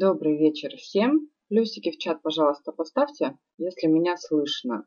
Добрый вечер всем. Плюсики в чат, пожалуйста, поставьте, если меня слышно.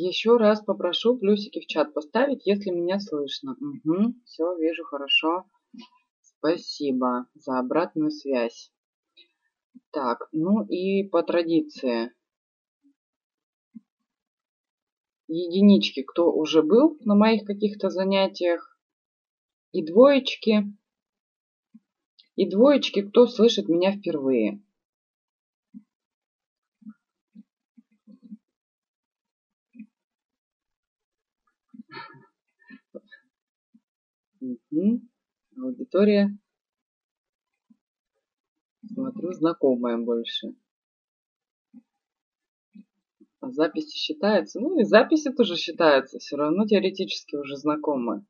Еще раз попрошу плюсики в чат поставить, если меня слышно. Угу, все, вижу хорошо. Спасибо за обратную связь. Так, ну и по традиции. Единички, кто уже был на моих каких-то занятиях. И двоечки. И двоечки, кто слышит меня впервые. Угу. Аудитория. Смотрю, знакомая больше. А записи считаются? Ну и записи тоже считаются. Все равно теоретически уже знакомые.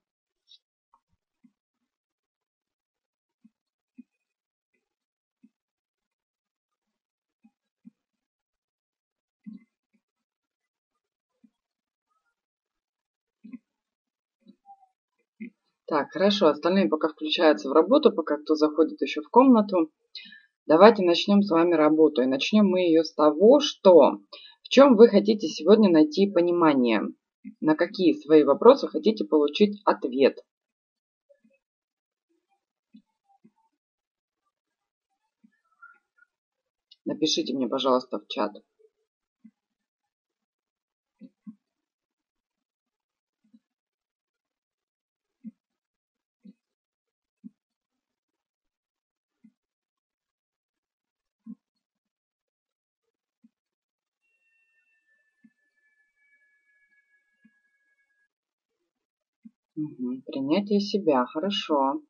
Так, хорошо, остальные пока включаются в работу, пока кто заходит еще в комнату. Давайте начнем с вами работу. И начнем мы ее с того, что в чем вы хотите сегодня найти понимание, на какие свои вопросы хотите получить ответ. Напишите мне, пожалуйста, в чат. Угу. Принятие себя. Хорошо.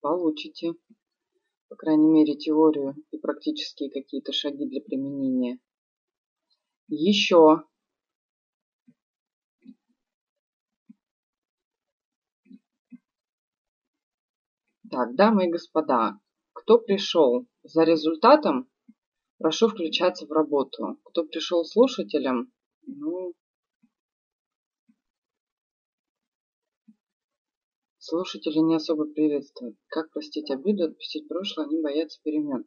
Получите. По крайней мере, теорию и практические какие-то шаги для применения. Еще. Так, дамы и господа, кто пришел за результатом, прошу включаться в работу. Кто пришел слушателем, ну, Слушатели не особо приветствуют. Как простить обиду, отпустить прошлое, они боятся перемен.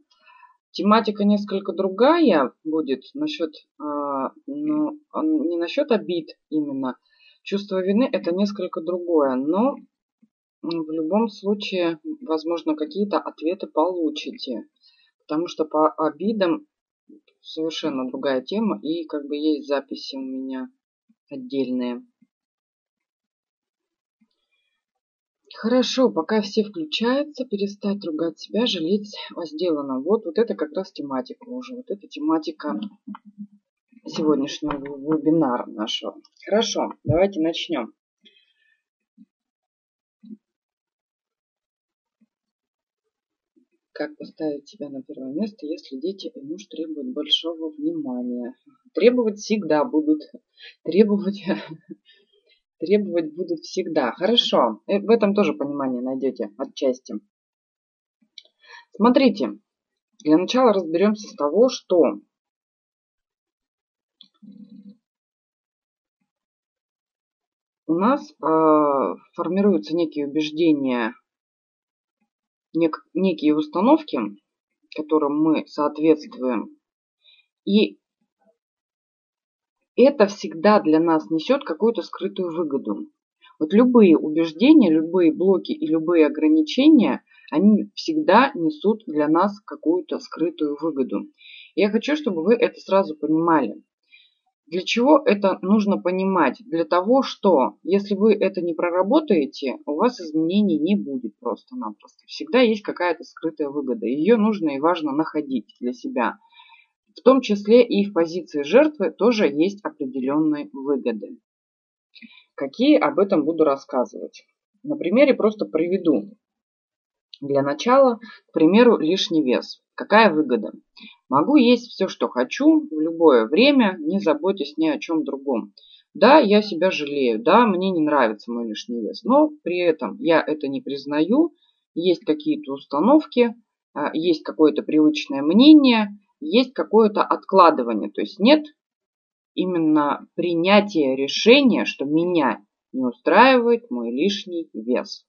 Тематика несколько другая будет насчет, э, ну, не насчет обид именно. Чувство вины это несколько другое, но в любом случае, возможно, какие-то ответы получите. Потому что по обидам совершенно другая тема, и как бы есть записи у меня отдельные. Хорошо, пока все включаются, перестать ругать себя, жалеть о сделанном. Вот, вот это как раз тематика уже. Вот это тематика сегодняшнего вебинара нашего. Хорошо, давайте начнем. Как поставить себя на первое место, если дети и муж требуют большого внимания? Требовать всегда будут. Требовать требовать будут всегда. Хорошо, э, в этом тоже понимание найдете отчасти. Смотрите, для начала разберемся с того, что у нас э, формируются некие убеждения, нек, некие установки, которым мы соответствуем. И это всегда для нас несет какую-то скрытую выгоду. Вот любые убеждения, любые блоки и любые ограничения, они всегда несут для нас какую-то скрытую выгоду. Я хочу, чтобы вы это сразу понимали. Для чего это нужно понимать? Для того, что если вы это не проработаете, у вас изменений не будет просто-напросто. Всегда есть какая-то скрытая выгода. Ее нужно и важно находить для себя. В том числе и в позиции жертвы тоже есть определенные выгоды. Какие об этом буду рассказывать? На примере просто приведу. Для начала, к примеру, лишний вес. Какая выгода? Могу есть все, что хочу, в любое время, не заботясь ни о чем другом. Да, я себя жалею, да, мне не нравится мой лишний вес, но при этом я это не признаю, есть какие-то установки, а, есть какое-то привычное мнение, есть какое-то откладывание, то есть нет именно принятия решения, что меня не устраивает мой лишний вес.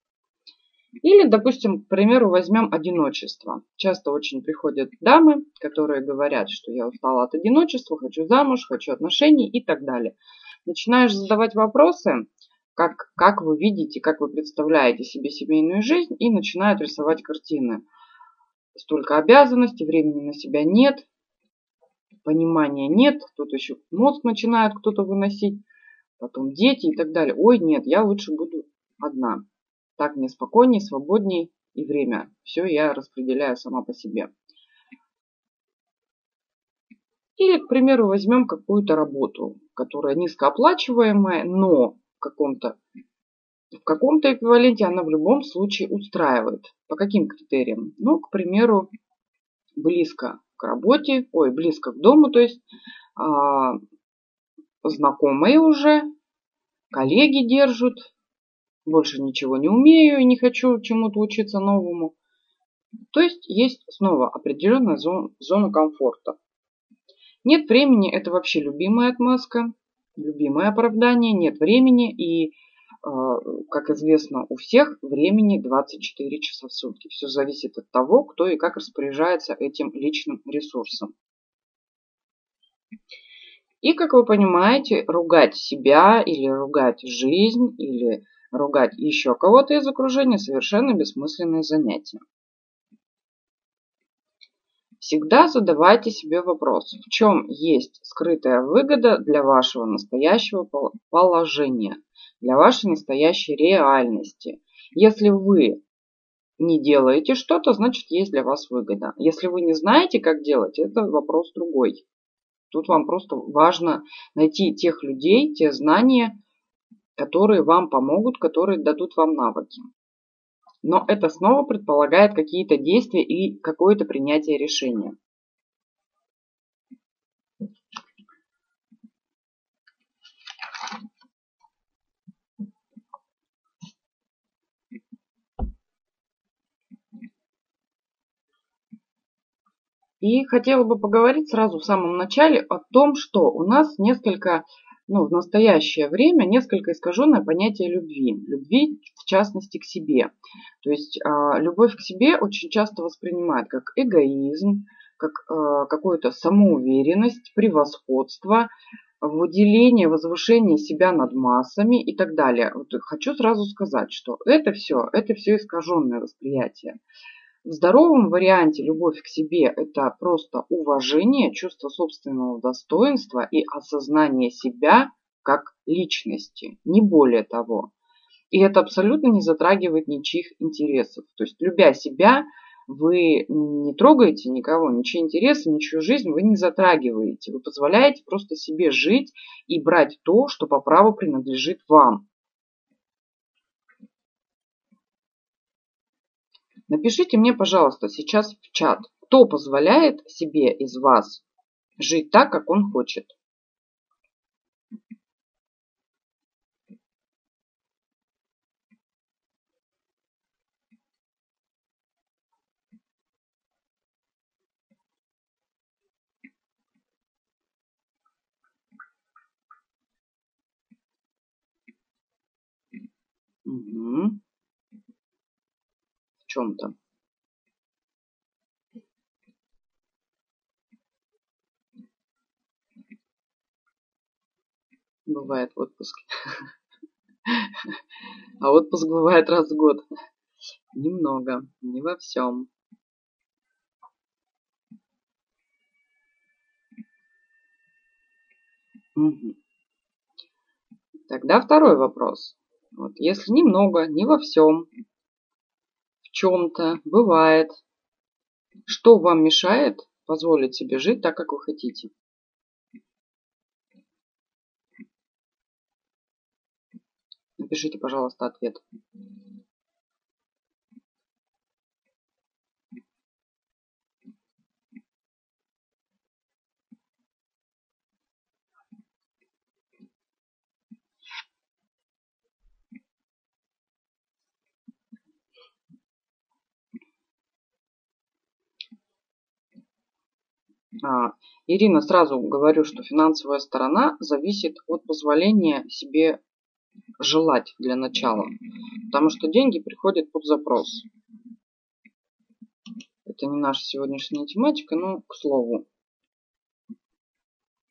Или, допустим, к примеру, возьмем одиночество. Часто очень приходят дамы, которые говорят, что я устала от одиночества, хочу замуж, хочу отношений и так далее начинаешь задавать вопросы, как, как вы видите, как вы представляете себе семейную жизнь, и начинают рисовать картины. Столько обязанностей, времени на себя нет, понимания нет, тут еще мозг начинает кто-то выносить, потом дети и так далее. Ой, нет, я лучше буду одна. Так мне спокойнее, свободнее и время. Все я распределяю сама по себе. Или, к примеру, возьмем какую-то работу, которая низкооплачиваемая, но в каком-то в каком-то эквиваленте она в любом случае устраивает. По каким критериям? Ну, к примеру, близко к работе, ой, близко к дому, то есть а, знакомые уже, коллеги держат, больше ничего не умею и не хочу чему-то учиться новому. То есть есть снова определенная зона, зона комфорта. Нет времени – это вообще любимая отмазка, любимое оправдание. Нет времени и, как известно, у всех времени 24 часа в сутки. Все зависит от того, кто и как распоряжается этим личным ресурсом. И, как вы понимаете, ругать себя или ругать жизнь или ругать еще кого-то из окружения совершенно бессмысленное занятие. Всегда задавайте себе вопрос, в чем есть скрытая выгода для вашего настоящего положения, для вашей настоящей реальности. Если вы не делаете что-то, значит есть для вас выгода. Если вы не знаете, как делать, это вопрос другой. Тут вам просто важно найти тех людей, те знания, которые вам помогут, которые дадут вам навыки. Но это снова предполагает какие-то действия и какое-то принятие решения. И хотела бы поговорить сразу в самом начале о том, что у нас несколько ну, в настоящее время несколько искаженное понятие любви. Любви, в частности, к себе. То есть э, любовь к себе очень часто воспринимают как эгоизм, как э, какую-то самоуверенность, превосходство, выделение, возвышение себя над массами и так далее. Вот хочу сразу сказать, что это все, это все искаженное восприятие. В здоровом варианте любовь к себе – это просто уважение, чувство собственного достоинства и осознание себя как личности, не более того. И это абсолютно не затрагивает ничьих интересов. То есть, любя себя, вы не трогаете никого, ничьи интересы, ничью жизнь вы не затрагиваете. Вы позволяете просто себе жить и брать то, что по праву принадлежит вам. Напишите мне, пожалуйста, сейчас в чат, кто позволяет себе из вас жить так, как он хочет. Угу чем-то. Бывает в отпуске. А отпуск бывает раз в год. Немного, не во всем. Угу. Тогда второй вопрос. Вот, если немного, не во всем, чем-то, бывает. Что вам мешает позволить себе жить так, как вы хотите? Напишите, пожалуйста, ответ. Ирина, сразу говорю, что финансовая сторона зависит от позволения себе желать для начала. Потому что деньги приходят под запрос. Это не наша сегодняшняя тематика, но к слову.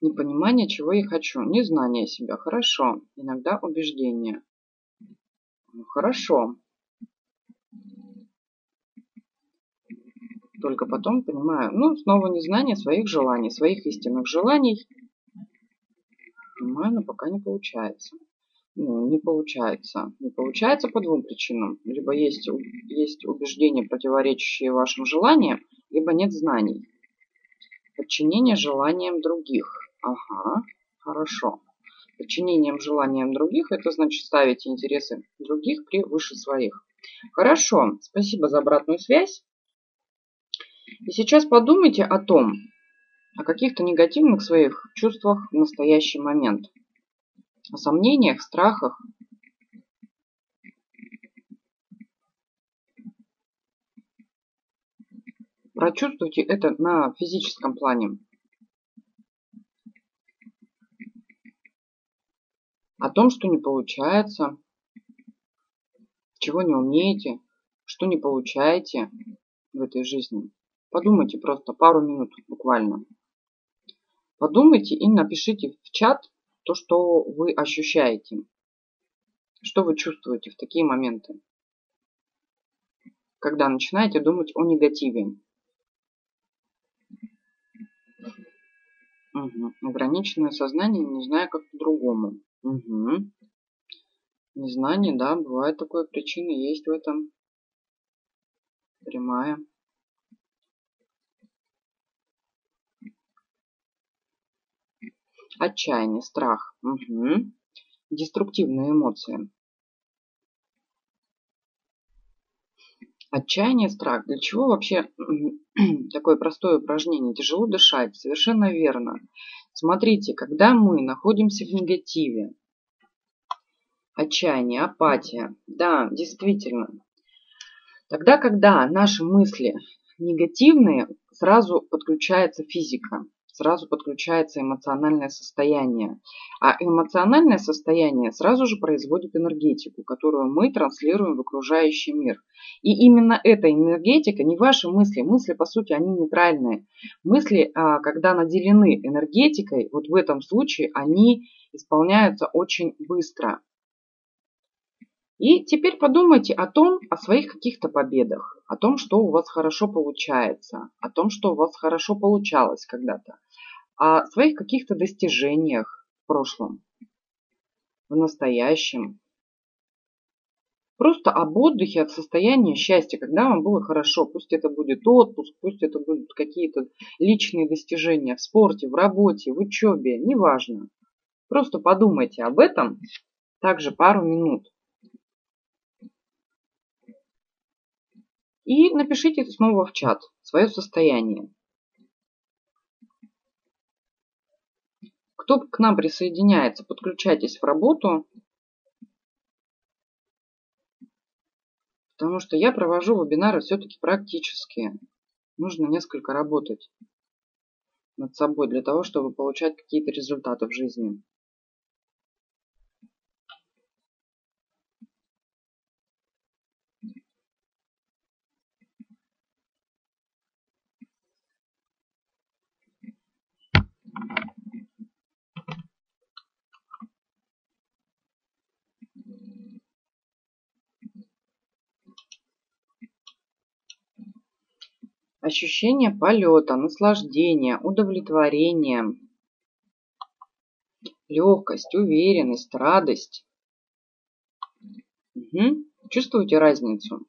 Непонимание, чего я хочу. Незнание себя. Хорошо. Иногда убеждение. Ну, хорошо. Только потом понимаю. Ну, снова незнание своих желаний, своих истинных желаний. Понимаю, но пока не получается. Ну, не получается. Не получается по двум причинам. Либо есть, есть убеждения, противоречащие вашим желаниям, либо нет знаний. Подчинение желаниям других. Ага, хорошо. Подчинением желаниям других, это значит ставить интересы других превыше своих. Хорошо, спасибо за обратную связь. И сейчас подумайте о том, о каких-то негативных своих чувствах в настоящий момент. О сомнениях, страхах. Прочувствуйте это на физическом плане. О том, что не получается, чего не умеете, что не получаете в этой жизни. Подумайте просто пару минут буквально. Подумайте и напишите в чат то, что вы ощущаете. Что вы чувствуете в такие моменты. Когда начинаете думать о негативе. Угу. Ограниченное сознание, не знаю как по-другому. Угу. Незнание, да, бывает такое, причина есть в этом. Прямая. Отчаяние, страх. Угу. Деструктивные эмоции. Отчаяние, страх. Для чего вообще такое простое упражнение? Тяжело дышать. Совершенно верно. Смотрите, когда мы находимся в негативе, отчаяние, апатия, да, действительно. Тогда, когда наши мысли негативные, сразу подключается физика сразу подключается эмоциональное состояние. А эмоциональное состояние сразу же производит энергетику, которую мы транслируем в окружающий мир. И именно эта энергетика, не ваши мысли, мысли по сути они нейтральные. Мысли, а, когда наделены энергетикой, вот в этом случае они исполняются очень быстро. И теперь подумайте о том, о своих каких-то победах, о том, что у вас хорошо получается, о том, что у вас хорошо получалось когда-то, о своих каких-то достижениях в прошлом, в настоящем. Просто об отдыхе, от состояния счастья, когда вам было хорошо. Пусть это будет отпуск, пусть это будут какие-то личные достижения в спорте, в работе, в учебе, неважно. Просто подумайте об этом также пару минут. И напишите снова в чат свое состояние. Кто к нам присоединяется, подключайтесь в работу. Потому что я провожу вебинары все-таки практические. Нужно несколько работать над собой для того, чтобы получать какие-то результаты в жизни. Ощущение полета, наслаждения, удовлетворения, легкость, уверенность, радость. Угу. Чувствуете разницу?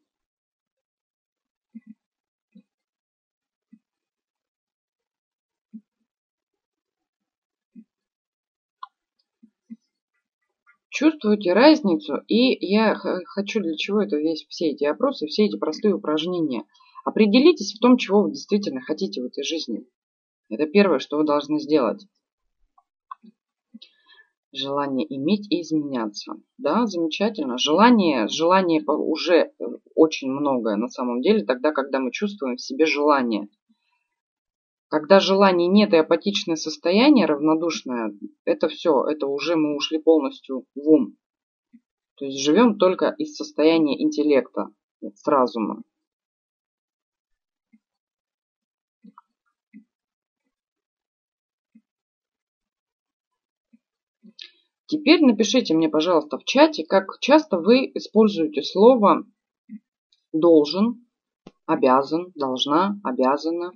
Чувствуете разницу? И я хочу для чего это весь все эти опросы, все эти простые упражнения – Определитесь в том, чего вы действительно хотите в этой жизни. Это первое, что вы должны сделать. Желание иметь и изменяться. Да, замечательно. Желание, желание уже очень многое на самом деле, тогда, когда мы чувствуем в себе желание. Когда желаний нет и апатичное состояние, равнодушное, это все, это уже мы ушли полностью в ум. То есть живем только из состояния интеллекта, с разума. Теперь напишите мне, пожалуйста, в чате, как часто вы используете слово должен, обязан, должна, обязана,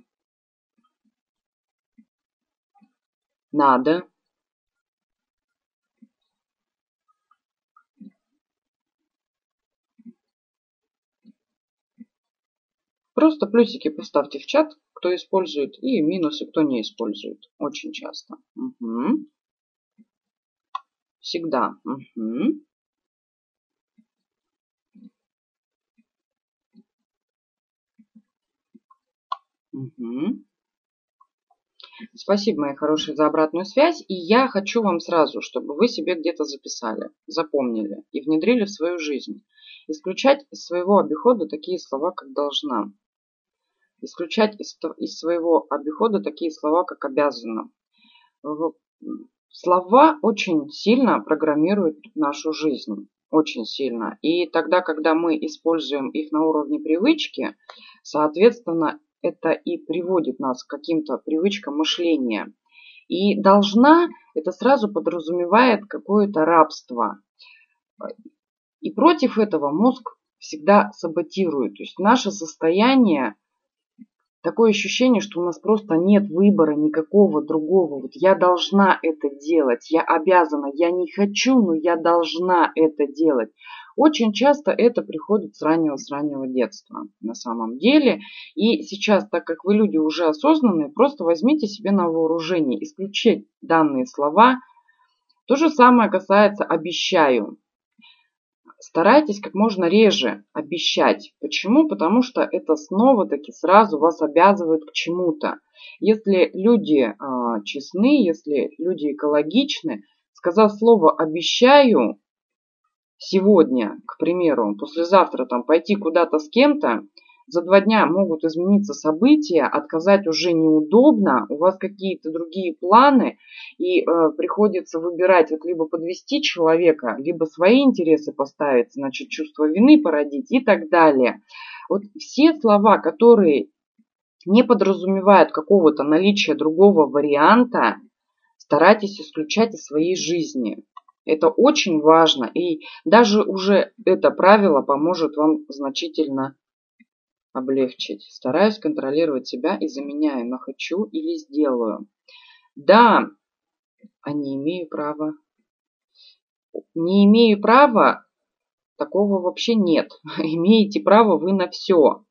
надо. Просто плюсики поставьте в чат, кто использует, и минусы, кто не использует. Очень часто. Угу. Всегда. Угу. Угу. Спасибо, мои хорошие, за обратную связь. И я хочу вам сразу, чтобы вы себе где-то записали, запомнили и внедрили в свою жизнь. Исключать из своего обихода такие слова, как «должна». Исключать из, из своего обихода такие слова, как «обязана». Слова очень сильно программируют нашу жизнь. Очень сильно. И тогда, когда мы используем их на уровне привычки, соответственно, это и приводит нас к каким-то привычкам мышления. И должна, это сразу подразумевает какое-то рабство. И против этого мозг всегда саботирует. То есть наше состояние такое ощущение, что у нас просто нет выбора никакого другого. Вот я должна это делать, я обязана, я не хочу, но я должна это делать. Очень часто это приходит с раннего, с раннего детства на самом деле. И сейчас, так как вы люди уже осознанные, просто возьмите себе на вооружение, исключите данные слова. То же самое касается «обещаю». Старайтесь как можно реже обещать. Почему? Потому что это снова-таки сразу вас обязывает к чему-то. Если люди э, честны, если люди экологичны, сказав слово «обещаю», сегодня, к примеру, послезавтра там пойти куда-то с кем-то, за два дня могут измениться события, отказать уже неудобно, у вас какие-то другие планы, и э, приходится выбирать вот либо подвести человека, либо свои интересы поставить, значит, чувство вины породить и так далее. Вот все слова, которые не подразумевают какого-то наличия другого варианта, старайтесь исключать из своей жизни. Это очень важно, и даже уже это правило поможет вам значительно облегчить. Стараюсь контролировать себя и заменяю на хочу или сделаю. Да, а не имею права. Не имею права, такого вообще нет. Имеете право вы на все.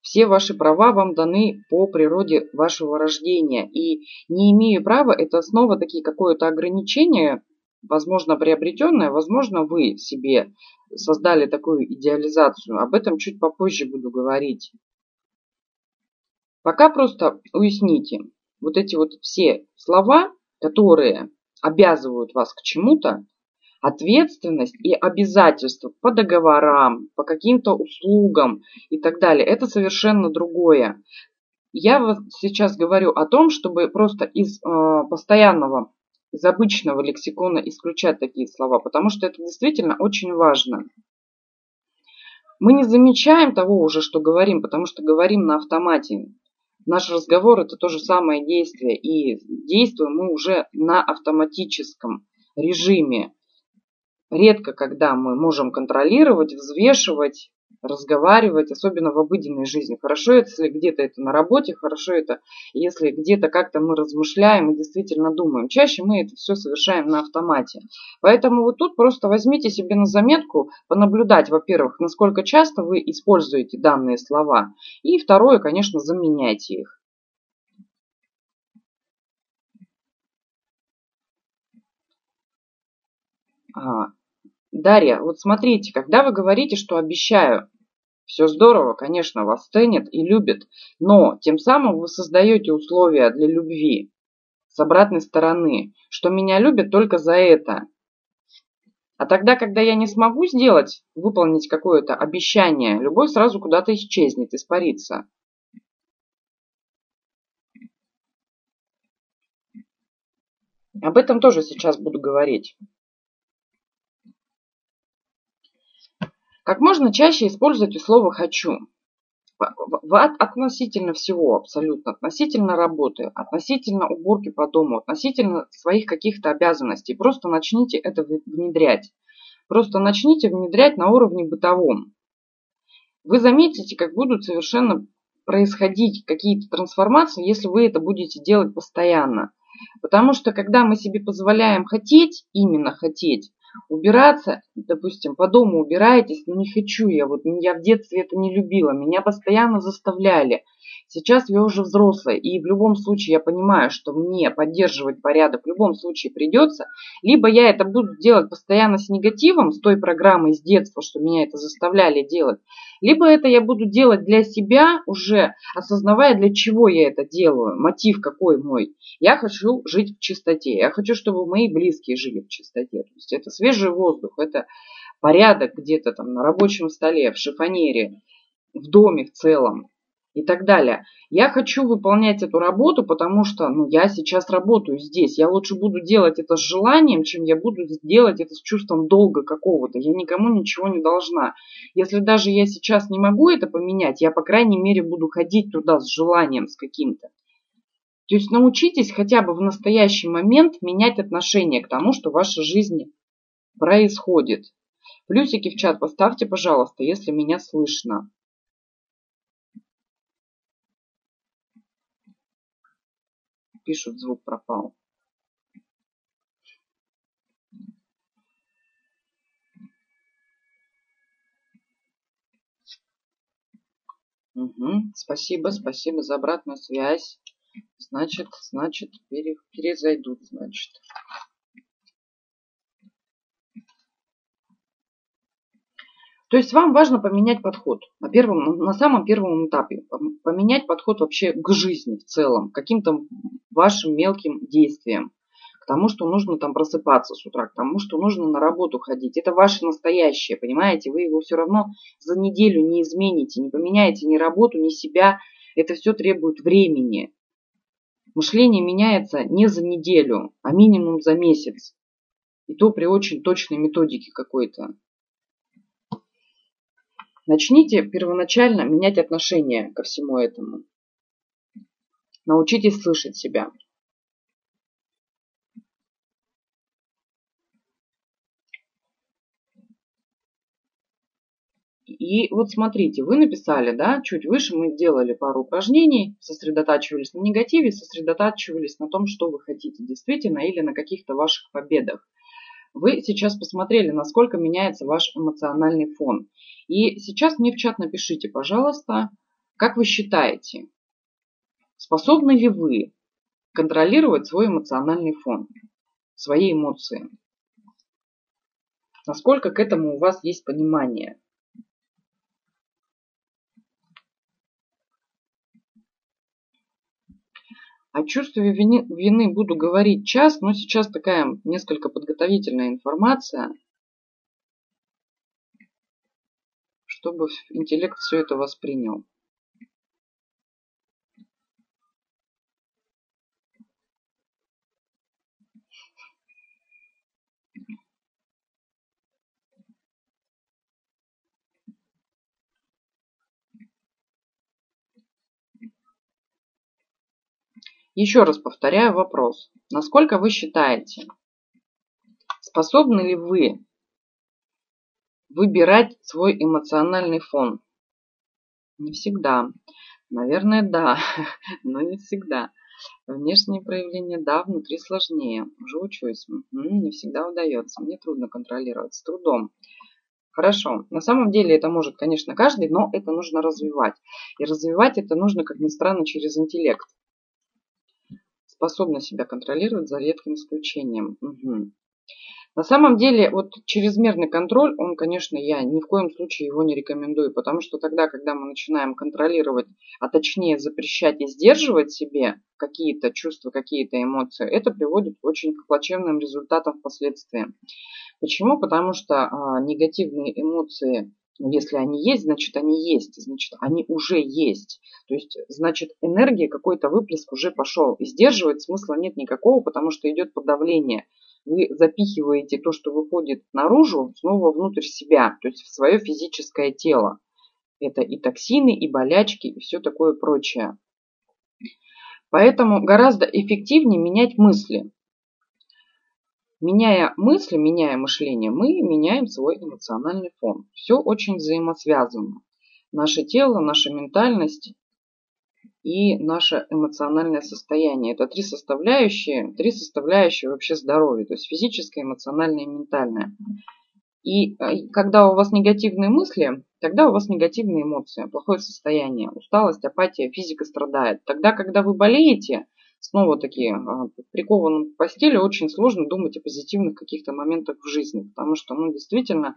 Все ваши права вам даны по природе вашего рождения. И не имею права, это снова такие какое-то ограничение, возможно, приобретенное, возможно, вы себе создали такую идеализацию. Об этом чуть попозже буду говорить. Пока просто уясните, вот эти вот все слова, которые обязывают вас к чему-то, ответственность и обязательства по договорам, по каким-то услугам и так далее, это совершенно другое. Я вот сейчас говорю о том, чтобы просто из э, постоянного из обычного лексикона исключать такие слова, потому что это действительно очень важно. Мы не замечаем того уже, что говорим, потому что говорим на автомате. Наш разговор это то же самое действие, и действуем мы уже на автоматическом режиме. Редко, когда мы можем контролировать, взвешивать разговаривать, особенно в обыденной жизни. Хорошо, если где-то это на работе, хорошо это, если где-то как-то мы размышляем и действительно думаем. Чаще мы это все совершаем на автомате. Поэтому вот тут просто возьмите себе на заметку, понаблюдать, во-первых, насколько часто вы используете данные слова. И второе, конечно, заменяйте их. Дарья, вот смотрите, когда вы говорите, что обещаю, все здорово, конечно, вас ценят и любят, но тем самым вы создаете условия для любви с обратной стороны, что меня любят только за это. А тогда, когда я не смогу сделать, выполнить какое-то обещание, любовь сразу куда-то исчезнет, испарится. Об этом тоже сейчас буду говорить. Как можно чаще используйте слово «хочу» относительно всего абсолютно, относительно работы, относительно уборки по дому, относительно своих каких-то обязанностей. Просто начните это внедрять. Просто начните внедрять на уровне бытовом. Вы заметите, как будут совершенно происходить какие-то трансформации, если вы это будете делать постоянно. Потому что когда мы себе позволяем хотеть, именно хотеть, убираться, допустим, по дому убираетесь, но не хочу я, вот я в детстве это не любила, меня постоянно заставляли. Сейчас я уже взрослая, и в любом случае я понимаю, что мне поддерживать порядок в любом случае придется. Либо я это буду делать постоянно с негативом, с той программой с детства, что меня это заставляли делать. Либо это я буду делать для себя, уже осознавая, для чего я это делаю, мотив какой мой. Я хочу жить в чистоте, я хочу, чтобы мои близкие жили в чистоте. То есть это свежий воздух, это порядок где-то там на рабочем столе, в шифонере, в доме в целом и так далее. Я хочу выполнять эту работу, потому что ну, я сейчас работаю здесь. Я лучше буду делать это с желанием, чем я буду делать это с чувством долга какого-то. Я никому ничего не должна. Если даже я сейчас не могу это поменять, я, по крайней мере, буду ходить туда с желанием, с каким-то. То есть научитесь хотя бы в настоящий момент менять отношение к тому, что в вашей жизни происходит. Плюсики в чат поставьте, пожалуйста, если меня слышно. Пишут, звук пропал. Угу. Спасибо, спасибо за обратную связь. Значит, значит, пере, перезайдут, значит. То есть вам важно поменять подход на, первом, на самом первом этапе, поменять подход вообще к жизни в целом, каким-то вашим мелким действиям, к тому, что нужно там просыпаться с утра, к тому, что нужно на работу ходить. Это ваше настоящее, понимаете? Вы его все равно за неделю не измените, не поменяете ни работу, ни себя. Это все требует времени. Мышление меняется не за неделю, а минимум за месяц. И то при очень точной методике какой-то. Начните первоначально менять отношение ко всему этому. Научитесь слышать себя. И вот смотрите, вы написали, да, чуть выше мы сделали пару упражнений, сосредотачивались на негативе, сосредотачивались на том, что вы хотите действительно или на каких-то ваших победах. Вы сейчас посмотрели, насколько меняется ваш эмоциональный фон. И сейчас мне в чат напишите, пожалуйста, как вы считаете, способны ли вы контролировать свой эмоциональный фон, свои эмоции? Насколько к этому у вас есть понимание? О чувстве вины, вины буду говорить час, но сейчас такая несколько подготовительная информация – чтобы интеллект все это воспринял. Еще раз повторяю вопрос. Насколько вы считаете, способны ли вы выбирать свой эмоциональный фон. Не всегда. Наверное, да, но не всегда. Внешние проявления, да, внутри сложнее. Уже учусь. Не всегда удается. Мне трудно контролировать. С трудом. Хорошо. На самом деле это может, конечно, каждый, но это нужно развивать. И развивать это нужно, как ни странно, через интеллект. Способна себя контролировать за редким исключением. Угу. На самом деле, вот чрезмерный контроль, он, конечно, я ни в коем случае его не рекомендую, потому что тогда, когда мы начинаем контролировать, а точнее запрещать и сдерживать себе какие-то чувства, какие-то эмоции, это приводит очень к плачевным результатам впоследствии. Почему? Потому что а, негативные эмоции если они есть, значит они есть, значит они уже есть. То есть, значит, энергия, какой-то выплеск уже пошел. И сдерживать смысла нет никакого, потому что идет подавление. Вы запихиваете то, что выходит наружу, снова внутрь себя, то есть в свое физическое тело. Это и токсины, и болячки, и все такое прочее. Поэтому гораздо эффективнее менять мысли. Меняя мысли, меняя мышление, мы меняем свой эмоциональный фон. Все очень взаимосвязано. Наше тело, наша ментальность и наше эмоциональное состояние. Это три составляющие, три составляющие вообще здоровья, то есть физическое, эмоциональное и ментальное. И э, когда у вас негативные мысли, тогда у вас негативные эмоции, плохое состояние, усталость, апатия, физика страдает. Тогда, когда вы болеете, снова таки а, прикованным к постели очень сложно думать о позитивных каких-то моментах в жизни, потому что, ну, действительно,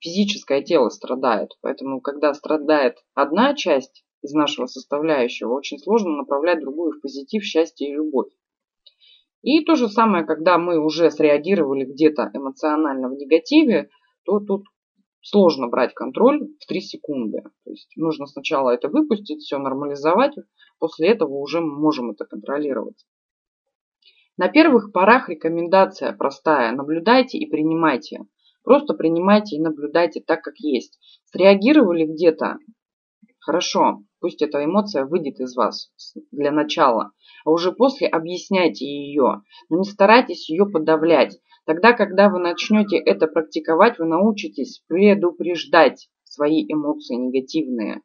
физическое тело страдает. Поэтому, когда страдает одна часть из нашего составляющего, очень сложно направлять другую в позитив, счастье и любовь. И то же самое, когда мы уже среагировали где-то эмоционально в негативе, то тут сложно брать контроль в 3 секунды. То есть нужно сначала это выпустить, все нормализовать, после этого уже мы можем это контролировать. На первых порах рекомендация простая. Наблюдайте и принимайте. Просто принимайте и наблюдайте так, как есть. Среагировали где-то? Хорошо, пусть эта эмоция выйдет из вас для начала. А уже после объясняйте ее. Но не старайтесь ее подавлять. Тогда, когда вы начнете это практиковать, вы научитесь предупреждать свои эмоции негативные.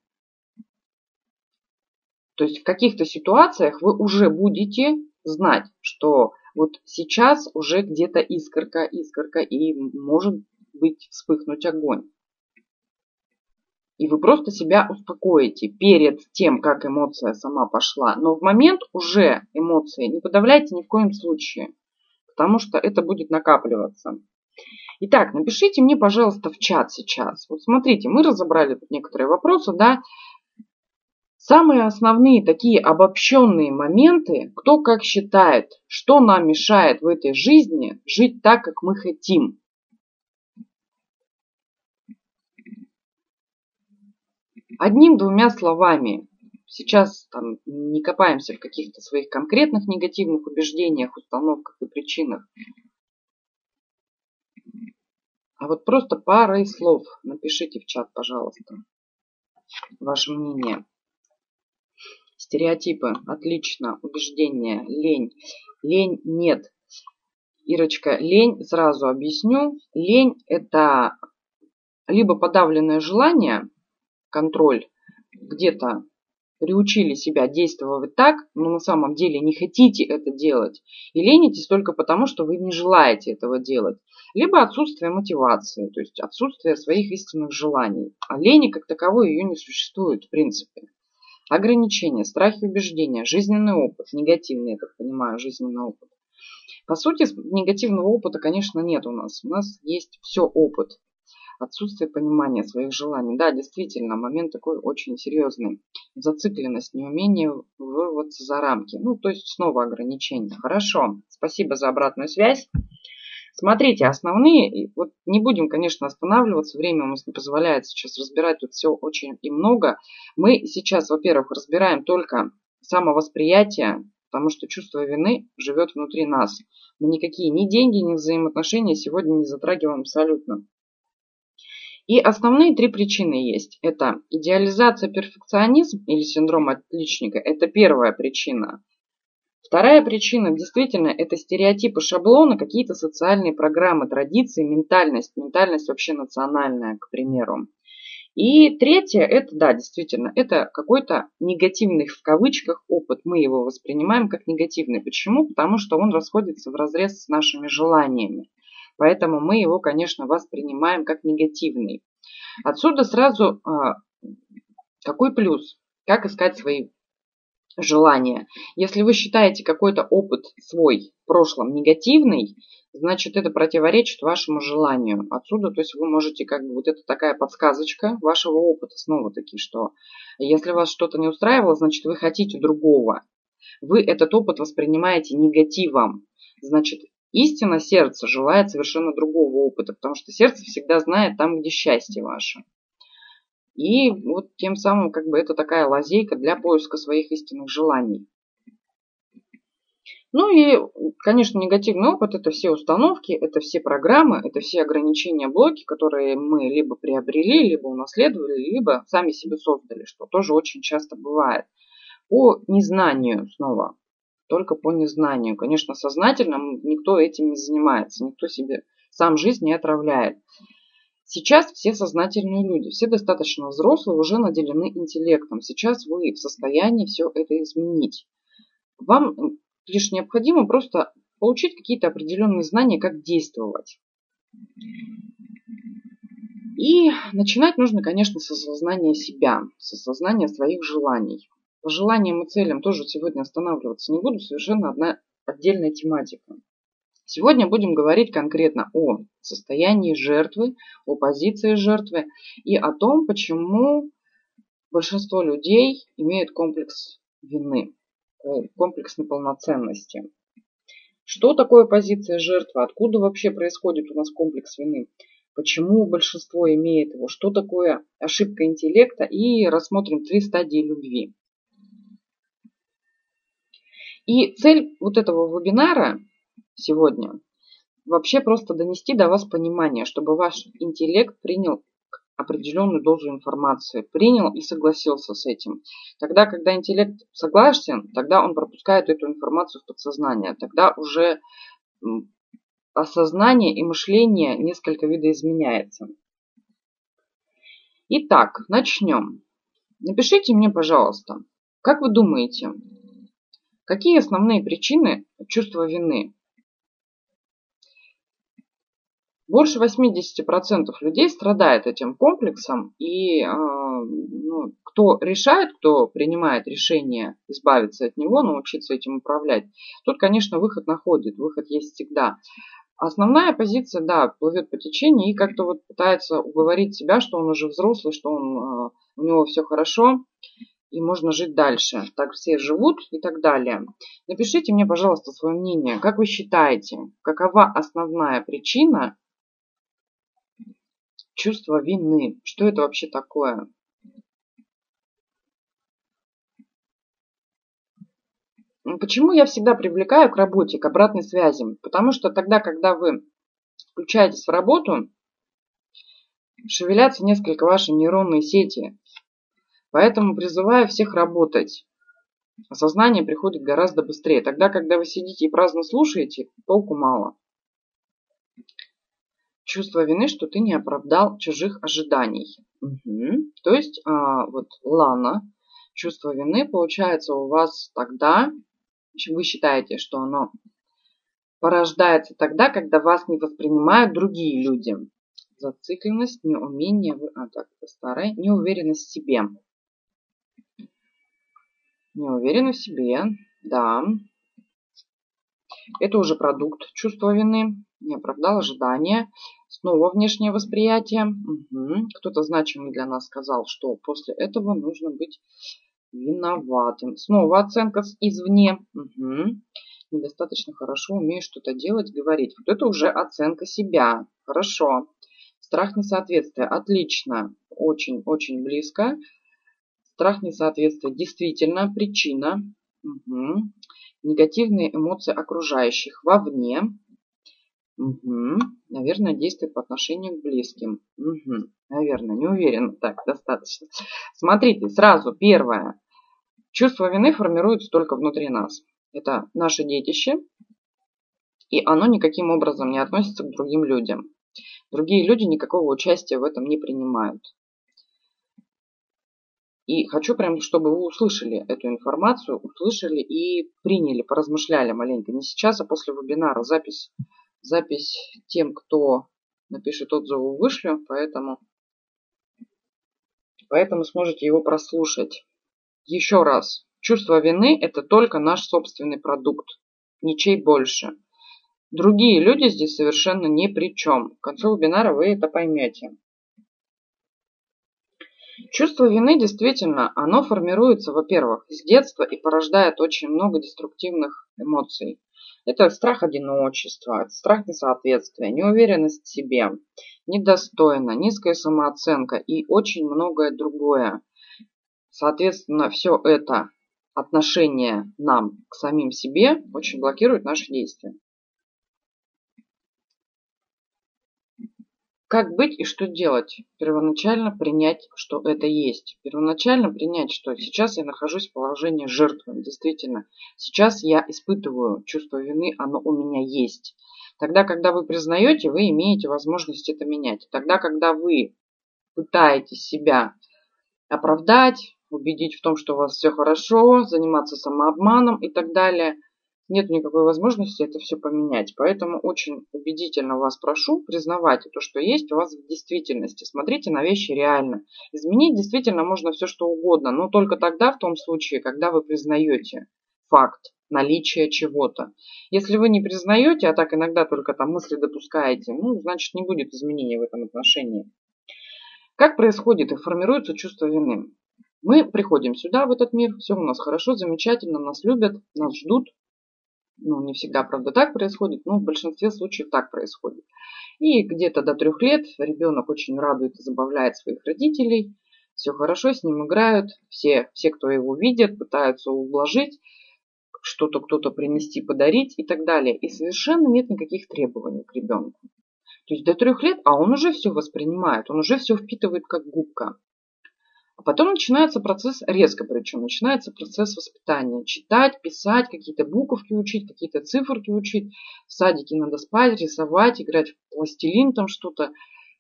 То есть в каких-то ситуациях вы уже будете знать, что вот сейчас уже где-то искорка, искорка, и может быть вспыхнуть огонь. И вы просто себя успокоите перед тем, как эмоция сама пошла. Но в момент уже эмоции не подавляйте ни в коем случае, потому что это будет накапливаться. Итак, напишите мне, пожалуйста, в чат сейчас. Вот смотрите, мы разобрали тут некоторые вопросы, да. Самые основные такие обобщенные моменты, кто как считает, что нам мешает в этой жизни жить так, как мы хотим. Одним-двумя словами. Сейчас там не копаемся в каких-то своих конкретных негативных убеждениях, установках и причинах. А вот просто парой слов напишите в чат, пожалуйста, ваше мнение. Стереотипы. Отлично. Убеждения. Лень. Лень нет. Ирочка, лень, сразу объясню. Лень это либо подавленное желание, контроль, где-то приучили себя действовать так, но на самом деле не хотите это делать. И ленитесь только потому, что вы не желаете этого делать. Либо отсутствие мотивации, то есть отсутствие своих истинных желаний. А лени как таковой ее не существует в принципе. Ограничения, страхи, убеждения, жизненный опыт, негативный, я так понимаю, жизненный опыт. По сути, негативного опыта, конечно, нет у нас. У нас есть все опыт. Отсутствие понимания своих желаний. Да, действительно, момент такой очень серьезный. Зацикленность, неумение вырваться за рамки. Ну, то есть снова ограничения. Хорошо, спасибо за обратную связь. Смотрите, основные, вот не будем, конечно, останавливаться, время у нас не позволяет сейчас разбирать тут все очень и много. Мы сейчас, во-первых, разбираем только самовосприятие, потому что чувство вины живет внутри нас. Мы никакие ни деньги, ни взаимоотношения сегодня не затрагиваем абсолютно. И основные три причины есть. Это идеализация, перфекционизм или синдром отличника. Это первая причина. Вторая причина действительно это стереотипы, шаблоны, какие-то социальные программы, традиции, ментальность. Ментальность вообще национальная, к примеру. И третье, это, да, действительно, это какой-то негативный в кавычках опыт. Мы его воспринимаем как негативный. Почему? Потому что он расходится в разрез с нашими желаниями. Поэтому мы его, конечно, воспринимаем как негативный. Отсюда сразу а, какой плюс? Как искать свои желание. Если вы считаете какой-то опыт свой в прошлом негативный, значит это противоречит вашему желанию. Отсюда, то есть вы можете как бы вот это такая подсказочка вашего опыта снова таки, что если вас что-то не устраивало, значит вы хотите другого. Вы этот опыт воспринимаете негативом. Значит, Истина сердца желает совершенно другого опыта, потому что сердце всегда знает там, где счастье ваше. И вот тем самым как бы это такая лазейка для поиска своих истинных желаний. Ну и, конечно, негативный опыт – это все установки, это все программы, это все ограничения, блоки, которые мы либо приобрели, либо унаследовали, либо сами себе создали, что тоже очень часто бывает. По незнанию снова, только по незнанию. Конечно, сознательно никто этим не занимается, никто себе сам жизнь не отравляет. Сейчас все сознательные люди, все достаточно взрослые, уже наделены интеллектом. Сейчас вы в состоянии все это изменить. Вам лишь необходимо просто получить какие-то определенные знания, как действовать. И начинать нужно, конечно, с осознания себя, с осознания своих желаний. По желаниям и целям тоже сегодня останавливаться не буду, совершенно одна отдельная тематика. Сегодня будем говорить конкретно о состоянии жертвы, о позиции жертвы и о том, почему большинство людей имеют комплекс вины, э, комплекс неполноценности. Что такое позиция жертвы? Откуда вообще происходит у нас комплекс вины? Почему большинство имеет его? Что такое ошибка интеллекта? И рассмотрим три стадии любви. И цель вот этого вебинара сегодня вообще просто донести до вас понимание, чтобы ваш интеллект принял определенную дозу информации, принял и согласился с этим. Тогда, когда интеллект согласен, тогда он пропускает эту информацию в подсознание. Тогда уже осознание и мышление несколько видоизменяется. Итак, начнем. Напишите мне, пожалуйста, как вы думаете, Какие основные причины чувства вины? Больше 80% людей страдает этим комплексом, и э, ну, кто решает, кто принимает решение избавиться от него, научиться этим управлять, тут, конечно, выход находит, выход есть всегда. Основная позиция, да, плывет по течению и как-то вот пытается уговорить себя, что он уже взрослый, что он, э, у него все хорошо, и можно жить дальше. Так все живут и так далее. Напишите мне, пожалуйста, свое мнение. Как вы считаете, какова основная причина чувства вины? Что это вообще такое? Почему я всегда привлекаю к работе, к обратной связи? Потому что тогда, когда вы включаетесь в работу, шевелятся несколько ваши нейронные сети, Поэтому призываю всех работать. Осознание приходит гораздо быстрее. Тогда, когда вы сидите и праздно слушаете, толку мало. Чувство вины, что ты не оправдал чужих ожиданий. Угу. То есть, а, вот Лана, чувство вины получается у вас тогда, вы считаете, что оно порождается тогда, когда вас не воспринимают другие люди. Зацикленность, неумение, а так, это неуверенность в себе. Не уверена в себе, да. Это уже продукт чувства вины. Не оправдал ожидания. Снова внешнее восприятие. Угу. Кто-то значимый для нас сказал, что после этого нужно быть виноватым. Снова оценка извне. Угу. Недостаточно хорошо умею что-то делать, говорить. Вот это уже оценка себя. Хорошо. Страх несоответствия. Отлично. Очень-очень близко. Страх несоответствия действительно причина. Угу. Негативные эмоции окружающих вовне. Угу. Наверное, действует по отношению к близким. Угу. Наверное, не уверена. Так, достаточно. Смотрите, сразу первое. Чувство вины формируется только внутри нас. Это наше детище, и оно никаким образом не относится к другим людям. Другие люди никакого участия в этом не принимают. И хочу прям, чтобы вы услышали эту информацию, услышали и приняли, поразмышляли маленько. Не сейчас, а после вебинара. Запись, запись тем, кто напишет отзывы, вышлю, поэтому, поэтому сможете его прослушать. Еще раз. Чувство вины – это только наш собственный продукт, ничей больше. Другие люди здесь совершенно ни при чем. К концу вебинара вы это поймете. Чувство вины действительно, оно формируется, во-первых, с детства и порождает очень много деструктивных эмоций. Это страх одиночества, страх несоответствия, неуверенность в себе, недостойно, низкая самооценка и очень многое другое. Соответственно, все это отношение нам к самим себе очень блокирует наши действия. Как быть и что делать? Первоначально принять, что это есть. Первоначально принять, что сейчас я нахожусь в положении жертвы. Действительно, сейчас я испытываю чувство вины, оно у меня есть. Тогда, когда вы признаете, вы имеете возможность это менять. Тогда, когда вы пытаетесь себя оправдать, убедить в том, что у вас все хорошо, заниматься самообманом и так далее – нет никакой возможности это все поменять. Поэтому очень убедительно вас прошу, признавайте то, что есть у вас в действительности. Смотрите на вещи реально. Изменить действительно можно все, что угодно, но только тогда, в том случае, когда вы признаете факт наличия чего-то. Если вы не признаете, а так иногда только там мысли допускаете, ну, значит, не будет изменений в этом отношении. Как происходит и формируется чувство вины? Мы приходим сюда, в этот мир, все у нас хорошо, замечательно, нас любят, нас ждут, ну, не всегда, правда, так происходит, но в большинстве случаев так происходит. И где-то до трех лет ребенок очень радует и забавляет своих родителей. Все хорошо, с ним играют. Все, все, кто его видит, пытаются ублажить, что-то кто-то принести, подарить и так далее. И совершенно нет никаких требований к ребенку. То есть до трех лет, а он уже все воспринимает, он уже все впитывает как губка. А потом начинается процесс, резко причем, начинается процесс воспитания. Читать, писать, какие-то буковки учить, какие-то циферки учить. В садике надо спать, рисовать, играть в пластилин, там что-то,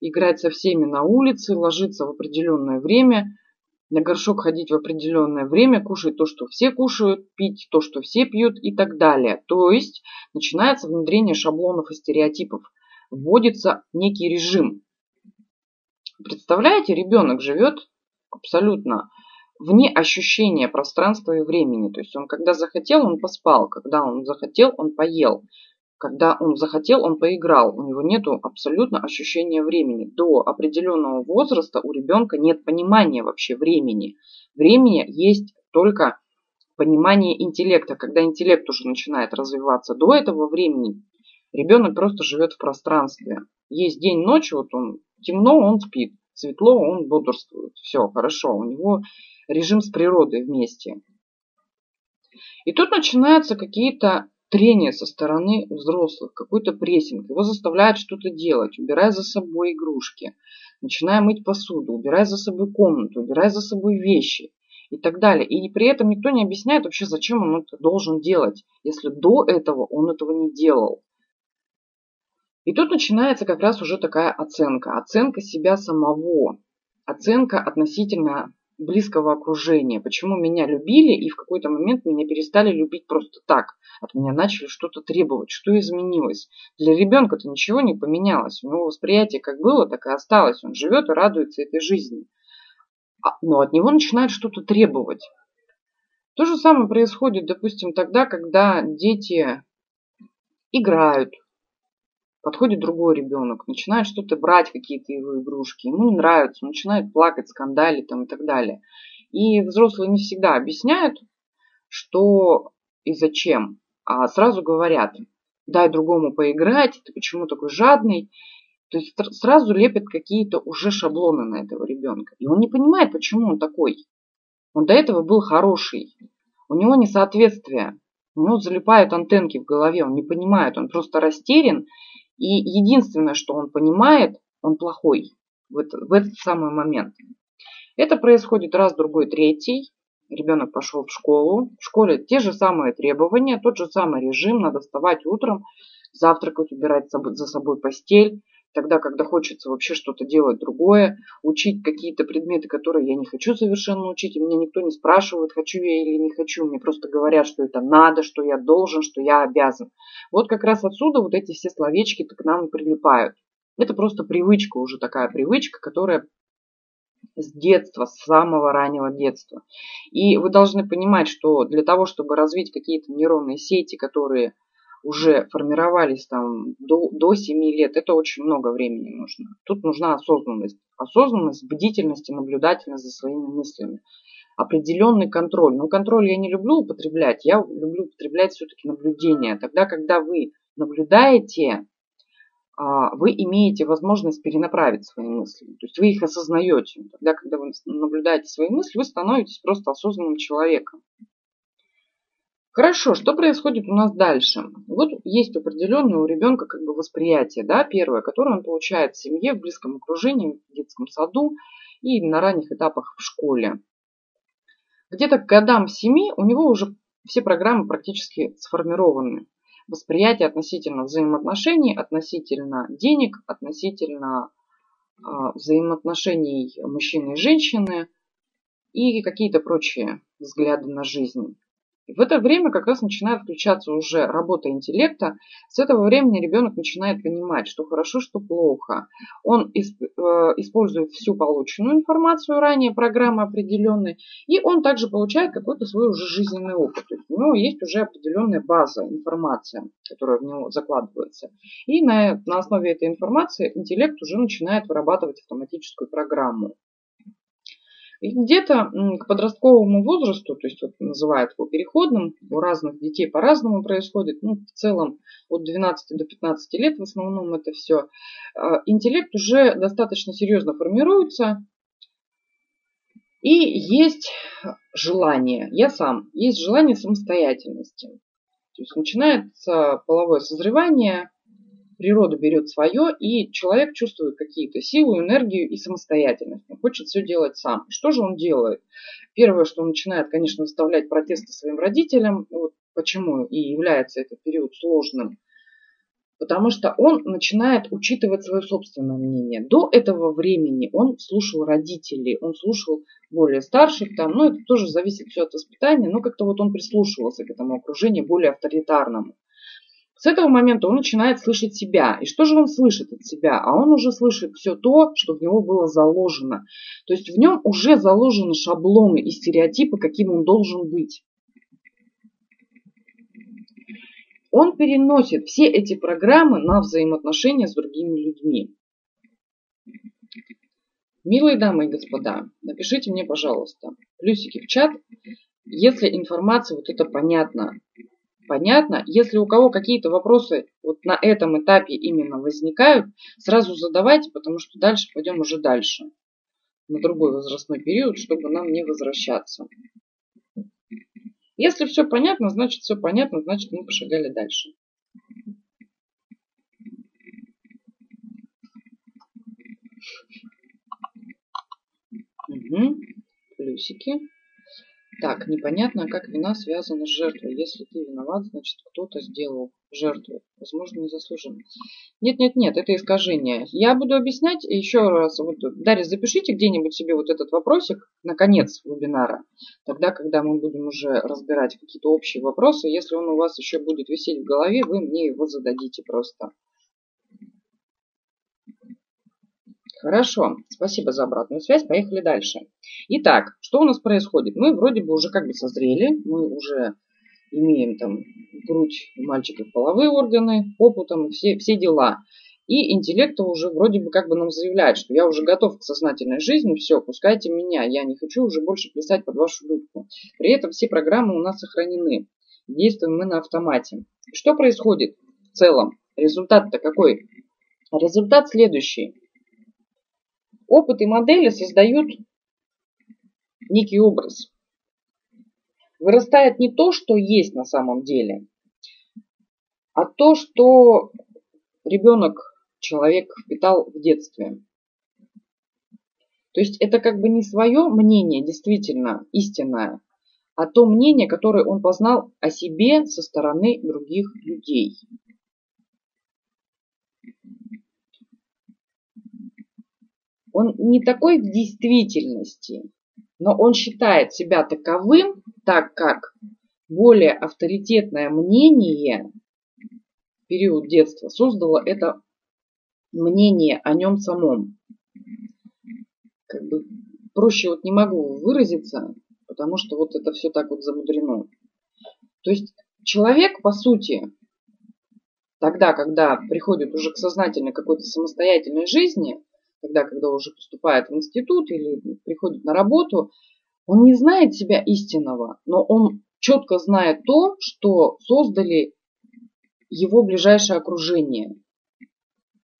играть со всеми на улице, ложиться в определенное время, на горшок ходить в определенное время, кушать то, что все кушают, пить то, что все пьют и так далее. То есть начинается внедрение шаблонов и стереотипов. Вводится некий режим. Представляете, ребенок живет абсолютно вне ощущения пространства и времени. То есть он когда захотел, он поспал, когда он захотел, он поел, когда он захотел, он поиграл. У него нет абсолютно ощущения времени. До определенного возраста у ребенка нет понимания вообще времени. Времени есть только понимание интеллекта. Когда интеллект уже начинает развиваться до этого времени, ребенок просто живет в пространстве. Есть день, ночь, вот он темно, он спит светло, он бодрствует. Все, хорошо, у него режим с природой вместе. И тут начинаются какие-то трения со стороны взрослых, какой-то прессинг. Его заставляют что-то делать, убирая за собой игрушки, начиная мыть посуду, убирая за собой комнату, убирая за собой вещи и так далее. И при этом никто не объясняет вообще, зачем он это должен делать, если до этого он этого не делал. И тут начинается как раз уже такая оценка. Оценка себя самого. Оценка относительно близкого окружения. Почему меня любили и в какой-то момент меня перестали любить просто так. От меня начали что-то требовать. Что изменилось? Для ребенка-то ничего не поменялось. У него восприятие как было, так и осталось. Он живет и радуется этой жизни. А, но от него начинают что-то требовать. То же самое происходит, допустим, тогда, когда дети играют, Подходит другой ребенок, начинает что-то брать, какие-то его игрушки, ему не нравится, начинает плакать, скандалить там и так далее. И взрослые не всегда объясняют, что и зачем, а сразу говорят, дай другому поиграть, ты почему такой жадный. То есть сразу лепят какие-то уже шаблоны на этого ребенка. И он не понимает, почему он такой. Он до этого был хороший. У него несоответствие. У него залипают антенки в голове, он не понимает, он просто растерян и единственное, что он понимает, он плохой в, это, в этот самый момент. Это происходит раз, другой, третий. Ребенок пошел в школу. В школе те же самые требования, тот же самый режим. Надо вставать утром, завтракать, убирать за собой постель, тогда, когда хочется вообще что-то делать другое, учить какие-то предметы, которые я не хочу совершенно учить, и меня никто не спрашивает, хочу я или не хочу, мне просто говорят, что это надо, что я должен, что я обязан. Вот как раз отсюда вот эти все словечки к нам и прилипают. Это просто привычка, уже такая привычка, которая с детства, с самого раннего детства. И вы должны понимать, что для того, чтобы развить какие-то нейронные сети, которые уже формировались там до, до 7 лет, это очень много времени нужно. Тут нужна осознанность. Осознанность, бдительность и наблюдательность за своими мыслями. определенный контроль. Но контроль я не люблю употреблять, я люблю употреблять все-таки наблюдение. Тогда, когда вы наблюдаете, а, вы имеете возможность перенаправить свои мысли. То есть вы их осознаете. Тогда, когда вы наблюдаете свои мысли, вы становитесь просто осознанным человеком. Хорошо, что происходит у нас дальше? Вот есть определенное у ребенка как бы восприятие, да, первое, которое он получает в семье, в близком окружении, в детском саду и на ранних этапах в школе. Где-то к годам семи у него уже все программы практически сформированы. Восприятие относительно взаимоотношений, относительно денег, относительно э, взаимоотношений мужчины и женщины и какие-то прочие взгляды на жизнь. И в это время как раз начинает включаться уже работа интеллекта. С этого времени ребенок начинает понимать, что хорошо, что плохо. Он э, использует всю полученную информацию, ранее программы определенной, и он также получает какой-то свой уже жизненный опыт. То есть у него есть уже определенная база, информация, которая в него закладывается. И на, на основе этой информации интеллект уже начинает вырабатывать автоматическую программу. И где-то к подростковому возрасту, то есть вот называют его переходным, у разных детей по-разному происходит, ну, в целом от 12 до 15 лет в основном это все, а, интеллект уже достаточно серьезно формируется, и есть желание, я сам, есть желание самостоятельности. То есть начинается половое созревание, природа берет свое, и человек чувствует какие-то силу, энергию и самостоятельность. Он хочет все делать сам. Что же он делает? Первое, что он начинает, конечно, выставлять протесты своим родителям. Вот почему и является этот период сложным. Потому что он начинает учитывать свое собственное мнение. До этого времени он слушал родителей, он слушал более старших, там, ну это тоже зависит все от воспитания, но как-то вот он прислушивался к этому окружению более авторитарному. С этого момента он начинает слышать себя. И что же он слышит от себя? А он уже слышит все то, что в него было заложено. То есть в нем уже заложены шаблоны и стереотипы, каким он должен быть. Он переносит все эти программы на взаимоотношения с другими людьми. Милые дамы и господа, напишите мне, пожалуйста, плюсики в чат, если информация вот это понятна понятно. Если у кого какие-то вопросы вот на этом этапе именно возникают, сразу задавайте, потому что дальше пойдем уже дальше, на другой возрастной период, чтобы нам не возвращаться. Если все понятно, значит все понятно, значит мы пошагали дальше. Угу. Плюсики. Так, непонятно, как вина связана с жертвой. Если ты виноват, значит кто-то сделал жертву. Возможно, незаслуженно. Нет, нет, нет, это искажение. Я буду объяснять еще раз. Вот, Дарья, запишите где-нибудь себе вот этот вопросик на конец вебинара. Тогда, когда мы будем уже разбирать какие-то общие вопросы, если он у вас еще будет висеть в голове, вы мне его зададите просто. Хорошо, спасибо за обратную связь. Поехали дальше. Итак, что у нас происходит? Мы вроде бы уже как бы созрели, мы уже имеем там грудь мальчиков, половые органы, попу там, все, все дела. И интеллект уже вроде бы как бы нам заявляет, что я уже готов к сознательной жизни, все, пускайте меня, я не хочу уже больше плясать под вашу дудку. При этом все программы у нас сохранены. Действуем мы на автомате. Что происходит в целом? Результат-то какой? Результат следующий. Опыт и модели создают некий образ. Вырастает не то, что есть на самом деле, а то, что ребенок, человек впитал в детстве. То есть это как бы не свое мнение, действительно истинное, а то мнение, которое он познал о себе со стороны других людей. Он не такой в действительности, но он считает себя таковым, так как более авторитетное мнение в период детства создало это мнение о нем самом. Как бы проще вот не могу выразиться, потому что вот это все так вот замудрено. То есть человек, по сути, тогда, когда приходит уже к сознательной какой-то самостоятельной жизни, тогда, когда уже поступает в институт или приходит на работу, Он не знает себя истинного, но он четко знает то, что создали его ближайшее окружение.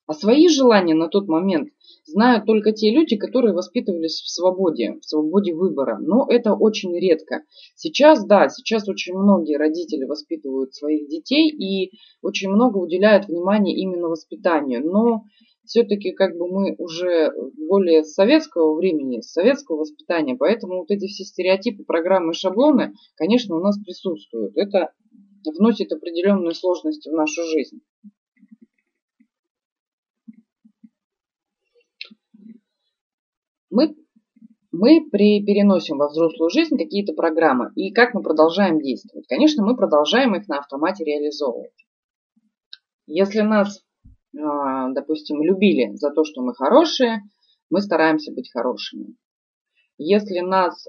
А свои желания на тот момент знают только те люди, которые воспитывались в свободе, в свободе выбора. Но это очень редко. Сейчас, да, сейчас очень многие родители воспитывают своих детей и очень много уделяют внимания именно воспитанию. Но все-таки как бы мы уже более советского времени, советского воспитания, поэтому вот эти все стереотипы, программы, шаблоны, конечно, у нас присутствуют. Это вносит определенные сложности в нашу жизнь. Мы, мы при, переносим во взрослую жизнь какие-то программы. И как мы продолжаем действовать? Конечно, мы продолжаем их на автомате реализовывать. Если нас, допустим, любили за то, что мы хорошие, мы стараемся быть хорошими. Если нас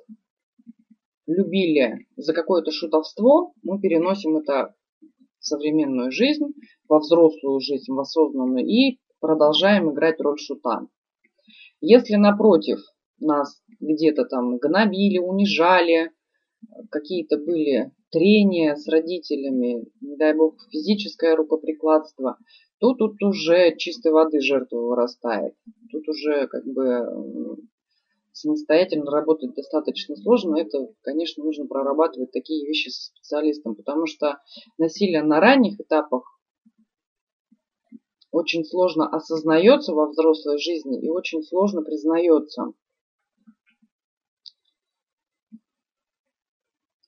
любили за какое-то шутовство, мы переносим это в современную жизнь, во взрослую жизнь, в осознанную и продолжаем играть роль шута. Если напротив нас где-то там гнобили, унижали, какие-то были трения с родителями, не дай бог физическое рукоприкладство, то тут уже чистой воды жертва вырастает. Тут уже как бы самостоятельно работать достаточно сложно. Это, конечно, нужно прорабатывать такие вещи со специалистом, потому что насилие на ранних этапах очень сложно осознается во взрослой жизни и очень сложно признается.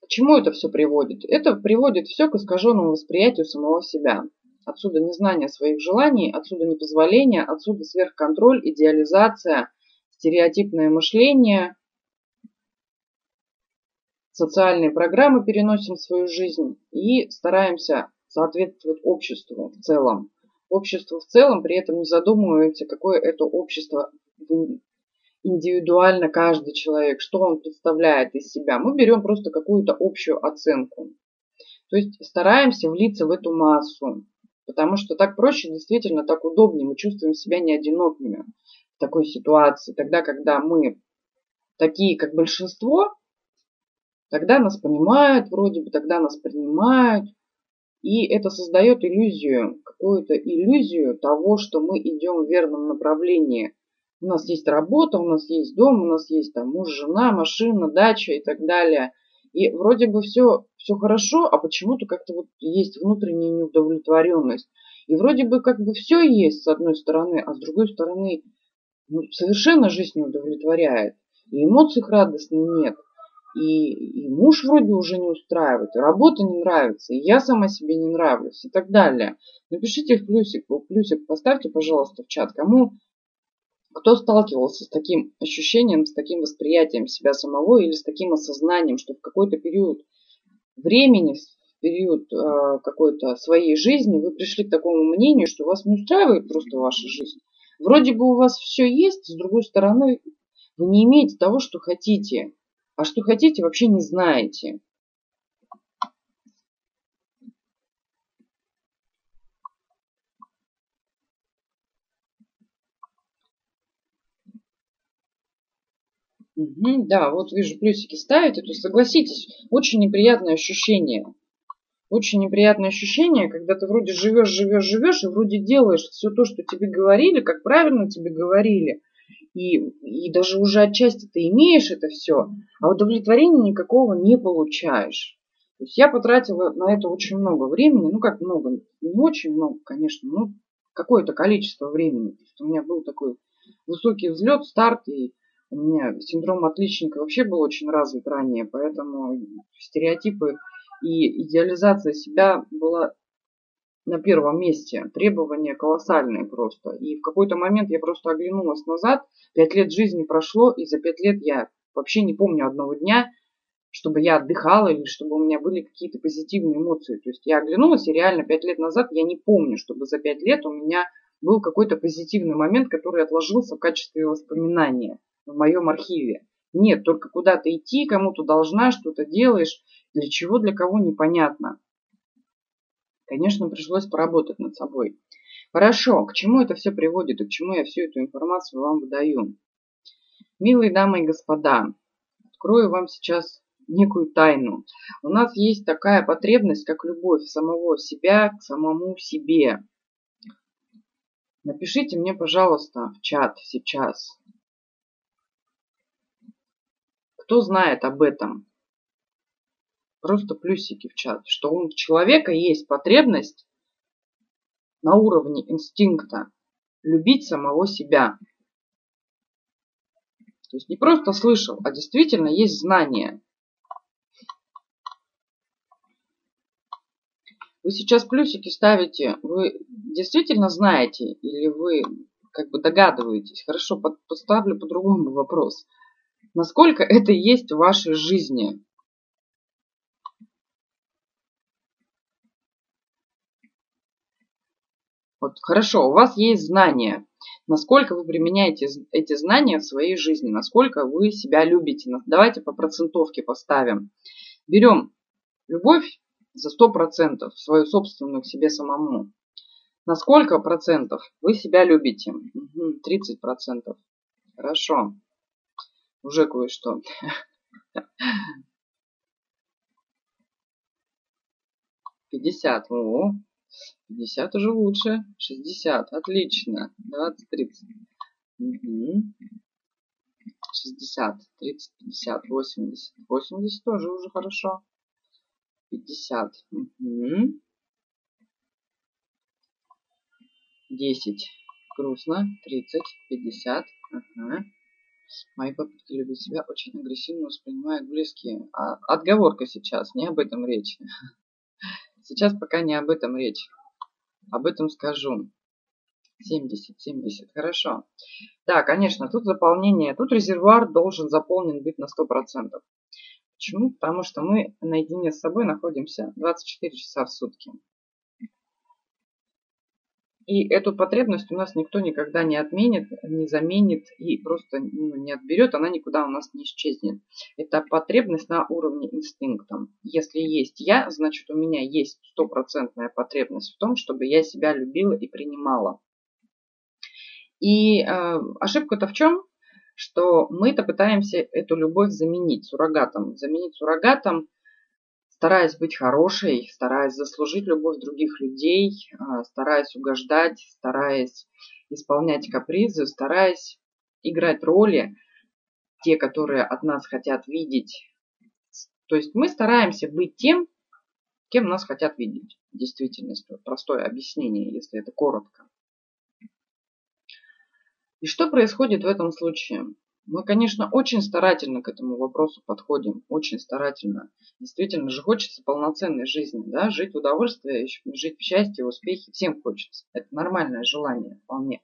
К чему это все приводит? Это приводит все к искаженному восприятию самого себя. Отсюда незнание своих желаний, отсюда непозволение, отсюда сверхконтроль, идеализация – стереотипное мышление, социальные программы переносим в свою жизнь и стараемся соответствовать обществу в целом. Обществу в целом, при этом не задумываемся, какое это общество индивидуально каждый человек, что он представляет из себя. Мы берем просто какую-то общую оценку. То есть стараемся влиться в эту массу, потому что так проще, действительно, так удобнее, мы чувствуем себя не одинокими такой ситуации, тогда, когда мы такие, как большинство, тогда нас понимают вроде бы, тогда нас принимают. И это создает иллюзию, какую-то иллюзию того, что мы идем в верном направлении. У нас есть работа, у нас есть дом, у нас есть там муж, жена, машина, дача и так далее. И вроде бы все, все хорошо, а почему-то как-то вот есть внутренняя неудовлетворенность. И вроде бы как бы все есть с одной стороны, а с другой стороны ну, совершенно жизнь не удовлетворяет. И эмоций радостных нет. И, и муж вроде уже не устраивает, и работа не нравится, и я сама себе не нравлюсь, и так далее. Напишите в плюсик, в плюсик поставьте, пожалуйста, в чат, кому, кто сталкивался с таким ощущением, с таким восприятием себя самого или с таким осознанием, что в какой-то период времени, в период э, какой-то своей жизни вы пришли к такому мнению, что вас не устраивает просто ваша жизнь, Вроде бы у вас все есть, с другой стороны, вы не имеете того, что хотите. А что хотите, вообще не знаете. Угу, да, вот вижу, плюсики ставите, то согласитесь, очень неприятное ощущение очень неприятное ощущение, когда ты вроде живешь, живешь, живешь, и вроде делаешь все то, что тебе говорили, как правильно тебе говорили, и, и даже уже отчасти ты имеешь это все, а удовлетворения никакого не получаешь. То есть я потратила на это очень много времени, ну как много, не очень много, конечно, но какое-то количество времени. Потому что у меня был такой высокий взлет, старт, и у меня синдром отличника вообще был очень развит ранее, поэтому стереотипы и идеализация себя была на первом месте. Требования колоссальные просто. И в какой-то момент я просто оглянулась назад. Пять лет жизни прошло, и за пять лет я вообще не помню одного дня, чтобы я отдыхала или чтобы у меня были какие-то позитивные эмоции. То есть я оглянулась, и реально пять лет назад я не помню, чтобы за пять лет у меня был какой-то позитивный момент, который отложился в качестве воспоминания в моем архиве. Нет, только куда-то идти, кому-то должна, что-то делаешь. Для чего, для кого, непонятно. Конечно, пришлось поработать над собой. Хорошо, к чему это все приводит и к чему я всю эту информацию вам выдаю? Милые дамы и господа, открою вам сейчас некую тайну. У нас есть такая потребность, как любовь самого себя к самому себе. Напишите мне, пожалуйста, в чат сейчас. Кто знает об этом? Просто плюсики в чат, что у человека есть потребность на уровне инстинкта любить самого себя. То есть не просто слышал, а действительно есть знание. Вы сейчас плюсики ставите, вы действительно знаете или вы как бы догадываетесь? Хорошо, поставлю по-другому вопрос. Насколько это есть в вашей жизни? Вот хорошо, у вас есть знания. Насколько вы применяете эти знания в своей жизни, насколько вы себя любите. Давайте по процентовке поставим. Берем любовь за 100%, свою собственную к себе самому. На сколько процентов вы себя любите? 30 процентов. Хорошо. Уже кое-что. Пятьдесят. О, 50 уже лучше. 60. Отлично. 20, 30. Угу. 60, 30, 50, 80. 80 тоже уже хорошо. 50. Угу. 10. Грустно. 30, 50. Ага. Мои попытки любить себя очень агрессивно воспринимают близкие. А, отговорка сейчас, не об этом речь. Сейчас пока не об этом речь. Об этом скажу. 70, 70, хорошо. Да, конечно, тут заполнение, тут резервуар должен заполнен быть на 100%. Почему? Потому что мы наедине с собой находимся 24 часа в сутки. И эту потребность у нас никто никогда не отменит, не заменит и просто ну, не отберет, она никуда у нас не исчезнет. Это потребность на уровне инстинкта. Если есть я, значит у меня есть стопроцентная потребность в том, чтобы я себя любила и принимала. И э, ошибка-то в чем? Что мы-то пытаемся эту любовь заменить суррогатом. Заменить суррогатом – стараясь быть хорошей, стараясь заслужить любовь других людей, а, стараясь угождать, стараясь исполнять капризы, стараясь играть роли, те, которые от нас хотят видеть. То есть мы стараемся быть тем, кем нас хотят видеть. Действительность. Простое объяснение, если это коротко. И что происходит в этом случае? Мы, конечно, очень старательно к этому вопросу подходим, очень старательно. Действительно же хочется полноценной жизни, да, жить в удовольствии, жить в счастье, в успехе, всем хочется. Это нормальное желание вполне.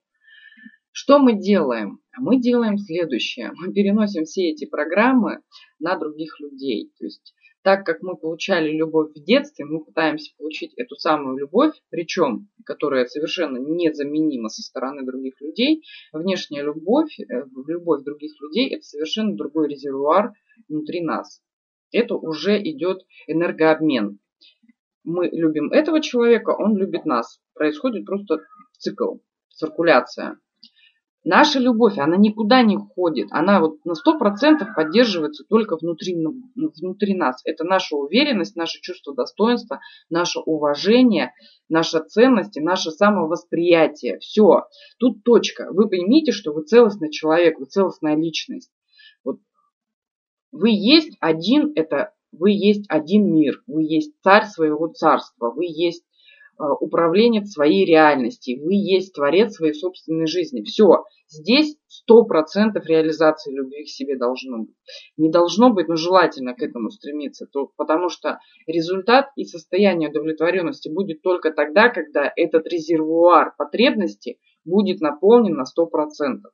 Что мы делаем? Мы делаем следующее. Мы переносим все эти программы на других людей. То есть так как мы получали любовь в детстве, мы пытаемся получить эту самую любовь, причем, которая совершенно незаменима со стороны других людей. Внешняя любовь, э, любовь других людей – это совершенно другой резервуар внутри нас. Это уже идет энергообмен. Мы любим этого человека, он любит нас. Происходит просто цикл, циркуляция. Наша любовь, она никуда не уходит. Она вот на сто процентов поддерживается только внутри, внутри нас. Это наша уверенность, наше чувство достоинства, наше уважение, наша ценность и наше самовосприятие. Все. Тут точка. Вы поймите, что вы целостный человек, вы целостная личность. Вот. Вы есть один, это вы есть один мир, вы есть царь своего царства, вы есть управленец своей реальности, вы есть творец своей собственной жизни. Все. Здесь сто процентов реализации любви к себе должно быть. Не должно быть, но желательно к этому стремиться, то, потому что результат и состояние удовлетворенности будет только тогда, когда этот резервуар потребности будет наполнен на сто процентов.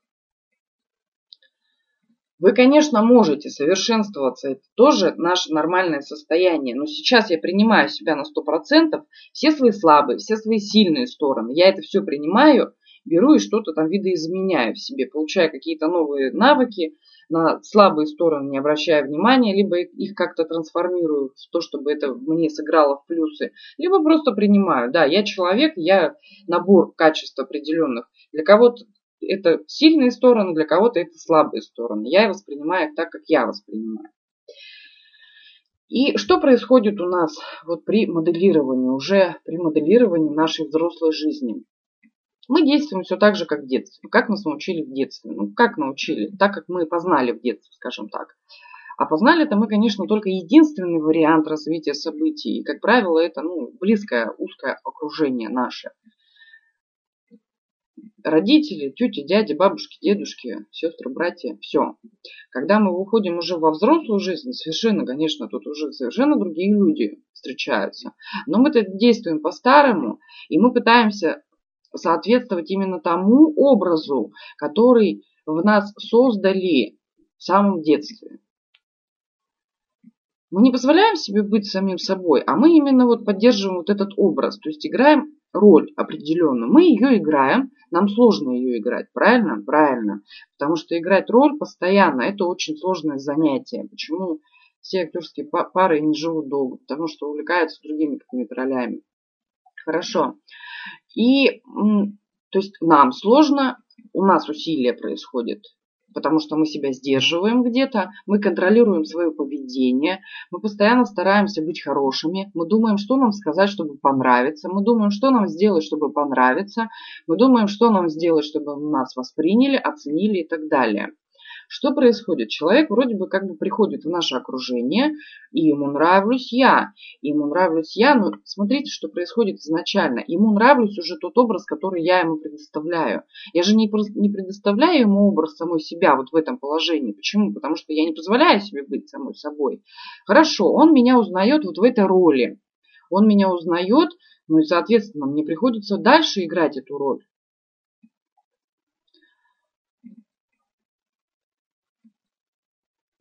Вы, конечно, можете совершенствоваться, это тоже наше нормальное состояние, но сейчас я принимаю себя на 100%, все свои слабые, все свои сильные стороны, я это все принимаю, беру и что-то там видоизменяю в себе, получаю какие-то новые навыки, на слабые стороны не обращая внимания, либо их как-то трансформирую в то, чтобы это мне сыграло в плюсы, либо просто принимаю. Да, я человек, я набор качеств определенных. Для кого-то это сильные стороны, для кого-то это слабые стороны. Я воспринимаю их так, как я воспринимаю. И что происходит у нас вот при моделировании, уже при моделировании нашей взрослой жизни? Мы действуем все так же, как в детстве. Как нас научили в детстве? Ну, как научили? Так, как мы познали в детстве, скажем так. А познали это мы, конечно, только единственный вариант развития событий. И, как правило, это ну, близкое, узкое окружение наше. Родители, тети, дяди, бабушки, дедушки, сестры, братья, все. Когда мы выходим уже во взрослую жизнь, совершенно, конечно, тут уже совершенно другие люди встречаются. Но мы-то действуем по-старому, и мы пытаемся соответствовать именно тому образу, который в нас создали в самом детстве. Мы не позволяем себе быть самим собой, а мы именно вот поддерживаем вот этот образ, то есть играем роль определенную. Мы ее играем, нам сложно ее играть, правильно? Правильно. Потому что играть роль постоянно – это очень сложное занятие. Почему все актерские пары не живут долго? Потому что увлекаются другими какими-то ролями. Хорошо. И то есть нам сложно, у нас усилия происходят, потому что мы себя сдерживаем где-то, мы контролируем свое поведение, мы постоянно стараемся быть хорошими, мы думаем, что нам сказать, чтобы понравиться, мы думаем, что нам сделать, чтобы понравиться, мы думаем, что нам сделать, чтобы нас восприняли, оценили и так далее. Что происходит? Человек вроде бы как бы приходит в наше окружение, и ему нравлюсь я. И ему нравлюсь я, но смотрите, что происходит изначально. Ему нравлюсь уже тот образ, который я ему предоставляю. Я же не, не предоставляю ему образ самой себя вот в этом положении. Почему? Потому что я не позволяю себе быть самой собой. Хорошо, он меня узнает вот в этой роли. Он меня узнает, ну и, соответственно, мне приходится дальше играть эту роль.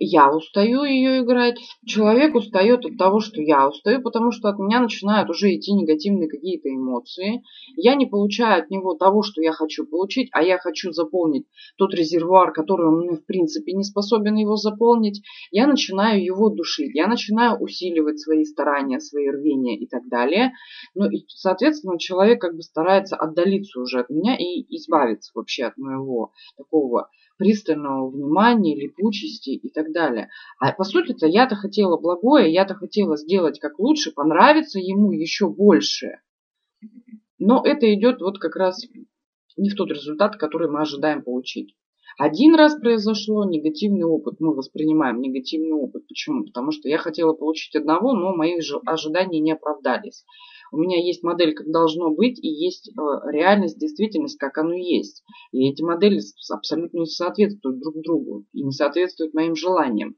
Я устаю ее играть, человек устает от того, что я устаю, потому что от меня начинают уже идти негативные какие-то эмоции. Я не получаю от него того, что я хочу получить, а я хочу заполнить тот резервуар, который он мне в принципе не способен его заполнить. Я начинаю его душить, я начинаю усиливать свои старания, свои рвения и так далее. Ну и, соответственно, человек как бы старается отдалиться уже от меня и избавиться вообще от моего такого пристального внимания, липучести и так далее. А по сути-то я-то хотела благое, я-то хотела сделать как лучше, понравиться ему еще больше. Но это идет вот как раз не в тот результат, который мы ожидаем получить. Один раз произошло негативный опыт, мы воспринимаем негативный опыт. Почему? Потому что я хотела получить одного, но мои ожидания не оправдались. У меня есть модель, как должно быть, и есть э, реальность, действительность, как оно есть. И эти модели абсолютно не соответствуют друг другу и не соответствуют моим желаниям.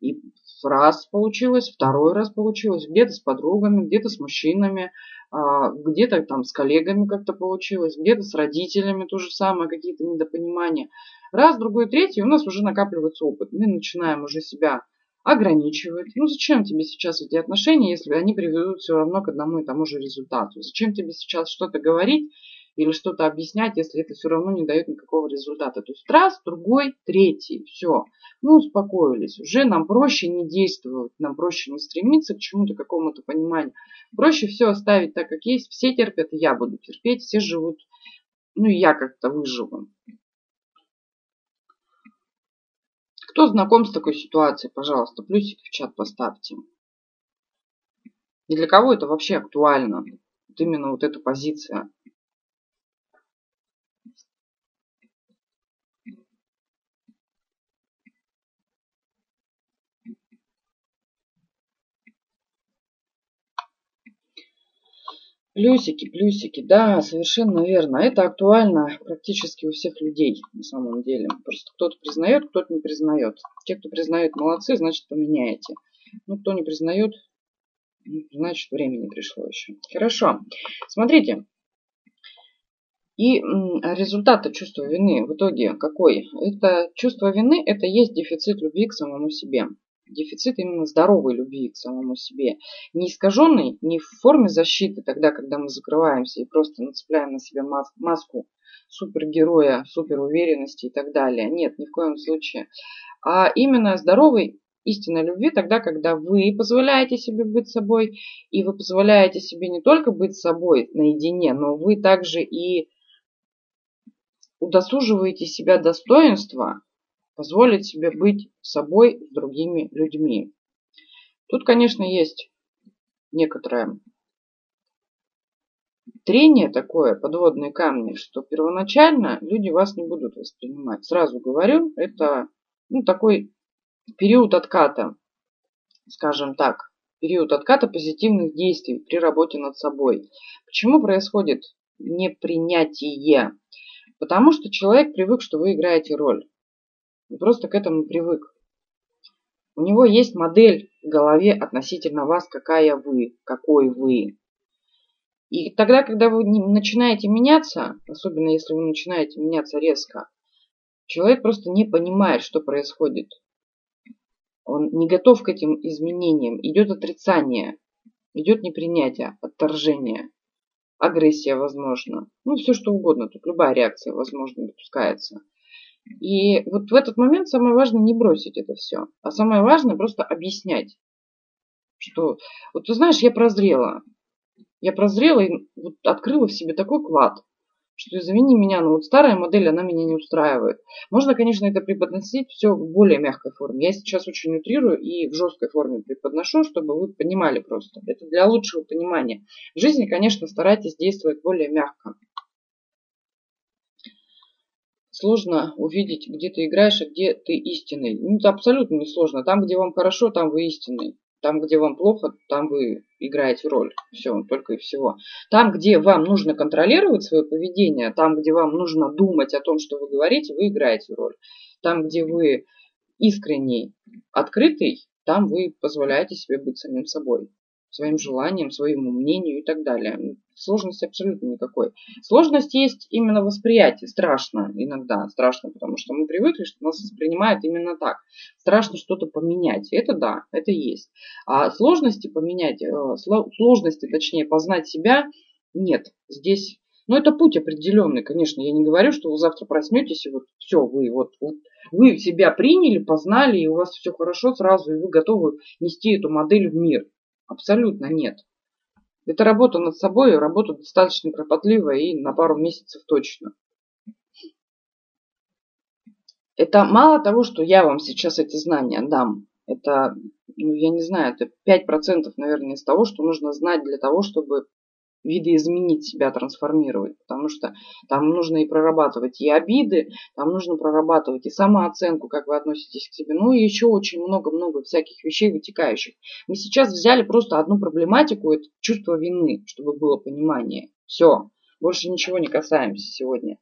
И раз получилось, второй раз получилось, где-то с подругами, где-то с мужчинами, а, где-то там с коллегами как-то получилось, где-то с родителями то же самое, какие-то недопонимания. Раз, другой, третий, у нас уже накапливается опыт. Мы начинаем уже себя ограничивать. Ну зачем тебе сейчас эти отношения, если они приведут все равно к одному и тому же результату? Зачем тебе сейчас что-то говорить или что-то объяснять, если это все равно не дает никакого результата? То есть раз, другой, третий, все. Мы успокоились. Уже нам проще не действовать, нам проще не стремиться к чему-то, какому-то пониманию. Проще все оставить так, как есть. Все терпят, и я буду терпеть, все живут. Ну и я как-то выживу. Кто знаком с такой ситуацией, пожалуйста, плюсик в чат поставьте. И для кого это вообще актуально? Вот именно вот эта позиция. Плюсики, плюсики, да, совершенно верно. Это актуально практически у всех людей на самом деле. Просто кто-то признает, кто-то не признает. Те, кто признает, молодцы, значит поменяете. Ну, кто не признает, значит время не пришло еще. Хорошо. Смотрите. И результат чувства вины в итоге какой? Это чувство вины, это есть дефицит любви к самому себе дефицит именно здоровой любви к самому себе. Не искаженный, не в форме защиты, тогда, когда мы закрываемся и просто нацепляем на себя маску супергероя, суперуверенности и так далее. Нет, ни в коем случае. А именно здоровой истинной любви тогда, когда вы позволяете себе быть собой, и вы позволяете себе не только быть собой наедине, но вы также и удосуживаете себя достоинства позволить себе быть собой с другими людьми. Тут, конечно, есть некоторое трение такое, подводные камни, что первоначально люди вас не будут воспринимать. Сразу говорю, это ну, такой период отката, скажем так, период отката позитивных действий при работе над собой. Почему происходит непринятие? Потому что человек привык, что вы играете роль. Он просто к этому привык. У него есть модель в голове относительно вас, какая вы, какой вы. И тогда, когда вы начинаете меняться, особенно если вы начинаете меняться резко, человек просто не понимает, что происходит. Он не готов к этим изменениям. Идет отрицание, идет непринятие, отторжение, агрессия, возможно. Ну, все что угодно. Тут любая реакция, возможно, допускается. И вот в этот момент самое важное не бросить это все, а самое важное просто объяснять, что вот ты знаешь, я прозрела, я прозрела и вот открыла в себе такой клад, что извини меня, но вот старая модель, она меня не устраивает. Можно, конечно, это преподносить все в более мягкой форме. Я сейчас очень утрирую и в жесткой форме преподношу, чтобы вы понимали просто. Это для лучшего понимания. В жизни, конечно, старайтесь действовать более мягко. Сложно увидеть, где ты играешь, а где ты истинный. Ну, это абсолютно не сложно. Там, где вам хорошо, там вы истинный. Там, где вам плохо, там вы играете роль. Все, только и всего. Там, где вам нужно контролировать свое поведение, там, где вам нужно думать о том, что вы говорите, вы играете роль. Там, где вы искренний, открытый, там вы позволяете себе быть самим собой своим желаниям, своему мнению и так далее. Сложности абсолютно никакой. Сложность есть именно восприятие. Страшно иногда. Страшно, потому что мы привыкли, что нас воспринимают именно так. Страшно что-то поменять. Это да, это есть. А сложности поменять, э, сложности, точнее, познать себя, нет. Здесь но это путь определенный, конечно. Я не говорю, что вы завтра проснетесь и вот все, вы вот, вот вы себя приняли, познали, и у вас все хорошо сразу, и вы готовы нести эту модель в мир. Абсолютно нет. Это работа над собой, работа достаточно кропотливая и на пару месяцев точно. Это мало того, что я вам сейчас эти знания дам. Это, ну, я не знаю, это 5%, наверное, из того, что нужно знать для того, чтобы видоизменить себя, трансформировать, потому что там нужно и прорабатывать и обиды, там нужно прорабатывать и самооценку, как вы относитесь к себе, ну и еще очень много-много всяких вещей вытекающих. Мы сейчас взяли просто одну проблематику, это чувство вины, чтобы было понимание. Все, больше ничего не касаемся сегодня.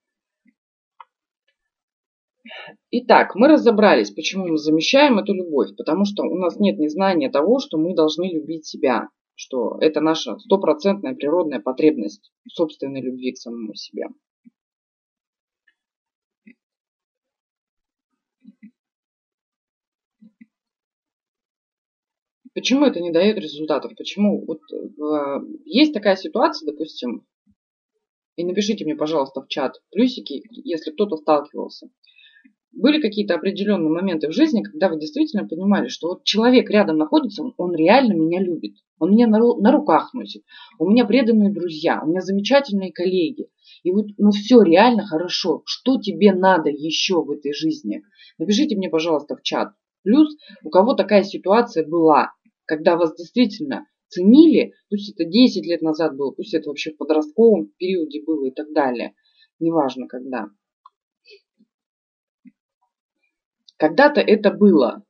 Итак, мы разобрались, почему мы замещаем эту любовь, потому что у нас нет незнания того, что мы должны любить себя что это наша стопроцентная природная потребность собственной любви к самому себе. Почему это не дает результатов? Почему? Вот, э, есть такая ситуация, допустим, и напишите мне, пожалуйста, в чат плюсики, если кто-то сталкивался были какие-то определенные моменты в жизни, когда вы действительно понимали, что вот человек рядом находится, он, реально меня любит, он меня на, на руках носит, у меня преданные друзья, у меня замечательные коллеги. И вот, ну все реально хорошо. Что тебе надо еще в этой жизни? Напишите мне, пожалуйста, в чат. Плюс, у кого такая ситуация была, когда вас действительно ценили, пусть это 10 лет назад было, пусть это вообще в подростковом периоде было и так далее. Неважно когда. Когда-то это было.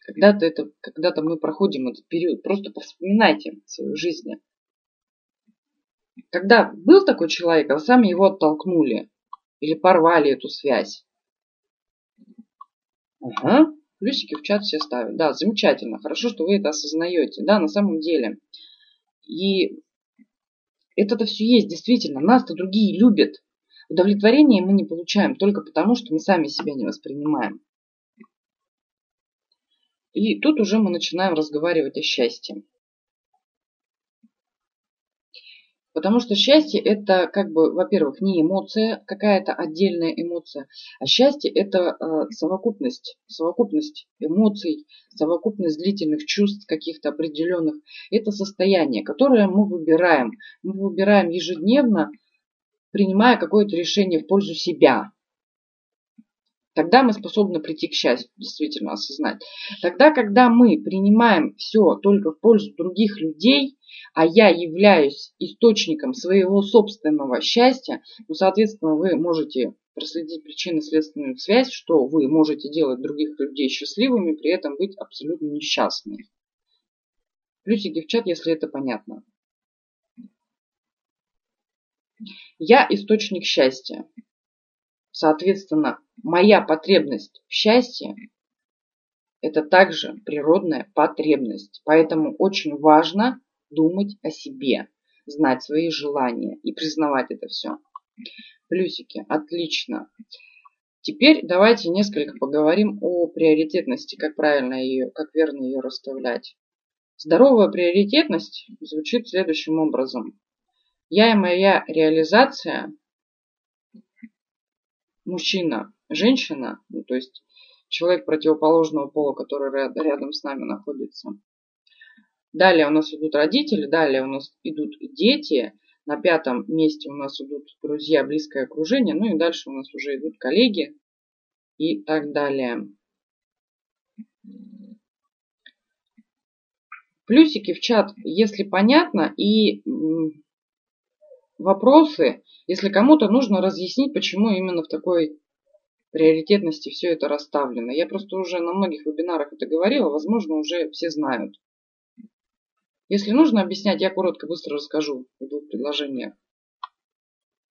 Когда-то это, когда-то мы проходим этот период. Просто вспоминайте свою жизнь. Когда был такой человек, а сами его оттолкнули или порвали эту связь. Ага, плюсики в чат все ставят. Да, замечательно. Хорошо, что вы это осознаете. Да, на самом деле. И это-то все есть, действительно. Нас-то другие любят. Удовлетворение мы не получаем только потому, что мы сами себя не воспринимаем. И тут уже мы начинаем разговаривать о счастье. Потому что счастье это как бы, во-первых, не эмоция, какая-то отдельная эмоция, а счастье это э, совокупность, совокупность эмоций, совокупность длительных чувств каких-то определенных. Это состояние, которое мы выбираем. Мы выбираем ежедневно принимая какое-то решение в пользу себя. Тогда мы способны прийти к счастью, действительно осознать. Тогда, когда мы принимаем все только в пользу других людей, а я являюсь источником своего собственного счастья, ну, соответственно, вы можете проследить причинно-следственную связь, что вы можете делать других людей счастливыми, при этом быть абсолютно несчастными. Плюсики в чат, если это понятно. Я источник счастья. Соответственно, моя потребность в счастье – это также природная потребность. Поэтому очень важно думать о себе, знать свои желания и признавать это все. Плюсики. Отлично. Теперь давайте несколько поговорим о приоритетности, как правильно ее, как верно ее расставлять. Здоровая приоритетность звучит следующим образом. Я и моя реализация, мужчина, женщина, ну, то есть человек противоположного пола, который рядом с нами находится. Далее у нас идут родители, далее у нас идут дети, на пятом месте у нас идут друзья, близкое окружение, ну и дальше у нас уже идут коллеги и так далее. Плюсики в чат, если понятно, и вопросы, если кому-то нужно разъяснить, почему именно в такой приоритетности все это расставлено. Я просто уже на многих вебинарах это говорила, возможно, уже все знают. Если нужно объяснять, я коротко, быстро расскажу в двух предложениях.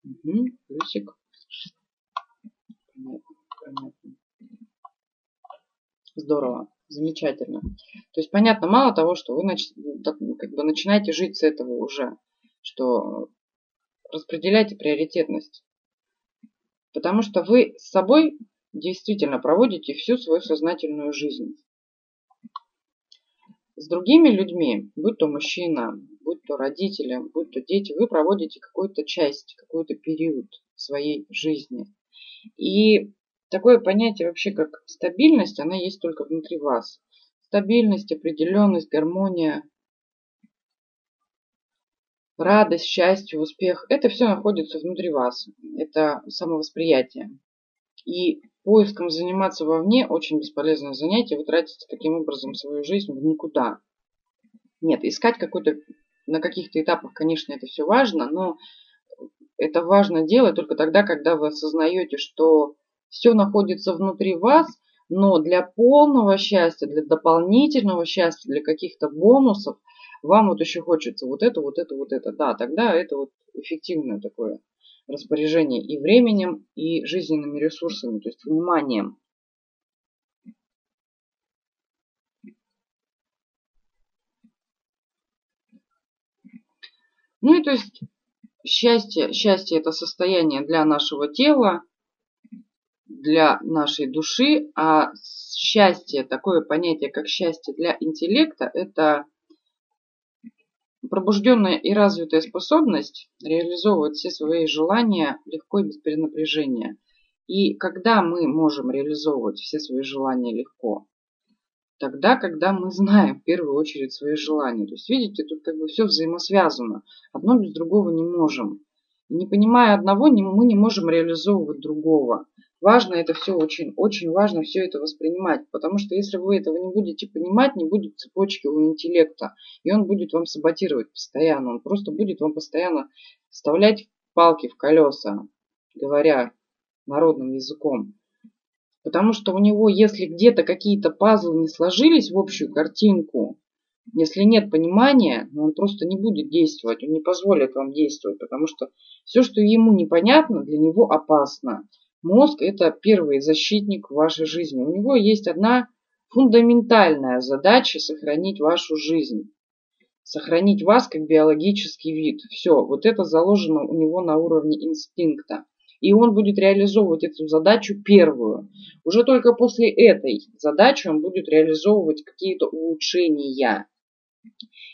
Угу, плюсик. Здорово, замечательно. То есть понятно, мало того, что вы нач... как бы начинаете жить с этого уже, что распределяйте приоритетность. Потому что вы с собой действительно проводите всю свою сознательную жизнь. С другими людьми, будь то мужчина, будь то родители, будь то дети, вы проводите какую-то часть, какой-то период своей жизни. И такое понятие вообще как стабильность, она есть только внутри вас. Стабильность, определенность, гармония, радость, счастье, успех, это все находится внутри вас. Это самовосприятие. И поиском заниматься вовне очень бесполезное занятие. Вы тратите таким образом свою жизнь в никуда. Нет, искать какой-то на каких-то этапах, конечно, это все важно, но это важно делать только тогда, когда вы осознаете, что все находится внутри вас, но для полного счастья, для дополнительного счастья, для каких-то бонусов – вам вот еще хочется вот это, вот это, вот это. Да, тогда это вот эффективное такое распоряжение и временем, и жизненными ресурсами, то есть вниманием. Ну и то есть счастье, счастье это состояние для нашего тела, для нашей души, а счастье, такое понятие, как счастье для интеллекта, это Пробужденная и развитая способность реализовывать все свои желания легко и без перенапряжения. И когда мы можем реализовывать все свои желания легко? Тогда, когда мы знаем в первую очередь свои желания. То есть, видите, тут как бы все взаимосвязано. Одно без другого не можем. Не понимая одного, мы не можем реализовывать другого. Важно это все очень, очень важно все это воспринимать, потому что если вы этого не будете понимать, не будет цепочки у интеллекта, и он будет вам саботировать постоянно, он просто будет вам постоянно вставлять палки в колеса, говоря народным языком. Потому что у него, если где-то какие-то пазлы не сложились в общую картинку, если нет понимания, ну, он просто не будет действовать, он не позволит вам действовать, потому что все, что ему непонятно, для него опасно. Мозг – это первый защитник вашей жизни. У него есть одна фундаментальная задача – сохранить вашу жизнь. Сохранить вас как биологический вид. Все, вот это заложено у него на уровне инстинкта. И он будет реализовывать эту задачу первую. Уже только после этой задачи он будет реализовывать какие-то улучшения.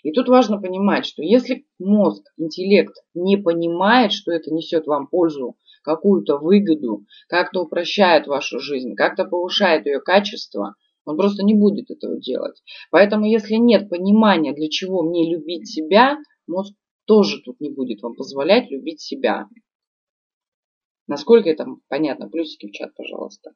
И тут важно понимать, что если мозг, интеллект не понимает, что это несет вам пользу, какую-то выгоду, как-то упрощает вашу жизнь, как-то повышает ее качество, он просто не будет этого делать. Поэтому, если нет понимания, для чего мне любить себя, мозг тоже тут не будет вам позволять любить себя. Насколько это понятно? Плюсики в чат, пожалуйста.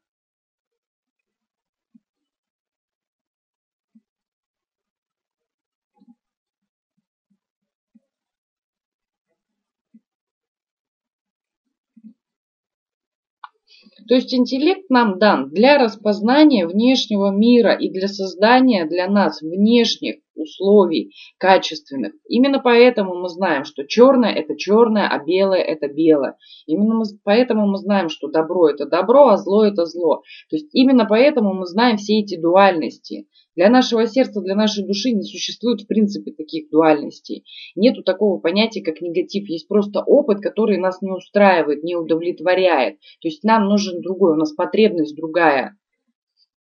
То есть интеллект нам дан для распознания внешнего мира и для создания для нас внешних условий качественных. Именно поэтому мы знаем, что черное это черное, а белое это белое. Именно мы, поэтому мы знаем, что добро это добро, а зло это зло. То есть именно поэтому мы знаем все эти дуальности. Для нашего сердца, для нашей души не существует в принципе таких дуальностей. Нету такого понятия, как негатив. Есть просто опыт, который нас не устраивает, не удовлетворяет. То есть нам нужен другой, у нас потребность другая.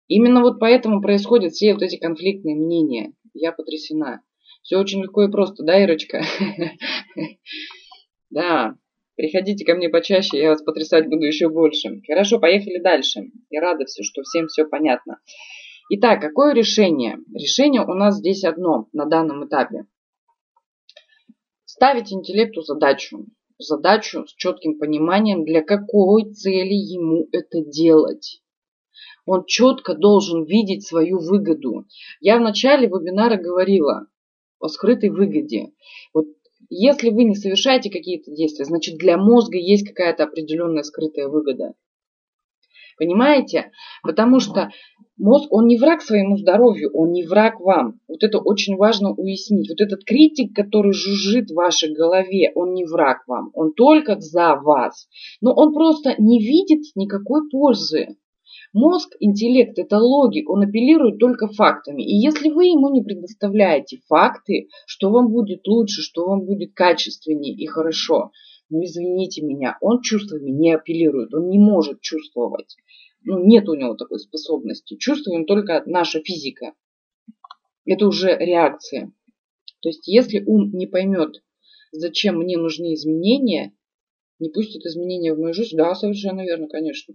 Именно вот поэтому происходят все вот эти конфликтные мнения. Я потрясена. Все очень легко и просто, да, Ирочка? Да, приходите ко мне почаще, я вас потрясать буду еще больше. Хорошо, поехали дальше. Я рада, все, что всем все понятно. Итак, какое решение? Решение у нас здесь одно на данном этапе. Ставить интеллекту задачу. Задачу с четким пониманием, для какой цели ему это делать. Он четко должен видеть свою выгоду. Я в начале вебинара говорила о скрытой выгоде. Вот если вы не совершаете какие-то действия, значит для мозга есть какая-то определенная скрытая выгода. Понимаете? Потому что мозг, он не враг своему здоровью, он не враг вам. Вот это очень важно уяснить. Вот этот критик, который жужжит в вашей голове, он не враг вам, он только за вас. Но он просто не видит никакой пользы. Мозг, интеллект – это логик, он апеллирует только фактами. И если вы ему не предоставляете факты, что вам будет лучше, что вам будет качественнее и хорошо, ну извините меня, он чувствами не апеллирует, он не может чувствовать. Ну, нет у него такой способности. Чувствуем только наша физика. Это уже реакция. То есть, если ум не поймет, зачем мне нужны изменения, не пустит изменения в мою жизнь, да, совершенно верно, конечно.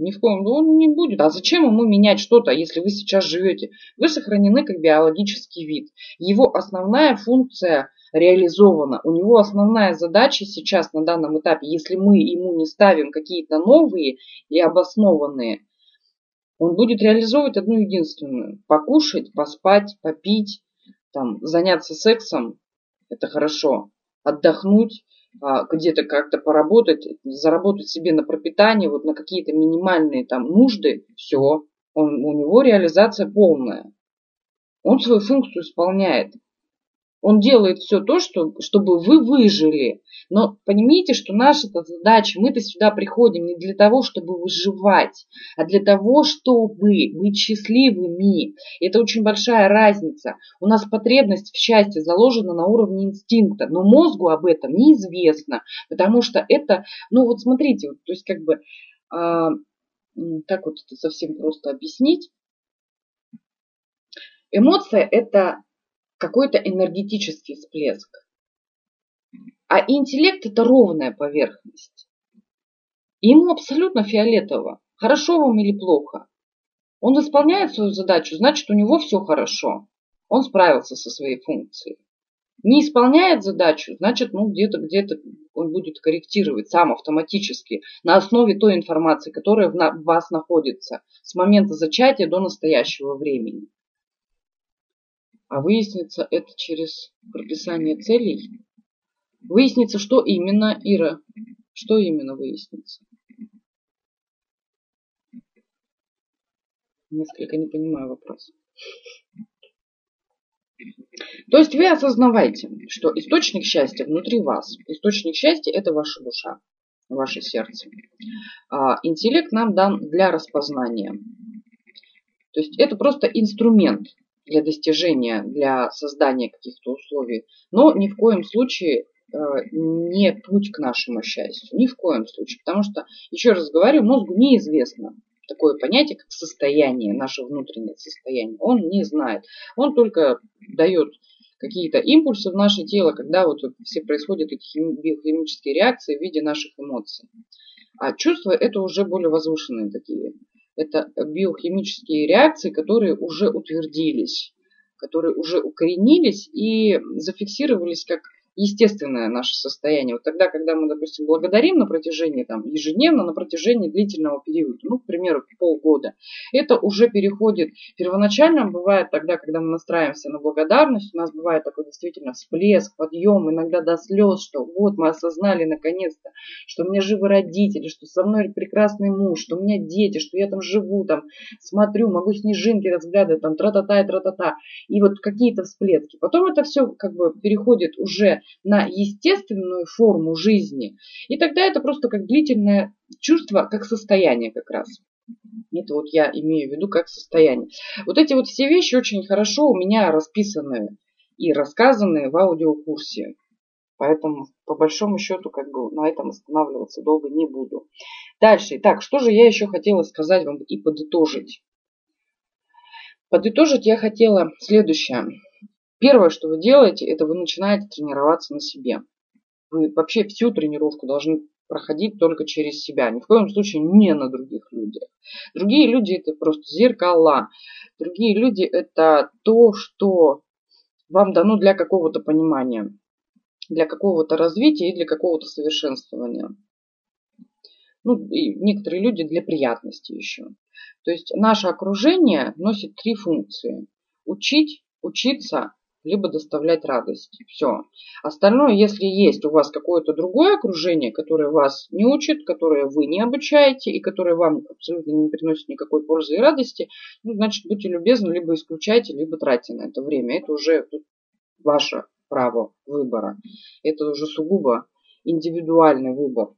Ни в коем, он не будет. А зачем ему менять что-то, если вы сейчас живете? Вы сохранены как биологический вид. Его основная функция реализована. У него основная задача сейчас на данном этапе, если мы ему не ставим какие-то новые и обоснованные, он будет реализовывать одну единственную. Покушать, поспать, попить, там, заняться сексом, это хорошо. Отдохнуть, где-то как-то поработать, заработать себе на пропитание, вот на какие-то минимальные там нужды, все, он, у него реализация полная. Он свою функцию исполняет. Он делает все то, что, чтобы вы выжили. Но понимаете, что наша задача, мы-то сюда приходим не для того, чтобы выживать, а для того, чтобы быть счастливыми. И это очень большая разница. У нас потребность в счастье заложена на уровне инстинкта, но мозгу об этом неизвестно, потому что это, ну вот смотрите, вот, то есть как бы, э, как вот это совсем просто объяснить, Эмоция – это какой-то энергетический всплеск. А интеллект это ровная поверхность. Ему абсолютно фиолетово, хорошо вам или плохо. Он исполняет свою задачу, значит у него все хорошо. Он справился со своей функцией. Не исполняет задачу, значит, ну где-то, где-то он будет корректировать сам автоматически на основе той информации, которая в вас находится с момента зачатия до настоящего времени. А выяснится это через прописание целей. Выяснится, что именно, Ира, что именно выяснится. Несколько не понимаю вопрос. То есть вы осознавайте, что источник счастья внутри вас. Источник счастья это ваша душа, ваше сердце. А интеллект нам дан для распознания. То есть это просто инструмент для достижения, для создания каких-то условий, но ни в коем случае э, не путь к нашему счастью. Ни в коем случае. Потому что, еще раз говорю, мозгу неизвестно такое понятие, как состояние, наше внутреннее состояние. Он не знает. Он только дает какие-то импульсы в наше тело, когда вот все происходят эти биохимические реакции в виде наших эмоций. А чувства это уже более возвышенные такие это биохимические реакции, которые уже утвердились, которые уже укоренились и зафиксировались как естественное наше состояние. Вот тогда, когда мы, допустим, благодарим на протяжении, там, ежедневно, на протяжении длительного периода, ну, к примеру, полгода, это уже переходит, первоначально бывает тогда, когда мы настраиваемся на благодарность, у нас бывает такой действительно всплеск, подъем, иногда до слез, что вот мы осознали наконец-то, что у меня живы родители, что со мной прекрасный муж, что у меня дети, что я там живу, там, смотрю, могу снежинки разглядывать, там, тра-та-та и тра-та-та. И вот какие-то всплески. Потом это все как бы переходит уже на естественную форму жизни. И тогда это просто как длительное чувство, как состояние как раз. Это вот я имею в виду как состояние. Вот эти вот все вещи очень хорошо у меня расписаны и рассказаны в аудиокурсе. Поэтому, по большому счету, как бы на этом останавливаться долго не буду. Дальше. Так, что же я еще хотела сказать вам и подытожить? Подытожить я хотела следующее. Первое, что вы делаете, это вы начинаете тренироваться на себе. Вы вообще всю тренировку должны проходить только через себя. Ни в коем случае не на других людях. Другие люди это просто зеркала. Другие люди это то, что вам дано для какого-то понимания, для какого-то развития и для какого-то совершенствования. Ну, и некоторые люди для приятности еще. То есть наше окружение носит три функции. Учить, учиться либо доставлять радость. Все. Остальное, если есть у вас какое-то другое окружение, которое вас не учит, которое вы не обучаете и которое вам абсолютно не приносит никакой пользы и радости, ну, значит, будьте любезны, либо исключайте, либо тратьте на это время. Это уже ваше право выбора. Это уже сугубо индивидуальный выбор.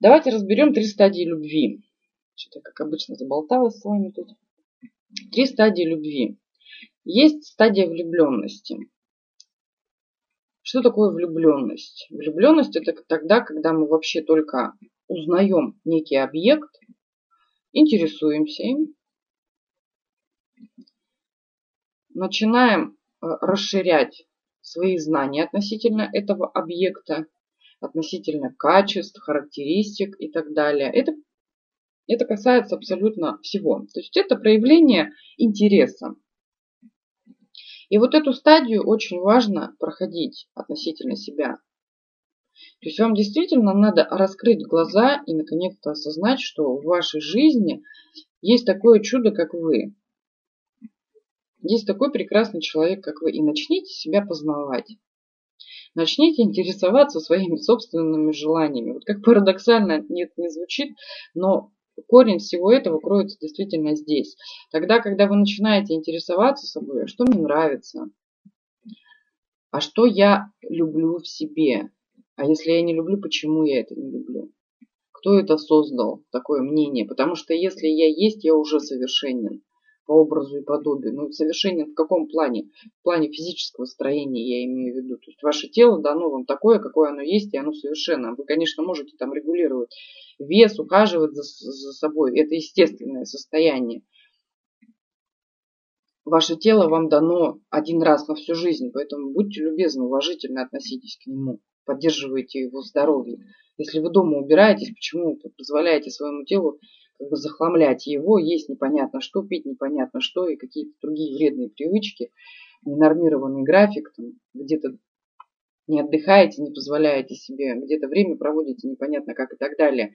Давайте разберем три стадии любви. Что-то, как обычно, заболталась с вами тут. Три стадии любви. Есть стадия влюбленности. Что такое влюбленность? Влюбленность это тогда, когда мы вообще только узнаем некий объект, интересуемся им, начинаем э, расширять свои знания относительно этого объекта, относительно качеств, характеристик и так далее. Это, это касается абсолютно всего. То есть это проявление интереса. И вот эту стадию очень важно проходить относительно себя. То есть вам действительно надо раскрыть глаза и наконец-то осознать, что в вашей жизни есть такое чудо, как вы. Есть такой прекрасный человек, как вы. И начните себя познавать. Начните интересоваться своими собственными желаниями. Вот как парадоксально нет, не звучит, но корень всего этого кроется действительно здесь. Тогда, когда вы начинаете интересоваться собой, а что мне нравится, а что я люблю в себе, а если я не люблю, почему я это не люблю? Кто это создал, такое мнение? Потому что если я есть, я уже совершенен по образу и подобию. Ну, совершенен в каком плане? В плане физического строения я имею в виду. То есть ваше тело дано вам такое, какое оно есть, и оно совершенно. Вы, конечно, можете там регулировать вес, ухаживать за, за собой. Это естественное состояние. Ваше тело вам дано один раз на всю жизнь, поэтому будьте любезны, уважительно относитесь к нему, поддерживайте его здоровье. Если вы дома убираетесь, почему вы позволяете своему телу как бы захламлять его, есть непонятно что, пить непонятно что и какие-то другие вредные привычки, ненормированный график, там, где-то не отдыхаете, не позволяете себе, где-то время проводите непонятно как и так далее.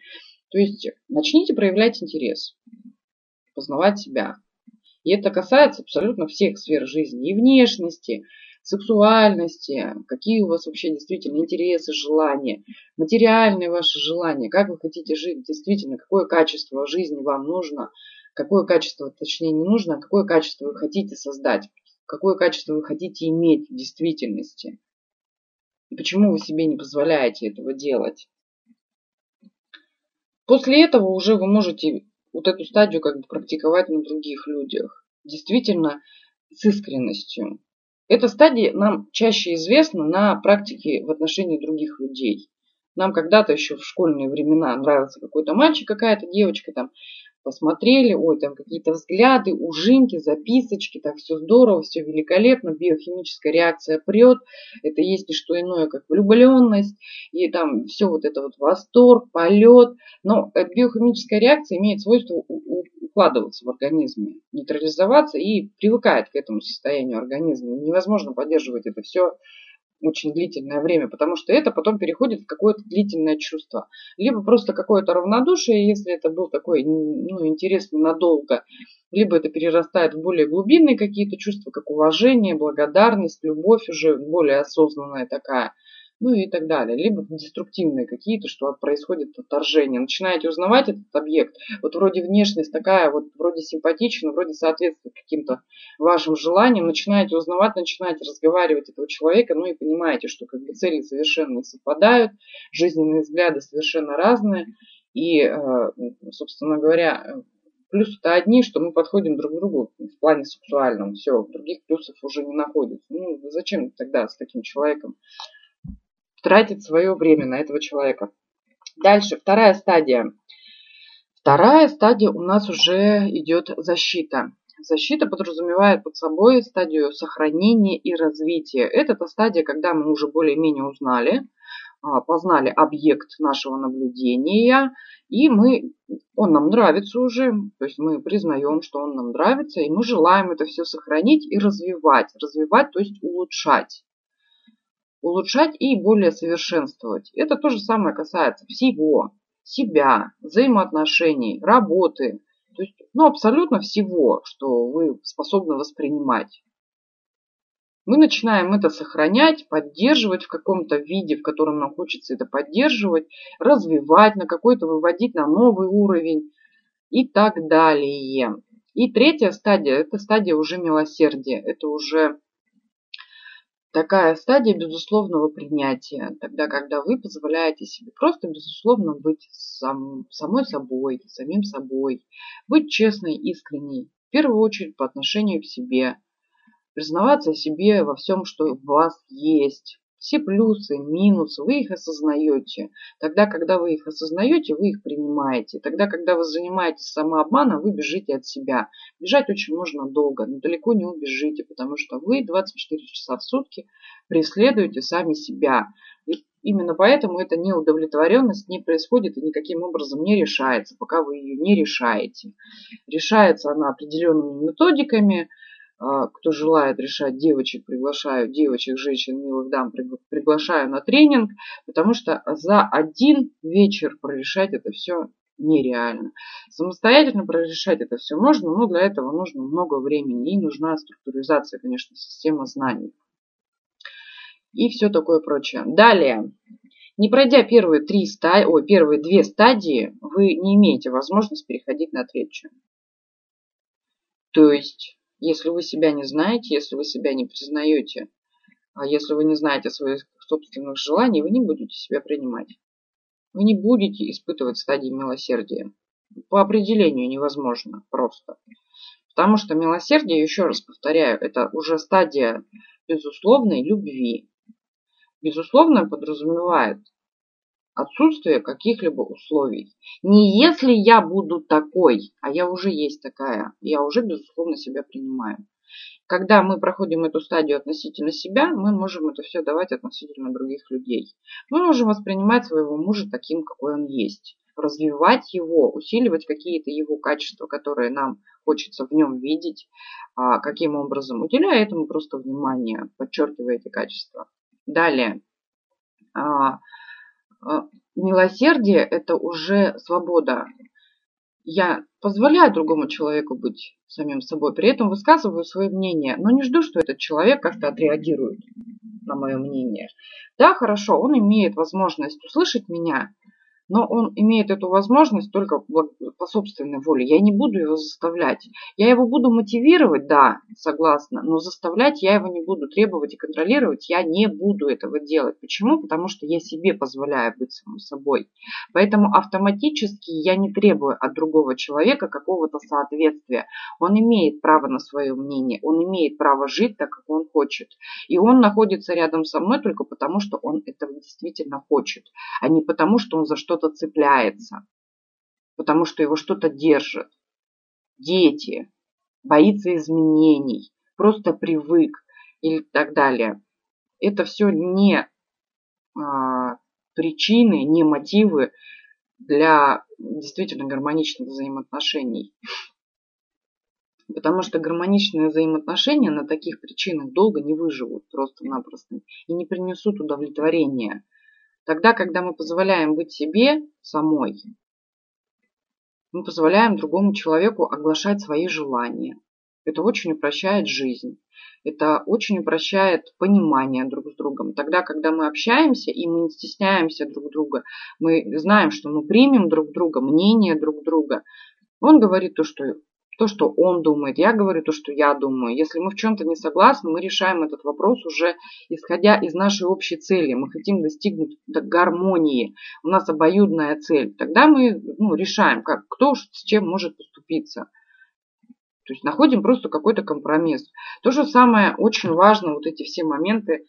То есть начните проявлять интерес, познавать себя. И это касается абсолютно всех сфер жизни, и внешности, сексуальности, какие у вас вообще действительно интересы, желания, материальные ваши желания, как вы хотите жить, действительно, какое качество жизни вам нужно, какое качество, точнее, не нужно, а какое качество вы хотите создать, какое качество вы хотите иметь в действительности. И почему вы себе не позволяете этого делать? После этого уже вы можете вот эту стадию как бы практиковать на других людях. Действительно, с искренностью. Эта стадия нам чаще известна на практике в отношении других людей. Нам когда-то еще в школьные времена нравился какой-то мальчик, какая-то девочка, там посмотрели, ой, там какие-то взгляды, ужинки, записочки, так все здорово, все великолепно, биохимическая реакция прет, это есть не что иное, как влюбленность, и там все вот это вот восторг, полет, но биохимическая реакция имеет свойство укладываться в организме, нейтрализоваться и привыкает к этому состоянию организма. Невозможно поддерживать это все очень длительное время, потому что это потом переходит в какое-то длительное чувство. Либо просто какое-то равнодушие, если это был такой ну, интерес ненадолго, либо это перерастает в более глубинные какие-то чувства, как уважение, благодарность, любовь уже более осознанная такая ну и так далее. Либо деструктивные какие-то, что происходит отторжение. Начинаете узнавать этот объект, вот вроде внешность такая, вот вроде симпатична, вроде соответствует каким-то вашим желаниям, начинаете узнавать, начинаете разговаривать этого человека, ну и понимаете, что как бы цели совершенно не совпадают, жизненные взгляды совершенно разные, и, э, собственно говоря, плюсы-то одни, что мы подходим друг к другу в плане сексуальном, все, других плюсов уже не находится. Ну, зачем тогда с таким человеком тратить свое время на этого человека. Дальше, вторая стадия. Вторая стадия у нас уже идет защита. Защита подразумевает под собой стадию сохранения и развития. Это та стадия, когда мы уже более-менее узнали, а, познали объект нашего наблюдения, и мы, он нам нравится уже, то есть мы признаем, что он нам нравится, и мы желаем это все сохранить и развивать. Развивать, то есть улучшать улучшать и более совершенствовать. Это то же самое касается всего, себя, взаимоотношений, работы, то есть, ну, абсолютно всего, что вы способны воспринимать. Мы начинаем это сохранять, поддерживать в каком-то виде, в котором нам хочется это поддерживать, развивать, на какой-то выводить на новый уровень и так далее. И третья стадия, это стадия уже милосердия. Это уже Такая стадия безусловного принятия, тогда, когда вы позволяете себе просто безусловно быть сам, самой собой, самим собой, быть честной, искренней, в первую очередь по отношению к себе, признаваться себе во всем, что у вас есть, все плюсы, минусы, вы их осознаете. Тогда, когда вы их осознаете, вы их принимаете. Тогда, когда вы занимаетесь самообманом, вы бежите от себя. Бежать очень можно долго, но далеко не убежите, потому что вы 24 часа в сутки преследуете сами себя. И именно поэтому эта неудовлетворенность не происходит и никаким образом не решается, пока вы ее не решаете. Решается она определенными методиками, кто желает решать девочек, приглашаю девочек, женщин, милых дам, приглашаю на тренинг, потому что за один вечер прорешать это все нереально. Самостоятельно прорешать это все можно, но для этого нужно много времени и нужна структуризация, конечно, системы знаний. И все такое прочее. Далее. Не пройдя первые, три стадии, ой, первые две стадии, вы не имеете возможности переходить на третью. То есть если вы себя не знаете, если вы себя не признаете, а если вы не знаете своих собственных желаний, вы не будете себя принимать. Вы не будете испытывать стадии милосердия. По определению невозможно просто. Потому что милосердие, еще раз повторяю, это уже стадия безусловной любви. Безусловно подразумевает отсутствие каких-либо условий. Не если я буду такой, а я уже есть такая, я уже, безусловно, себя принимаю. Когда мы проходим эту стадию относительно себя, мы можем это все давать относительно других людей. Мы можем воспринимать своего мужа таким, какой он есть. Развивать его, усиливать какие-то его качества, которые нам хочется в нем видеть. А каким образом? Уделяя этому просто внимание, подчеркивая эти качества. Далее. А, милосердие – это уже свобода. Я позволяю другому человеку быть самим собой, при этом высказываю свое мнение, но не жду, что этот человек как-то отреагирует на мое мнение. Да, хорошо, он имеет возможность услышать меня, но он имеет эту возможность только по собственной воле. Я не буду его заставлять. Я его буду мотивировать, да, согласна, но заставлять я его не буду, требовать и контролировать я не буду этого делать. Почему? Потому что я себе позволяю быть самим собой. Поэтому автоматически я не требую от другого человека какого-то соответствия. Он имеет право на свое мнение, он имеет право жить так, как он хочет. И он находится рядом со мной только потому, что он этого действительно хочет, а не потому, что он за что-то что-то цепляется, потому что его что-то держит. Дети, боится изменений, просто привык или так далее. Это все не а, причины, не мотивы для действительно гармоничных взаимоотношений. Потому что гармоничные взаимоотношения на таких причинах долго не выживут просто-напросто и не принесут удовлетворения. Тогда, когда мы позволяем быть себе самой, мы позволяем другому человеку оглашать свои желания. Это очень упрощает жизнь. Это очень упрощает понимание друг с другом. Тогда, когда мы общаемся и мы не стесняемся друг друга, мы знаем, что мы примем друг друга, мнение друг друга. Он говорит то, что то, что он думает, я говорю то, что я думаю. Если мы в чем-то не согласны, мы решаем этот вопрос уже исходя из нашей общей цели. Мы хотим достигнуть гармонии. У нас обоюдная цель. Тогда мы ну, решаем, как, кто с чем может поступиться. То есть находим просто какой-то компромисс. То же самое очень важно, вот эти все моменты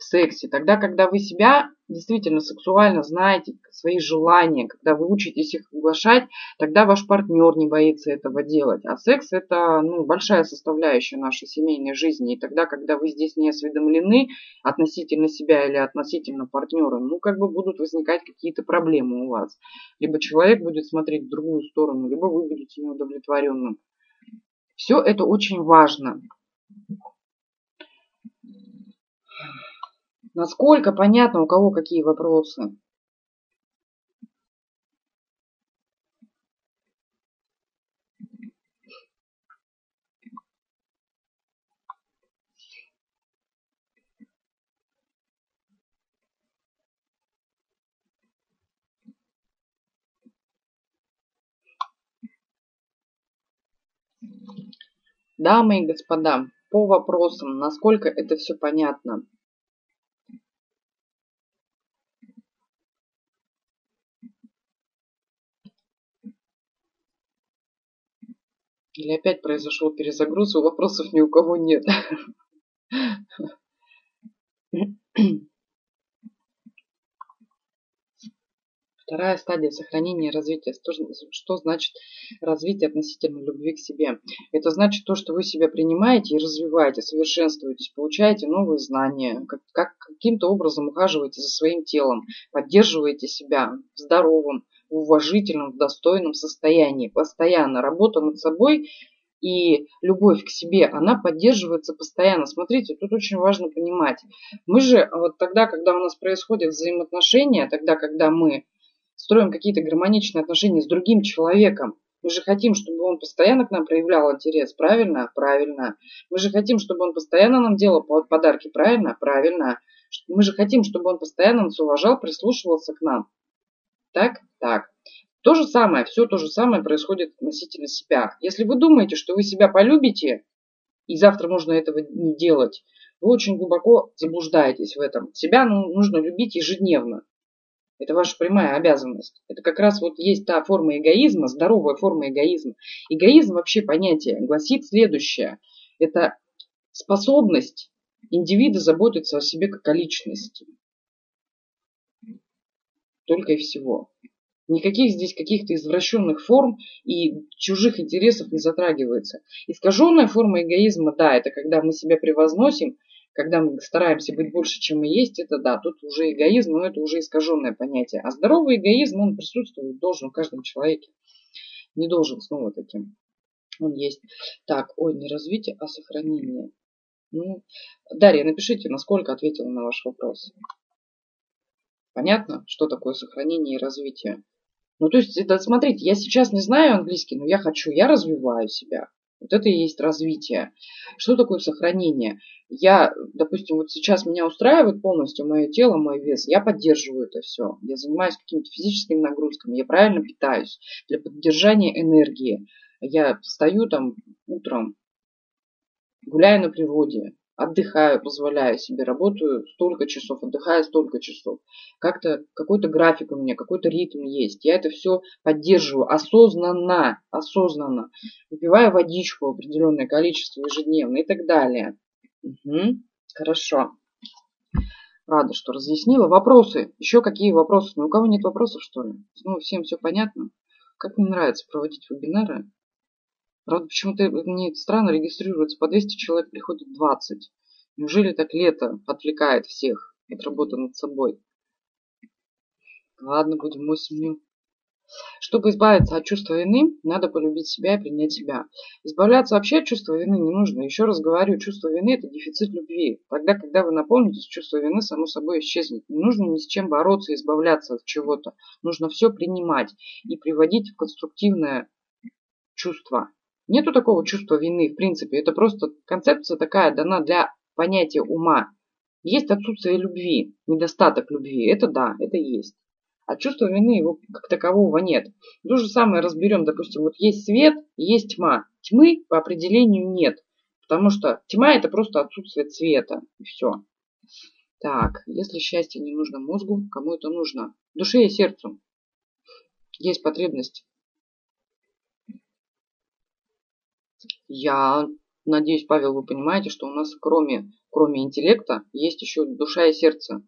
в сексе. Тогда, когда вы себя действительно сексуально знаете, свои желания, когда вы учитесь их оглашать, тогда ваш партнер не боится этого делать. А секс это ну, большая составляющая нашей семейной жизни. И тогда, когда вы здесь не осведомлены относительно себя или относительно партнера, ну как бы будут возникать какие-то проблемы у вас. Либо человек будет смотреть в другую сторону, либо вы будете неудовлетворенным. Все это очень важно. Насколько понятно, у кого какие вопросы? Дамы и господа, по вопросам, насколько это все понятно. Или опять произошел перезагруз, и вопросов ни у кого нет. Вторая стадия сохранения и развития. Что значит развитие относительно любви к себе? Это значит то, что вы себя принимаете и развиваете, совершенствуетесь, получаете новые знания, как, как каким-то образом ухаживаете за своим телом, поддерживаете себя здоровым, в уважительном, в достойном состоянии. Постоянно работа над собой и любовь к себе, она поддерживается постоянно. Смотрите, тут очень важно понимать. Мы же вот тогда, когда у нас происходят взаимоотношения, тогда, когда мы строим какие-то гармоничные отношения с другим человеком, мы же хотим, чтобы он постоянно к нам проявлял интерес, правильно? Правильно. Мы же хотим, чтобы он постоянно нам делал подарки, правильно? Правильно. Мы же хотим, чтобы он постоянно нас уважал, прислушивался к нам. Так? Так. То же самое, все то же самое происходит относительно себя. Если вы думаете, что вы себя полюбите, и завтра можно этого не делать, вы очень глубоко заблуждаетесь в этом. Себя ну, нужно любить ежедневно. Это ваша прямая обязанность. Это как раз вот есть та форма эгоизма, здоровая форма эгоизма. Эгоизм вообще понятие гласит следующее. Это способность индивида заботиться о себе как о личности. Только и всего. Никаких здесь каких-то извращенных форм и чужих интересов не затрагивается. Искаженная форма эгоизма, да, это когда мы себя превозносим, когда мы стараемся быть больше, чем мы есть, это да, тут уже эгоизм, но это уже искаженное понятие. А здоровый эгоизм, он присутствует, должен в каждом человеке. Не должен снова таким. Он есть. Так, ой, не развитие, а сохранение. Ну, Дарья, напишите, насколько ответила на ваш вопрос. Понятно, что такое сохранение и развитие? Ну, то есть, это, смотрите, я сейчас не знаю английский, но я хочу, я развиваю себя. Вот это и есть развитие. Что такое сохранение? Я, допустим, вот сейчас меня устраивает полностью мое тело, мой вес. Я поддерживаю это все. Я занимаюсь какими-то физическими нагрузками. Я правильно питаюсь для поддержания энергии. Я встаю там утром, гуляю на природе, отдыхаю, позволяю себе, работаю столько часов, отдыхаю столько часов. Как-то какой-то график у меня, какой-то ритм есть. Я это все поддерживаю осознанно, осознанно. Выпиваю водичку определенное количество ежедневно и так далее. Угу, хорошо. Рада, что разъяснила. Вопросы? Еще какие вопросы? Ну, у кого нет вопросов, что ли? Ну, всем все понятно? Как мне нравится проводить вебинары. Правда, почему-то мне странно регистрируется. По 200 человек приходит 20. Неужели так лето отвлекает всех от работы над собой? Ладно, будем осенью Чтобы избавиться от чувства вины, надо полюбить себя и принять себя. Избавляться вообще от чувства вины не нужно. Еще раз говорю, чувство вины – это дефицит любви. Тогда, когда вы наполнитесь, чувство вины само собой исчезнет. Не нужно ни с чем бороться, избавляться от чего-то. Нужно все принимать и приводить в конструктивное чувство. Нету такого чувства вины, в принципе. Это просто концепция такая дана для понятия ума. Есть отсутствие любви, недостаток любви. Это да, это есть. А чувства вины его как такового нет. То же самое разберем, допустим, вот есть свет, есть тьма. Тьмы по определению нет, потому что тьма это просто отсутствие цвета, и все. Так, если счастье не нужно мозгу, кому это нужно? Душе и сердцу. Есть потребность. Я надеюсь, Павел, вы понимаете, что у нас кроме, кроме интеллекта есть еще душа и сердце.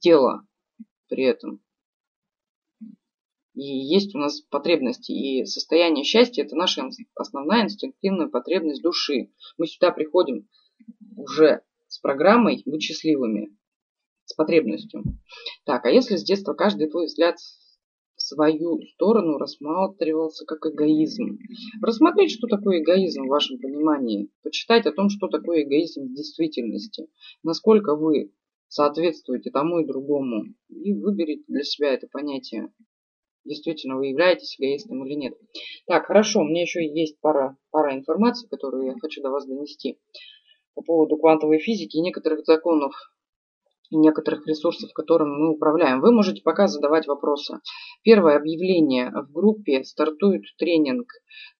Тело при этом. И есть у нас потребности. И состояние счастья – это наша основная инстинктивная потребность души. Мы сюда приходим уже с программой «Быть счастливыми», с потребностью. Так, а если с детства каждый твой взгляд свою сторону рассматривался как эгоизм. Рассмотреть, что такое эгоизм в вашем понимании. Почитать о том, что такое эгоизм в действительности. Насколько вы соответствуете тому и другому. И выберите для себя это понятие действительно вы являетесь эгоистом или нет. Так, хорошо, у меня еще есть пара, пара информации, которую я хочу до вас донести по поводу квантовой физики и некоторых законов и некоторых ресурсов, которыми мы управляем. Вы можете пока задавать вопросы. Первое объявление в группе стартует тренинг.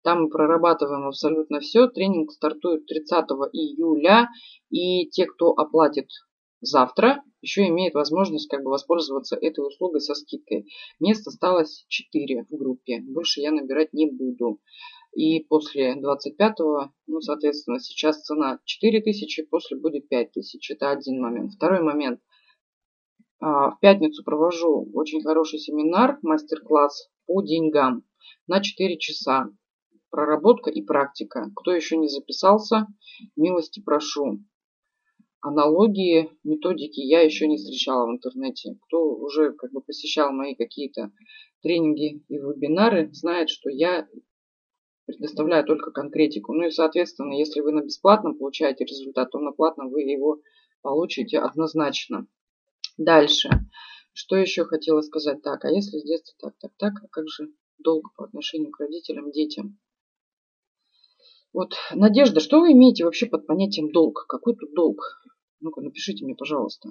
Там мы прорабатываем абсолютно все. Тренинг стартует 30 июля. И те, кто оплатит завтра еще имеет возможность как бы воспользоваться этой услугой со скидкой. Мест осталось 4 в группе. Больше я набирать не буду. И после 25-го, ну, соответственно, сейчас цена 4000, после будет 5000. Это один момент. Второй момент. А, в пятницу провожу очень хороший семинар, мастер-класс по деньгам на 4 часа. Проработка и практика. Кто еще не записался, милости прошу аналогии, методики я еще не встречала в интернете. Кто уже как бы посещал мои какие-то тренинги и вебинары, знает, что я предоставляю только конкретику. Ну и, соответственно, если вы на бесплатном получаете результат, то на платном вы его получите однозначно. Дальше. Что еще хотела сказать? Так, а если с детства так, так, так, а как же долг по отношению к родителям, детям? Вот, Надежда, что вы имеете вообще под понятием долг? Какой тут долг? Ну-ка, напишите мне, пожалуйста.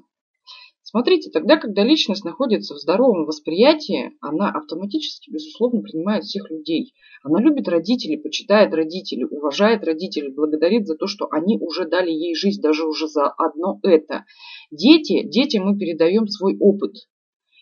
Смотрите, тогда, когда личность находится в здоровом восприятии, она автоматически, безусловно, принимает всех людей. Она любит родителей, почитает родителей, уважает родителей, благодарит за то, что они уже дали ей жизнь, даже уже за одно это. Дети, детям мы передаем свой опыт.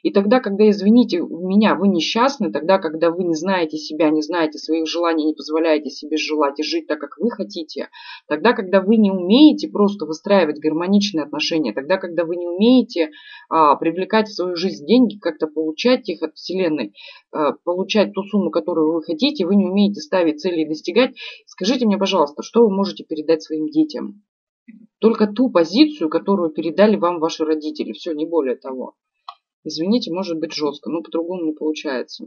И тогда, когда, извините меня, вы несчастны, тогда, когда вы не знаете себя, не знаете своих желаний, не позволяете себе желать и жить так, как вы хотите, тогда, когда вы не умеете просто выстраивать гармоничные отношения, тогда, когда вы не умеете а, привлекать в свою жизнь деньги, как-то получать их от Вселенной, а, получать ту сумму, которую вы хотите, вы не умеете ставить цели и достигать, скажите мне, пожалуйста, что вы можете передать своим детям? Только ту позицию, которую передали вам ваши родители. Все, не более того. Извините, может быть жестко, но по-другому не получается.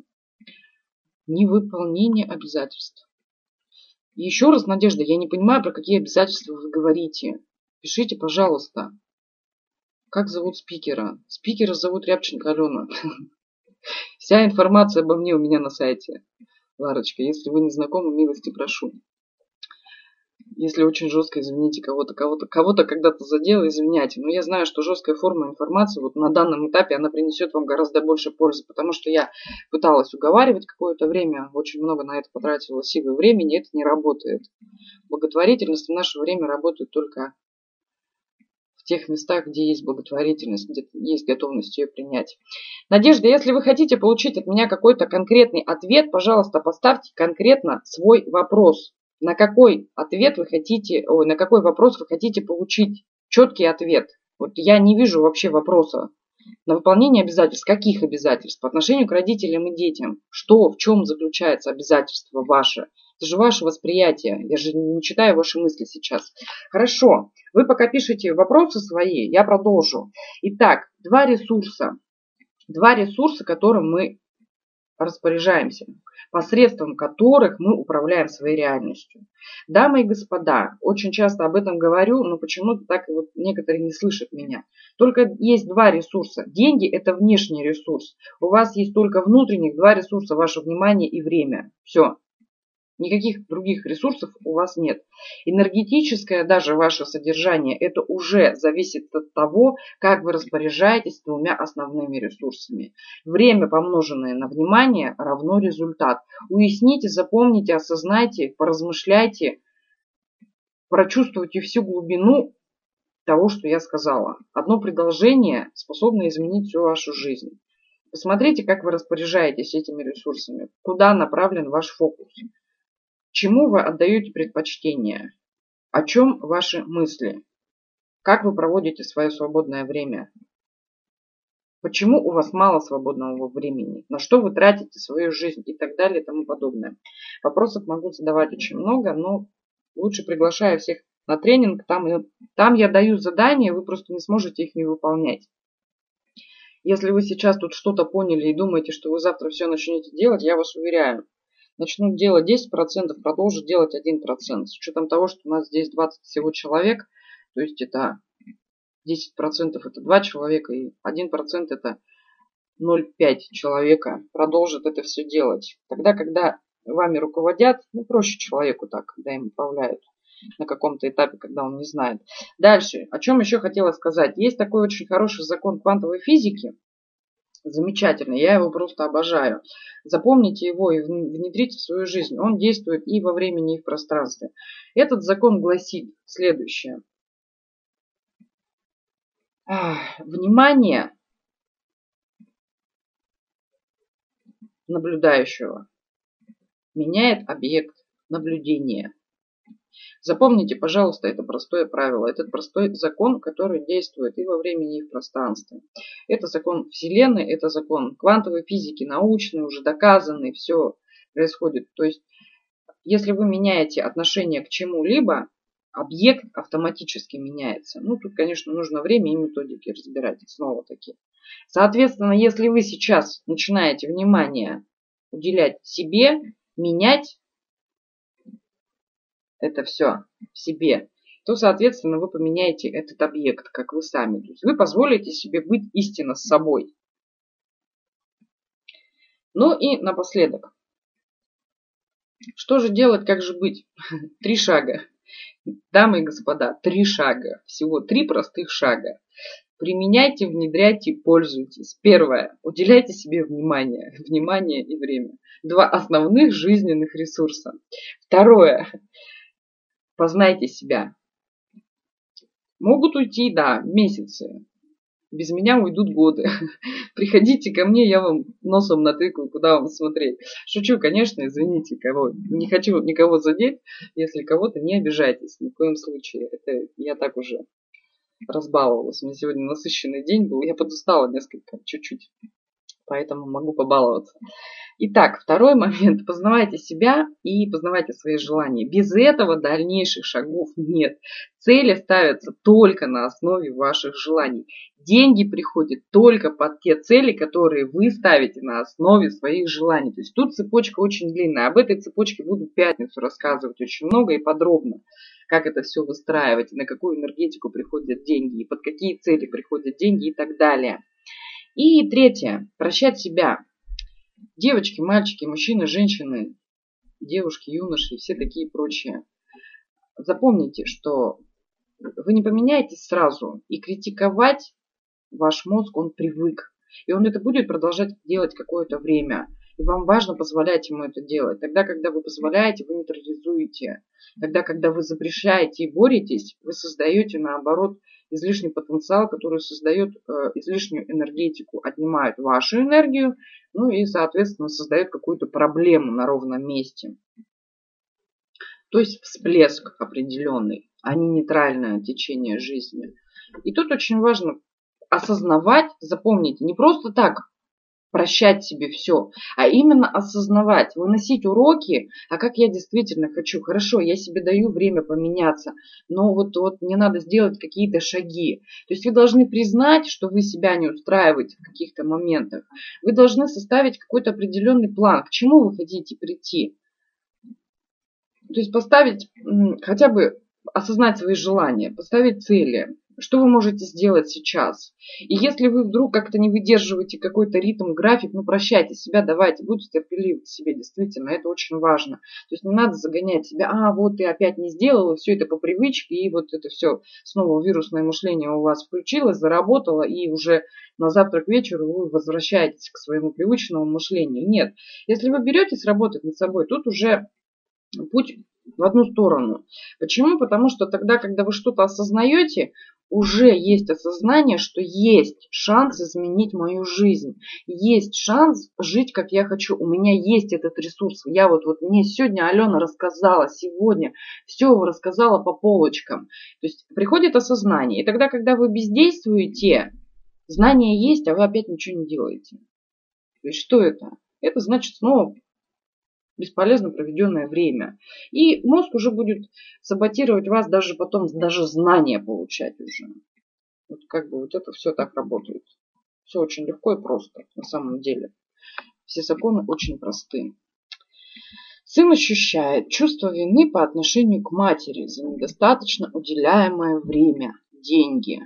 Невыполнение обязательств. еще раз, Надежда, я не понимаю, про какие обязательства вы говорите. Пишите, пожалуйста. Как зовут спикера? Спикера зовут Рябченко Алена. Вся информация обо мне у меня на сайте. Ларочка, если вы не знакомы, милости прошу. Если очень жестко, извините, кого-то, кого-то, кого-то когда-то задел, извиняйте. Но я знаю, что жесткая форма информации вот на данном этапе, она принесет вам гораздо больше пользы, потому что я пыталась уговаривать какое-то время, очень много на это потратила силы и времени, это не работает. Благотворительность в наше время работает только в тех местах, где есть благотворительность, где есть готовность ее принять. Надежда, если вы хотите получить от меня какой-то конкретный ответ, пожалуйста, поставьте конкретно свой вопрос на какой ответ вы хотите, ой, на какой вопрос вы хотите получить четкий ответ. Вот я не вижу вообще вопроса. На выполнение обязательств. Каких обязательств? По отношению к родителям и детям. Что, в чем заключается обязательство ваше? Это же ваше восприятие. Я же не читаю ваши мысли сейчас. Хорошо. Вы пока пишите вопросы свои, я продолжу. Итак, два ресурса. Два ресурса, которым мы распоряжаемся, посредством которых мы управляем своей реальностью. Дамы и господа, очень часто об этом говорю, но почему-то так вот некоторые не слышат меня. Только есть два ресурса. Деньги – это внешний ресурс. У вас есть только внутренних два ресурса – ваше внимание и время. Все. Никаких других ресурсов у вас нет. Энергетическое даже ваше содержание, это уже зависит от того, как вы распоряжаетесь двумя основными ресурсами. Время, помноженное на внимание, равно результат. Уясните, запомните, осознайте, поразмышляйте, прочувствуйте всю глубину того, что я сказала. Одно предложение способно изменить всю вашу жизнь. Посмотрите, как вы распоряжаетесь этими ресурсами, куда направлен ваш фокус. Чему вы отдаете предпочтение? О чем ваши мысли? Как вы проводите свое свободное время? Почему у вас мало свободного времени? На что вы тратите свою жизнь и так далее и тому подобное? Вопросов могу задавать очень много, но лучше приглашаю всех на тренинг. Там, там я даю задания, вы просто не сможете их не выполнять. Если вы сейчас тут что-то поняли и думаете, что вы завтра все начнете делать, я вас уверяю, начнут делать 10%, продолжат делать 1%. С учетом того, что у нас здесь 20 всего человек, то есть это 10% это 2 человека и 1% это 0,5 человека продолжит это все делать. Тогда, когда вами руководят, ну проще человеку так, когда им управляют на каком-то этапе, когда он не знает. Дальше, о чем еще хотела сказать. Есть такой очень хороший закон квантовой физики, замечательный, я его просто обожаю. Запомните его и внедрите в свою жизнь. Он действует и во времени, и в пространстве. Этот закон гласит следующее. Внимание наблюдающего меняет объект наблюдения. Запомните, пожалуйста, это простое правило. Это простой закон, который действует и во времени, и в пространстве. Это закон Вселенной, это закон квантовой физики, научный, уже доказанный, все происходит. То есть, если вы меняете отношение к чему-либо, объект автоматически меняется. Ну, тут, конечно, нужно время и методики разбирать снова таки. Соответственно, если вы сейчас начинаете внимание уделять себе, менять это все в себе, то, соответственно, вы поменяете этот объект, как вы сами. То есть вы позволите себе быть истинно с собой. Ну и напоследок. Что же делать, как же быть? Три шага. Дамы и господа, три шага. Всего три простых шага. Применяйте, внедряйте, пользуйтесь. Первое. Уделяйте себе внимание. Внимание и время. Два основных жизненных ресурса. Второе. Познайте себя. Могут уйти, да, месяцы. Без меня уйдут годы. Приходите ко мне, я вам носом натыкаю, куда вам смотреть. Шучу, конечно, извините, кого. Не хочу никого задеть. Если кого-то, не обижайтесь ни в коем случае. Это я так уже разбаловалась. У меня сегодня насыщенный день был. Я подустала несколько, чуть-чуть. Поэтому могу побаловаться. Итак, второй момент. Познавайте себя и познавайте свои желания. Без этого дальнейших шагов нет. Цели ставятся только на основе ваших желаний. Деньги приходят только под те цели, которые вы ставите на основе своих желаний. То есть тут цепочка очень длинная. Об этой цепочке буду в пятницу рассказывать очень много и подробно как это все выстраивать, на какую энергетику приходят деньги, и под какие цели приходят деньги и так далее. И третье, прощать себя. Девочки, мальчики, мужчины, женщины, девушки, юноши, все такие прочие. Запомните, что вы не поменяетесь сразу, и критиковать ваш мозг, он привык. И он это будет продолжать делать какое-то время. И вам важно позволять ему это делать. Тогда, когда вы позволяете, вы нейтрализуете. Тогда, когда вы запрещаете и боретесь, вы создаете, наоборот, излишний потенциал, который создает э, излишнюю энергетику, отнимает вашу энергию, ну и, соответственно, создает какую-то проблему на ровном месте. То есть всплеск определенный, а не нейтральное течение жизни. И тут очень важно осознавать, запомните, не просто так прощать себе все, а именно осознавать, выносить уроки, а как я действительно хочу. Хорошо, я себе даю время поменяться, но вот, вот мне надо сделать какие-то шаги. То есть вы должны признать, что вы себя не устраиваете в каких-то моментах. Вы должны составить какой-то определенный план, к чему вы хотите прийти. То есть поставить хотя бы осознать свои желания, поставить цели, что вы можете сделать сейчас. И если вы вдруг как-то не выдерживаете какой-то ритм, график, ну прощайте себя, давайте, будьте терпеливы к себе, действительно, это очень важно. То есть не надо загонять себя, а вот ты опять не сделала, все это по привычке, и вот это все снова вирусное мышление у вас включилось, заработало, и уже на завтра к вечеру вы возвращаетесь к своему привычному мышлению. Нет, если вы беретесь работать над собой, тут уже путь в одну сторону. Почему? Потому что тогда, когда вы что-то осознаете, уже есть осознание, что есть шанс изменить мою жизнь. Есть шанс жить, как я хочу. У меня есть этот ресурс. Я вот, вот мне сегодня Алена рассказала, сегодня все рассказала по полочкам. То есть приходит осознание. И тогда, когда вы бездействуете, знание есть, а вы опять ничего не делаете. То есть что это? Это значит снова бесполезно проведенное время. И мозг уже будет саботировать вас даже потом, даже знания получать уже. Вот как бы вот это все так работает. Все очень легко и просто на самом деле. Все законы очень просты. Сын ощущает чувство вины по отношению к матери за недостаточно уделяемое время, деньги.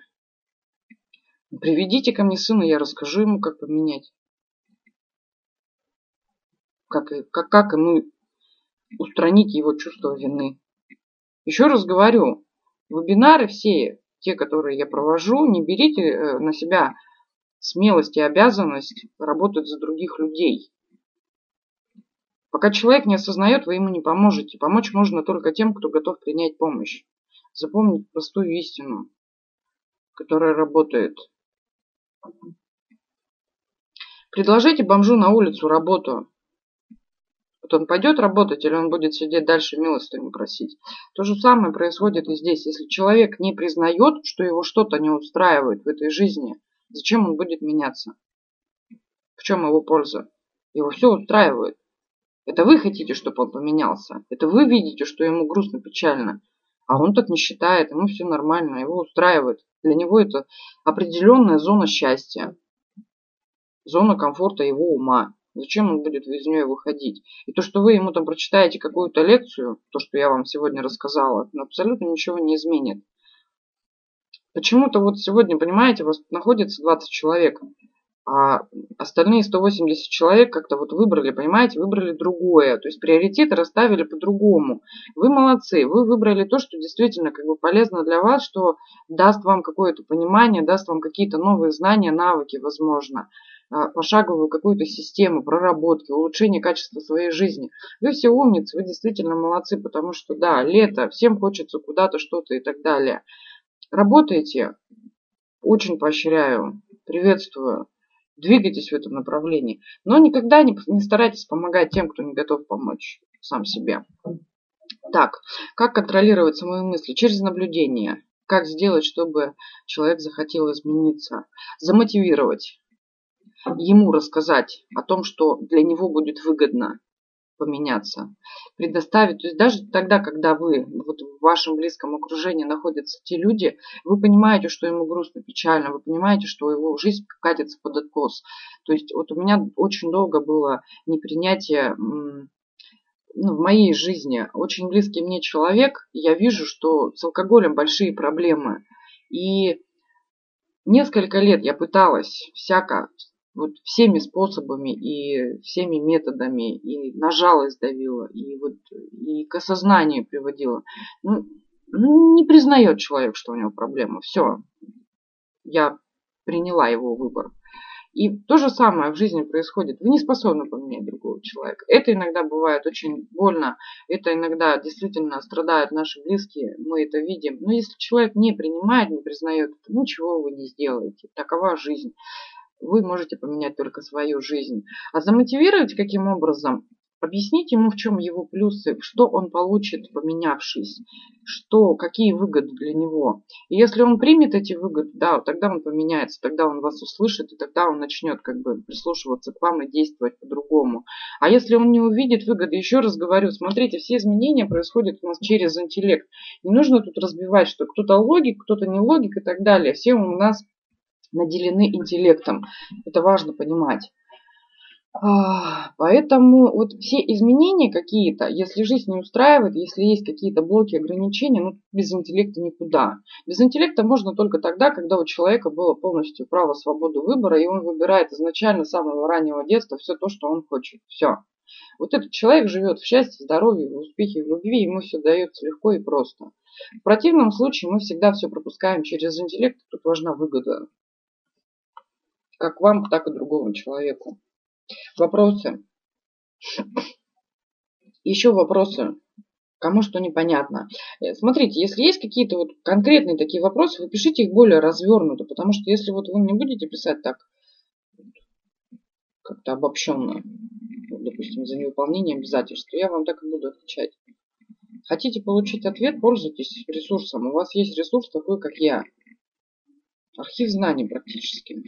Приведите ко мне сына, я расскажу ему, как поменять как, как, как ему устранить его чувство вины. Еще раз говорю, вебинары все, те, которые я провожу, не берите э, на себя смелость и обязанность работать за других людей. Пока человек не осознает, вы ему не поможете. Помочь можно только тем, кто готов принять помощь. Запомнить простую истину, которая работает. Предложите бомжу на улицу работу. Вот он пойдет работать или он будет сидеть дальше милостыню просить. То же самое происходит и здесь. Если человек не признает, что его что-то не устраивает в этой жизни, зачем он будет меняться? В чем его польза? Его все устраивает. Это вы хотите, чтобы он поменялся. Это вы видите, что ему грустно, печально. А он так не считает, ему все нормально, его устраивает. Для него это определенная зона счастья, зона комфорта его ума. Зачем он будет из нее выходить? И то, что вы ему там прочитаете какую-то лекцию, то, что я вам сегодня рассказала, абсолютно ничего не изменит. Почему-то вот сегодня, понимаете, у вас находится 20 человек, а остальные 180 человек как-то вот выбрали, понимаете, выбрали другое. То есть приоритеты расставили по-другому. Вы молодцы, вы выбрали то, что действительно как бы полезно для вас, что даст вам какое-то понимание, даст вам какие-то новые знания, навыки, возможно. А, пошаговую какую-то систему проработки, улучшения качества своей жизни. Вы все умницы, вы действительно молодцы, потому что, да, лето, всем хочется куда-то что-то и так далее. Работайте, очень поощряю, приветствую, двигайтесь в этом направлении, но никогда не, не старайтесь помогать тем, кто не готов помочь сам себе. Так, как контролировать самые мысли? Через наблюдение. Как сделать, чтобы человек захотел измениться? Замотивировать ему рассказать о том, что для него будет выгодно поменяться, предоставить, то есть даже тогда, когда вы, вот в вашем близком окружении находятся те люди, вы понимаете, что ему грустно, печально, вы понимаете, что его жизнь катится под откос. То есть вот у меня очень долго было непринятие ну, в моей жизни. Очень близкий мне человек, я вижу, что с алкоголем большие проблемы. И несколько лет я пыталась всяко вот всеми способами и всеми методами и на жалость давила, и вот и к осознанию приводила. Ну, ну, не признает человек, что у него проблема. Все. Я приняла его выбор. И то же самое в жизни происходит. Вы не способны поменять другого человека. Это иногда бывает очень больно. Это иногда действительно страдают наши близкие. Мы это видим. Но если человек не принимает, не признает, то ничего вы не сделаете. Такова жизнь вы можете поменять только свою жизнь. А замотивировать каким образом? Объясните ему, в чем его плюсы, что он получит, поменявшись, что, какие выгоды для него. И если он примет эти выгоды, да, тогда он поменяется, тогда он вас услышит, и тогда он начнет как бы прислушиваться к вам и действовать по-другому. А если он не увидит выгоды, еще раз говорю, смотрите, все изменения происходят у нас через интеллект. Не нужно тут разбивать, что кто-то логик, кто-то не логик и так далее. Все у нас наделены интеллектом. Это важно понимать. Поэтому вот все изменения какие-то, если жизнь не устраивает, если есть какие-то блоки, ограничения, ну без интеллекта никуда. Без интеллекта можно только тогда, когда у человека было полностью право свободы выбора, и он выбирает изначально с самого раннего детства все то, что он хочет. Все. Вот этот человек живет в счастье, здоровье, в успехе, в любви, ему все дается легко и просто. В противном случае мы всегда все пропускаем через интеллект, тут важна выгода. Как вам, так и другому человеку. Вопросы? Еще вопросы? Кому что непонятно. Э, смотрите, если есть какие-то вот конкретные такие вопросы, вы пишите их более развернуто, потому что если вот вы мне будете писать так, как-то обобщенно, допустим, за невыполнение обязательств, то я вам так и буду отвечать. Хотите получить ответ, пользуйтесь ресурсом. У вас есть ресурс такой, как я. Архив знаний практически.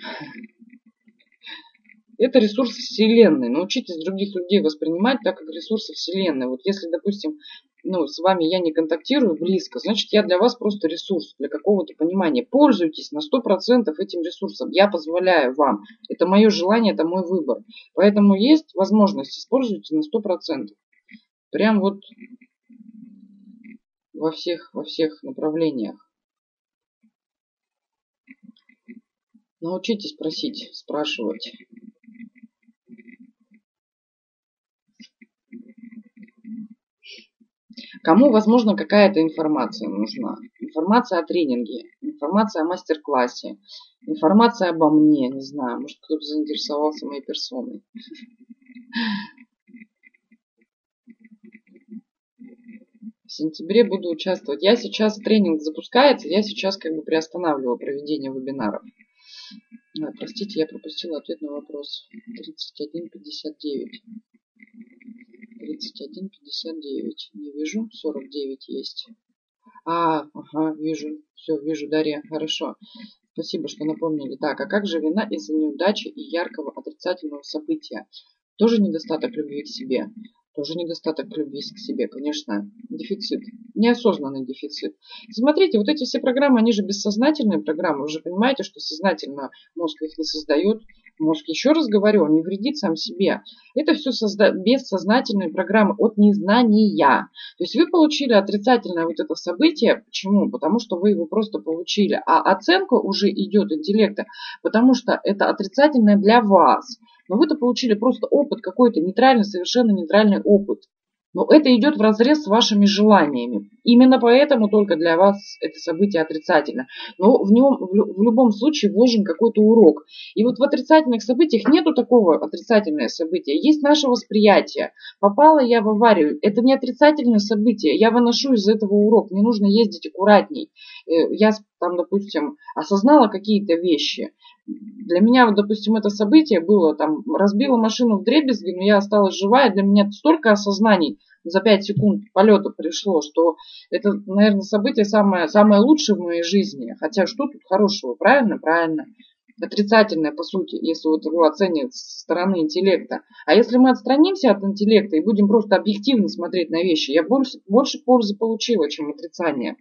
Это ресурсы Вселенной. Научитесь других людей воспринимать так, как ресурсы Вселенной. Вот если, допустим, ну, с вами я не контактирую близко, значит, я для вас просто ресурс, для какого-то понимания. Пользуйтесь на 100% этим ресурсом. Я позволяю вам. Это мое желание, это мой выбор. Поэтому есть возможность, используйте на 100%. Прям вот во всех, во всех направлениях. Научитесь просить, спрашивать. Кому, возможно, какая-то информация нужна. Информация о тренинге, информация о мастер-классе, информация обо мне, не знаю, может кто-то заинтересовался моей персоной. В сентябре буду участвовать. Я сейчас, тренинг запускается, я сейчас как бы приостанавливаю проведение вебинаров. Простите, я пропустила ответ на вопрос. 3159. 31, 59. Не вижу. 49 есть. А, ага, вижу. Все, вижу, Дарья. Хорошо. Спасибо, что напомнили. Так, а как же вина из-за неудачи и яркого отрицательного события? Тоже недостаток любви к себе. Тоже недостаток любви к себе, конечно, дефицит, неосознанный дефицит. Смотрите, вот эти все программы, они же бессознательные программы. Вы же понимаете, что сознательно мозг их не создает. Мозг, еще раз говорю, он не вредит сам себе. Это все созда... бессознательные программы от незнания. То есть вы получили отрицательное вот это событие. Почему? Потому что вы его просто получили. А оценка уже идет интеллекта, потому что это отрицательное для вас. Но вы-то получили просто опыт какой-то, нейтральный, совершенно нейтральный опыт. Но это идет в разрез с вашими желаниями. Именно поэтому только для вас это событие отрицательно. Но в нем в любом случае вложен какой-то урок. И вот в отрицательных событиях нету такого отрицательного события. Есть наше восприятие. Попала я в аварию. Это не отрицательное событие. Я выношу из этого урок. Мне нужно ездить аккуратней. Э, я там, допустим, осознала какие-то вещи. Для меня, вот, допустим, это событие было, там, разбила машину в дребезги, но я осталась живая, для меня столько осознаний за 5 секунд полета пришло, что это, наверное, событие самое, самое лучшее в моей жизни. Хотя что тут хорошего, правильно? Правильно. Отрицательное, по сути, если вот его оценивать со стороны интеллекта. А если мы отстранимся от интеллекта и будем просто объективно смотреть на вещи, я больше, больше пользы получила, чем отрицание.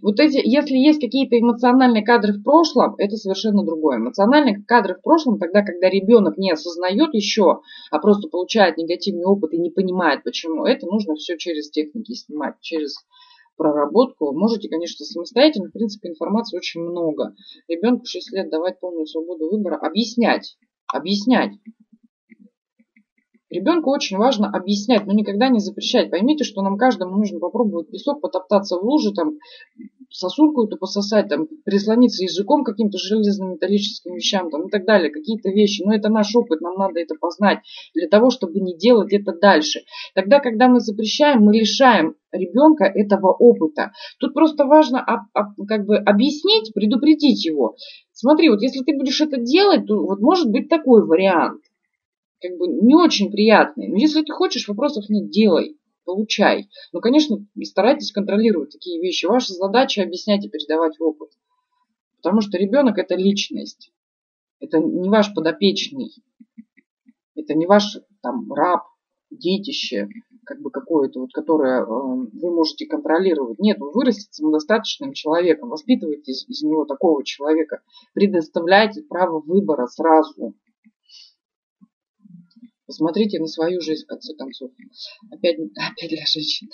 Вот эти, если есть какие-то эмоциональные кадры в прошлом, это совершенно другое. Эмоциональные кадры в прошлом, тогда, когда ребенок не осознает еще, а просто получает негативный опыт и не понимает, почему, это нужно все через техники снимать, через проработку. Можете, конечно, самостоятельно, в принципе, информации очень много. Ребенку 6 лет давать полную свободу выбора, объяснять, объяснять. Ребенку очень важно объяснять, но никогда не запрещать. Поймите, что нам каждому нужно попробовать песок, потоптаться в луже, там, сосульку эту пососать, там, прислониться языком к каким-то железным металлическим вещам там, и так далее, какие-то вещи. Но это наш опыт, нам надо это познать для того, чтобы не делать это дальше. Тогда, когда мы запрещаем, мы лишаем ребенка этого опыта. Тут просто важно об, об, как бы объяснить, предупредить его. Смотри, вот если ты будешь это делать, то вот может быть такой вариант. Как бы не очень приятные. Но если ты хочешь, вопросов нет, делай, получай. Но, конечно, старайтесь контролировать такие вещи. Ваша задача объяснять и передавать опыт. Потому что ребенок это личность. Это не ваш подопечный. Это не ваш там раб, детище, как бы какое-то, вот, которое э, вы можете контролировать. Нет, вы вырастите самодостаточным человеком, воспитывайте из, из него такого человека, предоставляйте право выбора сразу. Посмотрите на свою жизнь, в конце концов. Опять, опять для женщин.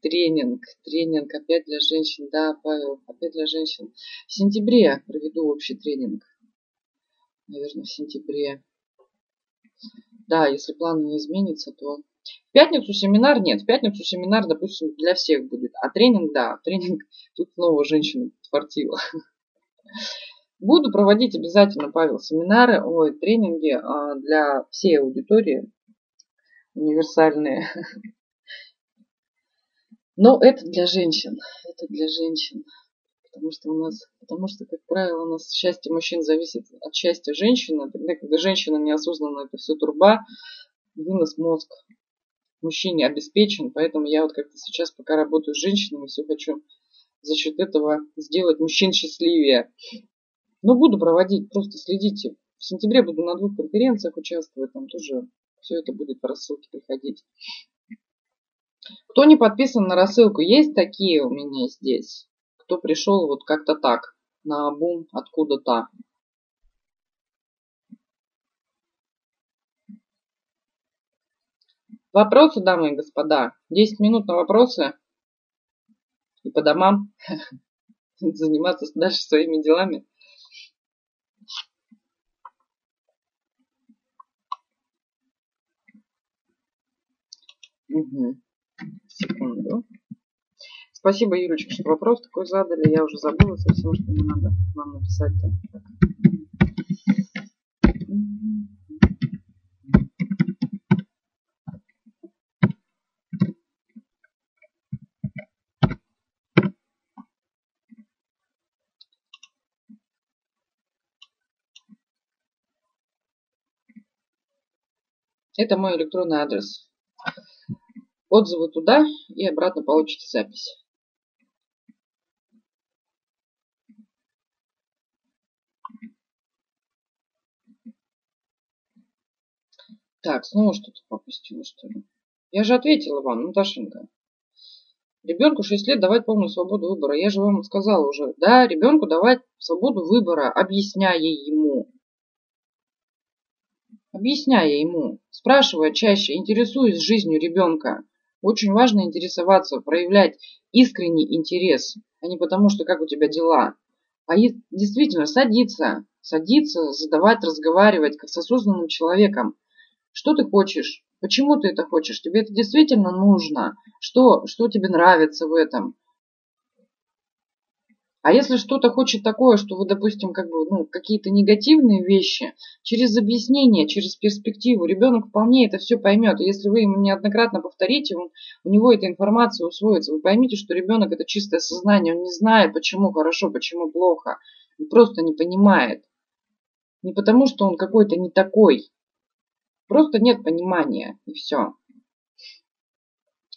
Тренинг, тренинг опять для женщин. Да, Павел, опять для женщин. В сентябре проведу общий тренинг. Наверное, в сентябре. Да, если план не изменится, то... В пятницу семинар нет. В пятницу семинар, допустим, для всех будет. А тренинг, да, тренинг тут снова женщина твортила. Буду проводить обязательно, Павел, семинары, ой, тренинги а, для всей аудитории, универсальные. Но это для женщин, это для женщин. Потому что у нас, потому что, как правило, у нас счастье мужчин зависит от счастья женщины. Тогда, когда женщина неосознанно это все турба, вынос мозг мужчине обеспечен. Поэтому я вот как-то сейчас, пока работаю с женщинами, все хочу за счет этого сделать мужчин счастливее. Но буду проводить, просто следите. В сентябре буду на двух конференциях участвовать, там тоже все это будет по рассылке приходить. Кто не подписан на рассылку, есть такие у меня здесь, кто пришел вот как-то так, на бум откуда-то. Вопросы, дамы и господа. 10 минут на вопросы. И по домам заниматься дальше своими делами. Угу. Секунду. Спасибо, Юрочка, что вопрос такой задали. Я уже забыла совсем, что мне надо вам написать-то. Это мой электронный адрес. Отзывы туда и обратно получите запись. Так, снова что-то пропустила, что ли? Я же ответила вам, Наташенька. Ребенку 6 лет давать полную свободу выбора. Я же вам сказала уже. Да, ребенку давать свободу выбора, объясняя ему. Объясняя ему, спрашивая чаще, интересуясь жизнью ребенка. Очень важно интересоваться, проявлять искренний интерес, а не потому, что как у тебя дела. А действительно садиться, садиться, задавать, разговаривать, как с осознанным человеком. Что ты хочешь? Почему ты это хочешь? Тебе это действительно нужно? Что, что тебе нравится в этом? А если что-то хочет такое, что вы, допустим, как бы, ну, какие-то негативные вещи, через объяснение, через перспективу, ребенок вполне это все поймет. И если вы ему неоднократно повторите, он, у него эта информация усвоится. Вы поймите, что ребенок это чистое сознание, он не знает, почему хорошо, почему плохо. Он просто не понимает. Не потому, что он какой-то не такой. Просто нет понимания, и все.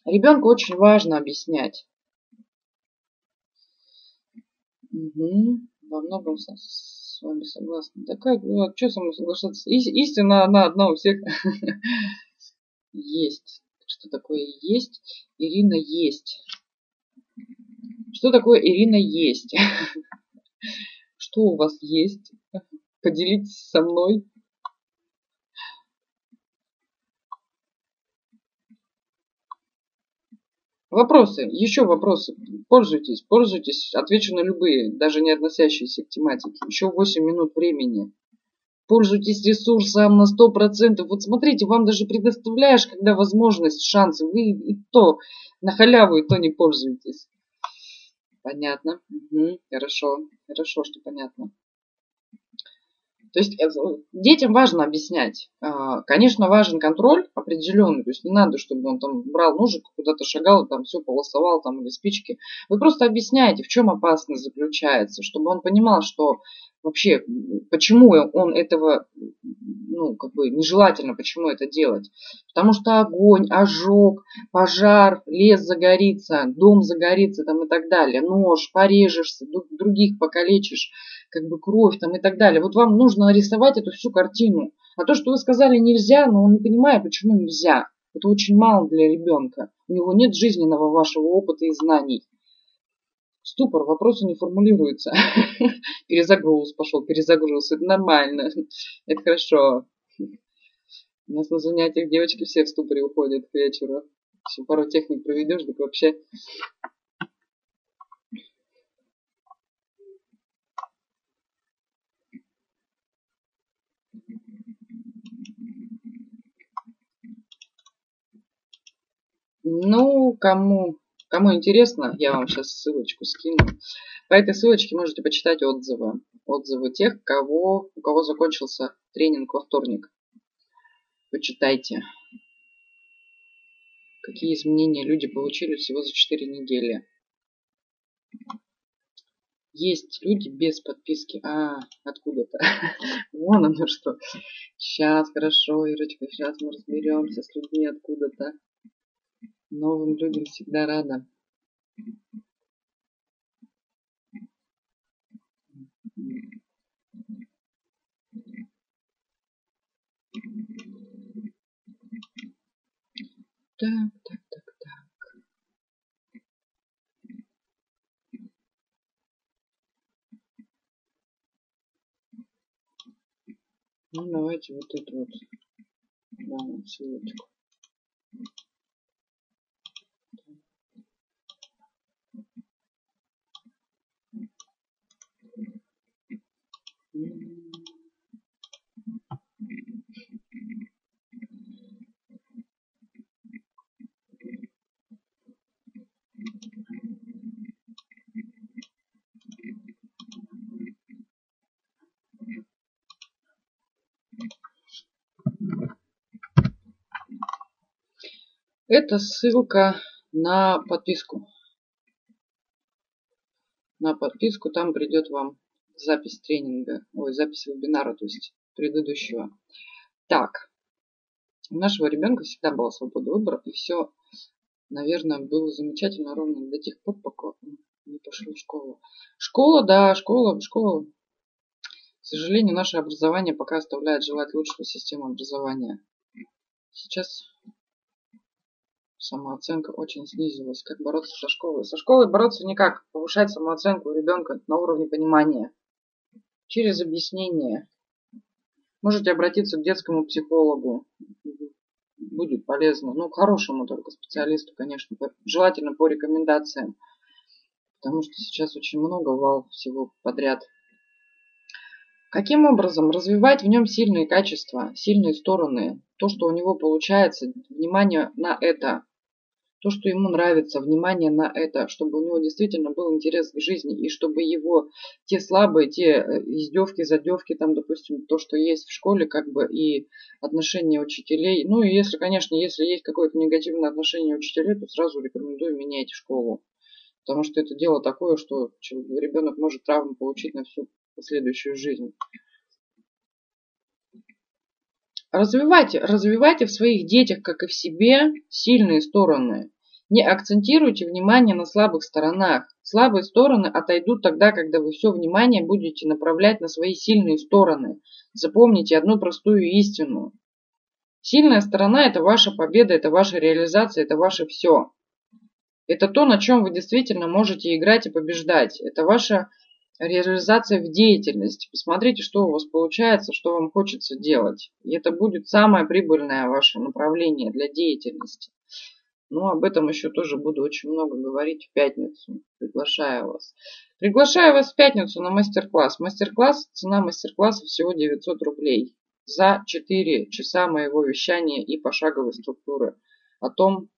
Ребенку очень важно объяснять. Угу. Во многом с, с вами согласна. Да как, ну, а что со мной соглашаться? Ис, истина, она одна у всех. Есть. Что такое есть? Ирина есть. Что такое Ирина есть? Что у вас есть? Поделитесь со мной. Вопросы, еще вопросы. Пользуйтесь, пользуйтесь. Отвечу на любые, даже не относящиеся к тематике. Еще 8 минут времени. Пользуйтесь ресурсом на 100%. Вот смотрите, вам даже предоставляешь, когда возможность, шансы. Вы и то на халяву, и то не пользуетесь. Понятно. Угу, хорошо. Хорошо, что понятно. То есть э, детям важно объяснять. А, конечно, важен контроль определенный. То есть не надо, чтобы он там брал ножик, куда-то шагал, там все полосовал там или спички. Вы просто объясняете, в чем опасность заключается, чтобы он понимал, что вообще, почему он этого, ну, как бы нежелательно, почему это делать? Потому что огонь, ожог, пожар, лес загорится, дом загорится там и так далее, нож, порежешься, других покалечишь, как бы кровь там и так далее. Вот вам нужно нарисовать эту всю картину. А то, что вы сказали нельзя, но он не понимает, почему нельзя. Это очень мало для ребенка. У него нет жизненного вашего опыта и знаний. Ступор, вопросы не формулируются. Перезагруз пошел, перезагруз. Это нормально. Это хорошо. У нас на занятиях девочки все в ступоре уходят к вечеру. Еще пару техник проведешь, так вообще Ну, кому, кому интересно, я вам сейчас ссылочку скину. По этой ссылочке можете почитать отзывы. Отзывы тех, кого, у кого закончился тренинг во вторник. Почитайте. Какие изменения люди получили всего за 4 недели. Есть люди без подписки. А, откуда-то. Вон оно что. Сейчас, хорошо, Ирочка, сейчас мы разберемся с людьми откуда-то. Новым людям всегда рада. Так, так, так, так. Ну, давайте вот эту вот, да, ссылочку. Это ссылка на подписку. На подписку там придет вам запись тренинга, ой, запись вебинара, то есть предыдущего. Так, у нашего ребенка всегда была свобода выбора, и все, наверное, было замечательно ровно до тех пор, пока он не пошел в школу. Школа, да, школа, школа. К сожалению, наше образование пока оставляет желать лучшего системы образования. Сейчас самооценка очень снизилась. Как бороться со школой? Со школой бороться никак. Повышать самооценку у ребенка на уровне понимания. Через объяснение. Можете обратиться к детскому психологу. Будет полезно. Ну, к хорошему только специалисту, конечно. Желательно по рекомендациям. Потому что сейчас очень много вал всего подряд. Каким образом развивать в нем сильные качества, сильные стороны, то, что у него получается, внимание на это, то, что ему нравится, внимание на это, чтобы у него действительно был интерес к жизни, и чтобы его те слабые, те э, издевки, задевки, там, допустим, то, что есть в школе, как бы, и отношения учителей, ну, и если, конечно, если есть какое-то негативное отношение учителей, то сразу рекомендую менять школу. Потому что это дело такое, что ребенок может травму получить на всю последующую жизнь. Развивайте, развивайте в своих детях, как и в себе, сильные стороны. Не акцентируйте внимание на слабых сторонах. Слабые стороны отойдут тогда, когда вы все внимание будете направлять на свои сильные стороны. Запомните одну простую истину. Сильная сторона – это ваша победа, это ваша реализация, это ваше все. Это то, на чем вы действительно можете играть и побеждать. Это ваша реализация в деятельности. Посмотрите, что у вас получается, что вам хочется делать. И это будет самое прибыльное ваше направление для деятельности. Но об этом еще тоже буду очень много говорить в пятницу. Приглашаю вас. Приглашаю вас в пятницу на мастер-класс. Мастер-класс, цена мастер-класса всего 900 рублей. За 4 часа моего вещания и пошаговой структуры. О том,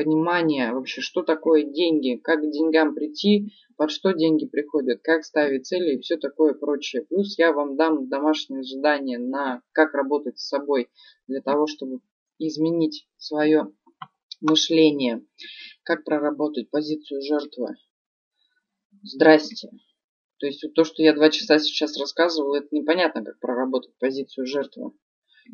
понимание вообще, что такое деньги, как к деньгам прийти, под что деньги приходят, как ставить цели и все такое прочее. Плюс я вам дам домашнее задание на как работать с собой для того, чтобы изменить свое мышление, как проработать позицию жертвы. Здрасте. То есть вот то, что я два часа сейчас рассказывала, это непонятно, как проработать позицию жертвы.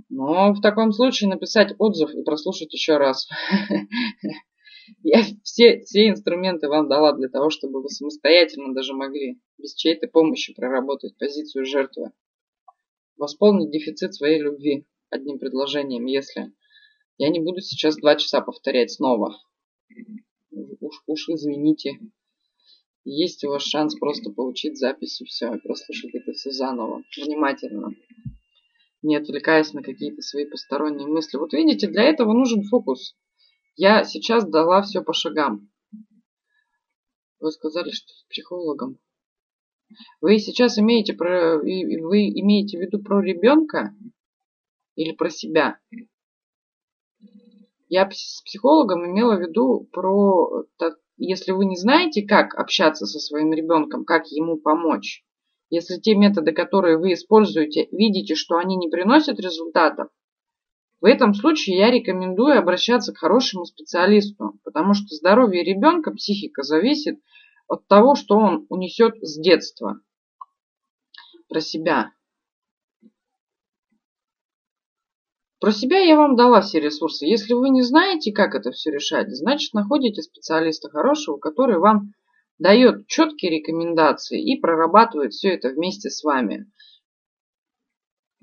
Но в таком случае написать отзыв и прослушать еще раз. Я все, все инструменты вам дала для того, чтобы вы самостоятельно даже могли без чьей-то помощи проработать позицию жертвы. Восполнить дефицит своей любви одним предложением, если... Я не буду сейчас два часа повторять снова. Уж, уж извините. Есть у вас шанс просто получить запись и все, и прослушать это все заново, внимательно, не отвлекаясь на какие-то свои посторонние мысли. Вот видите, для этого нужен фокус. Я сейчас дала все по шагам. Вы сказали, что с психологом. Вы сейчас имеете про, вы имеете в виду про ребенка или про себя? Я с психологом имела в виду про, если вы не знаете, как общаться со своим ребенком, как ему помочь, если те методы, которые вы используете, видите, что они не приносят результатов, в этом случае я рекомендую обращаться к хорошему специалисту, потому что здоровье ребенка, психика зависит от того, что он унесет с детства. Про себя. Про себя я вам дала все ресурсы. Если вы не знаете, как это все решать, значит находите специалиста хорошего, который вам дает четкие рекомендации и прорабатывает все это вместе с вами.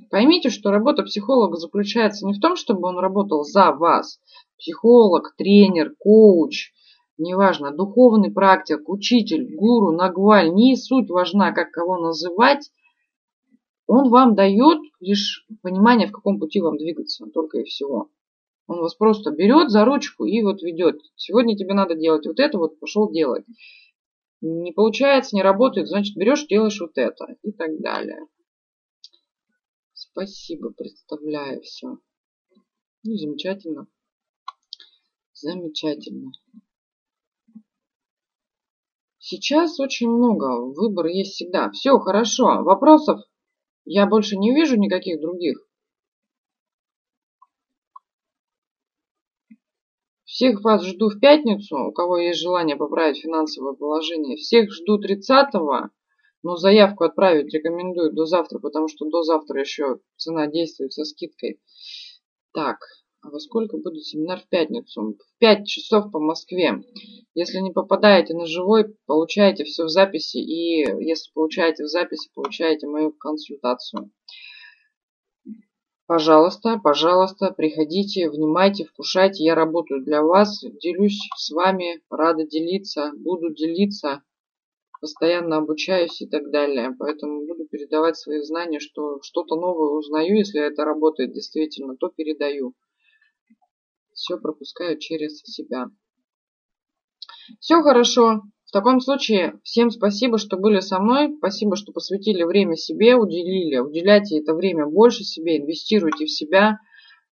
Поймите, что работа психолога заключается не в том, чтобы он работал за вас. Психолог, тренер, коуч, неважно, духовный практик, учитель, гуру, нагваль, не суть важна, как кого называть. Он вам дает лишь понимание, в каком пути вам двигаться, только и всего. Он вас просто берет за ручку и вот ведет. Сегодня тебе надо делать вот это, вот пошел делать. Не получается, не работает, значит берешь, делаешь вот это и так далее. Спасибо, представляю все. Ну, замечательно. Замечательно. Сейчас очень много. Выбор есть всегда. Все, хорошо. Вопросов я больше не вижу никаких других. Всех вас жду в пятницу, у кого есть желание поправить финансовое положение. Всех жду 30-го. Но заявку отправить рекомендую до завтра, потому что до завтра еще цена действует со скидкой. Так, а во сколько будет семинар в пятницу? В 5 часов по Москве. Если не попадаете на живой, получаете все в записи. И если получаете в записи, получаете мою консультацию. Пожалуйста, пожалуйста, приходите, внимайте, вкушайте. Я работаю для вас, делюсь с вами, рада делиться, буду делиться постоянно обучаюсь и так далее. Поэтому буду передавать свои знания, что что-то новое узнаю, если это работает действительно, то передаю. Все пропускаю через себя. Все хорошо. В таком случае всем спасибо, что были со мной. Спасибо, что посвятили время себе, уделили. Уделяйте это время больше себе, инвестируйте в себя.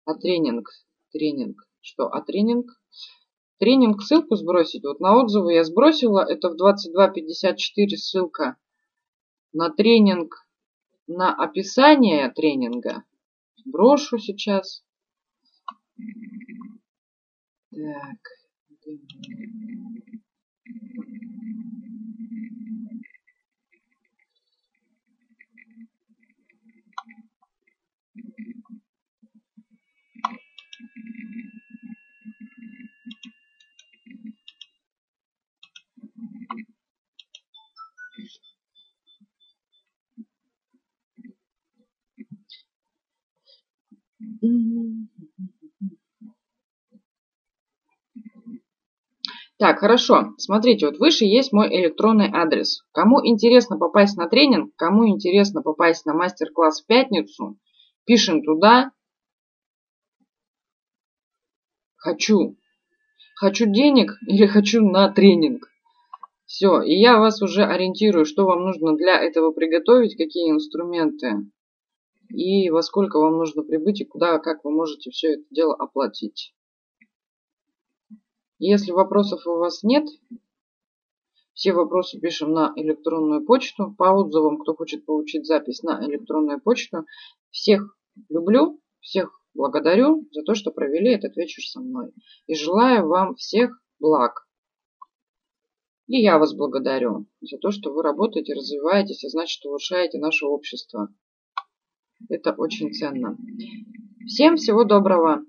А тренинг? Тренинг. Что? А тренинг? Тренинг ссылку сбросить. Вот на отзывы я сбросила. Это в 22.54 ссылка на тренинг, на описание тренинга. Брошу сейчас. Так. mm Так, хорошо. Смотрите, вот выше есть мой электронный адрес. Кому интересно попасть на тренинг, кому интересно попасть на мастер-класс в пятницу, пишем туда. Хочу. Хочу денег или хочу на тренинг. Все, и я вас уже ориентирую, что вам нужно для этого приготовить, какие инструменты и во сколько вам нужно прибыть и куда, как вы можете все это дело оплатить. Если вопросов у вас нет, все вопросы пишем на электронную почту. По отзывам, кто хочет получить запись на электронную почту. Всех люблю, всех благодарю за то, что провели этот вечер со мной. И желаю вам всех благ. И я вас благодарю за то, что вы работаете, развиваетесь, и значит улучшаете наше общество. Это очень ценно. Всем всего доброго.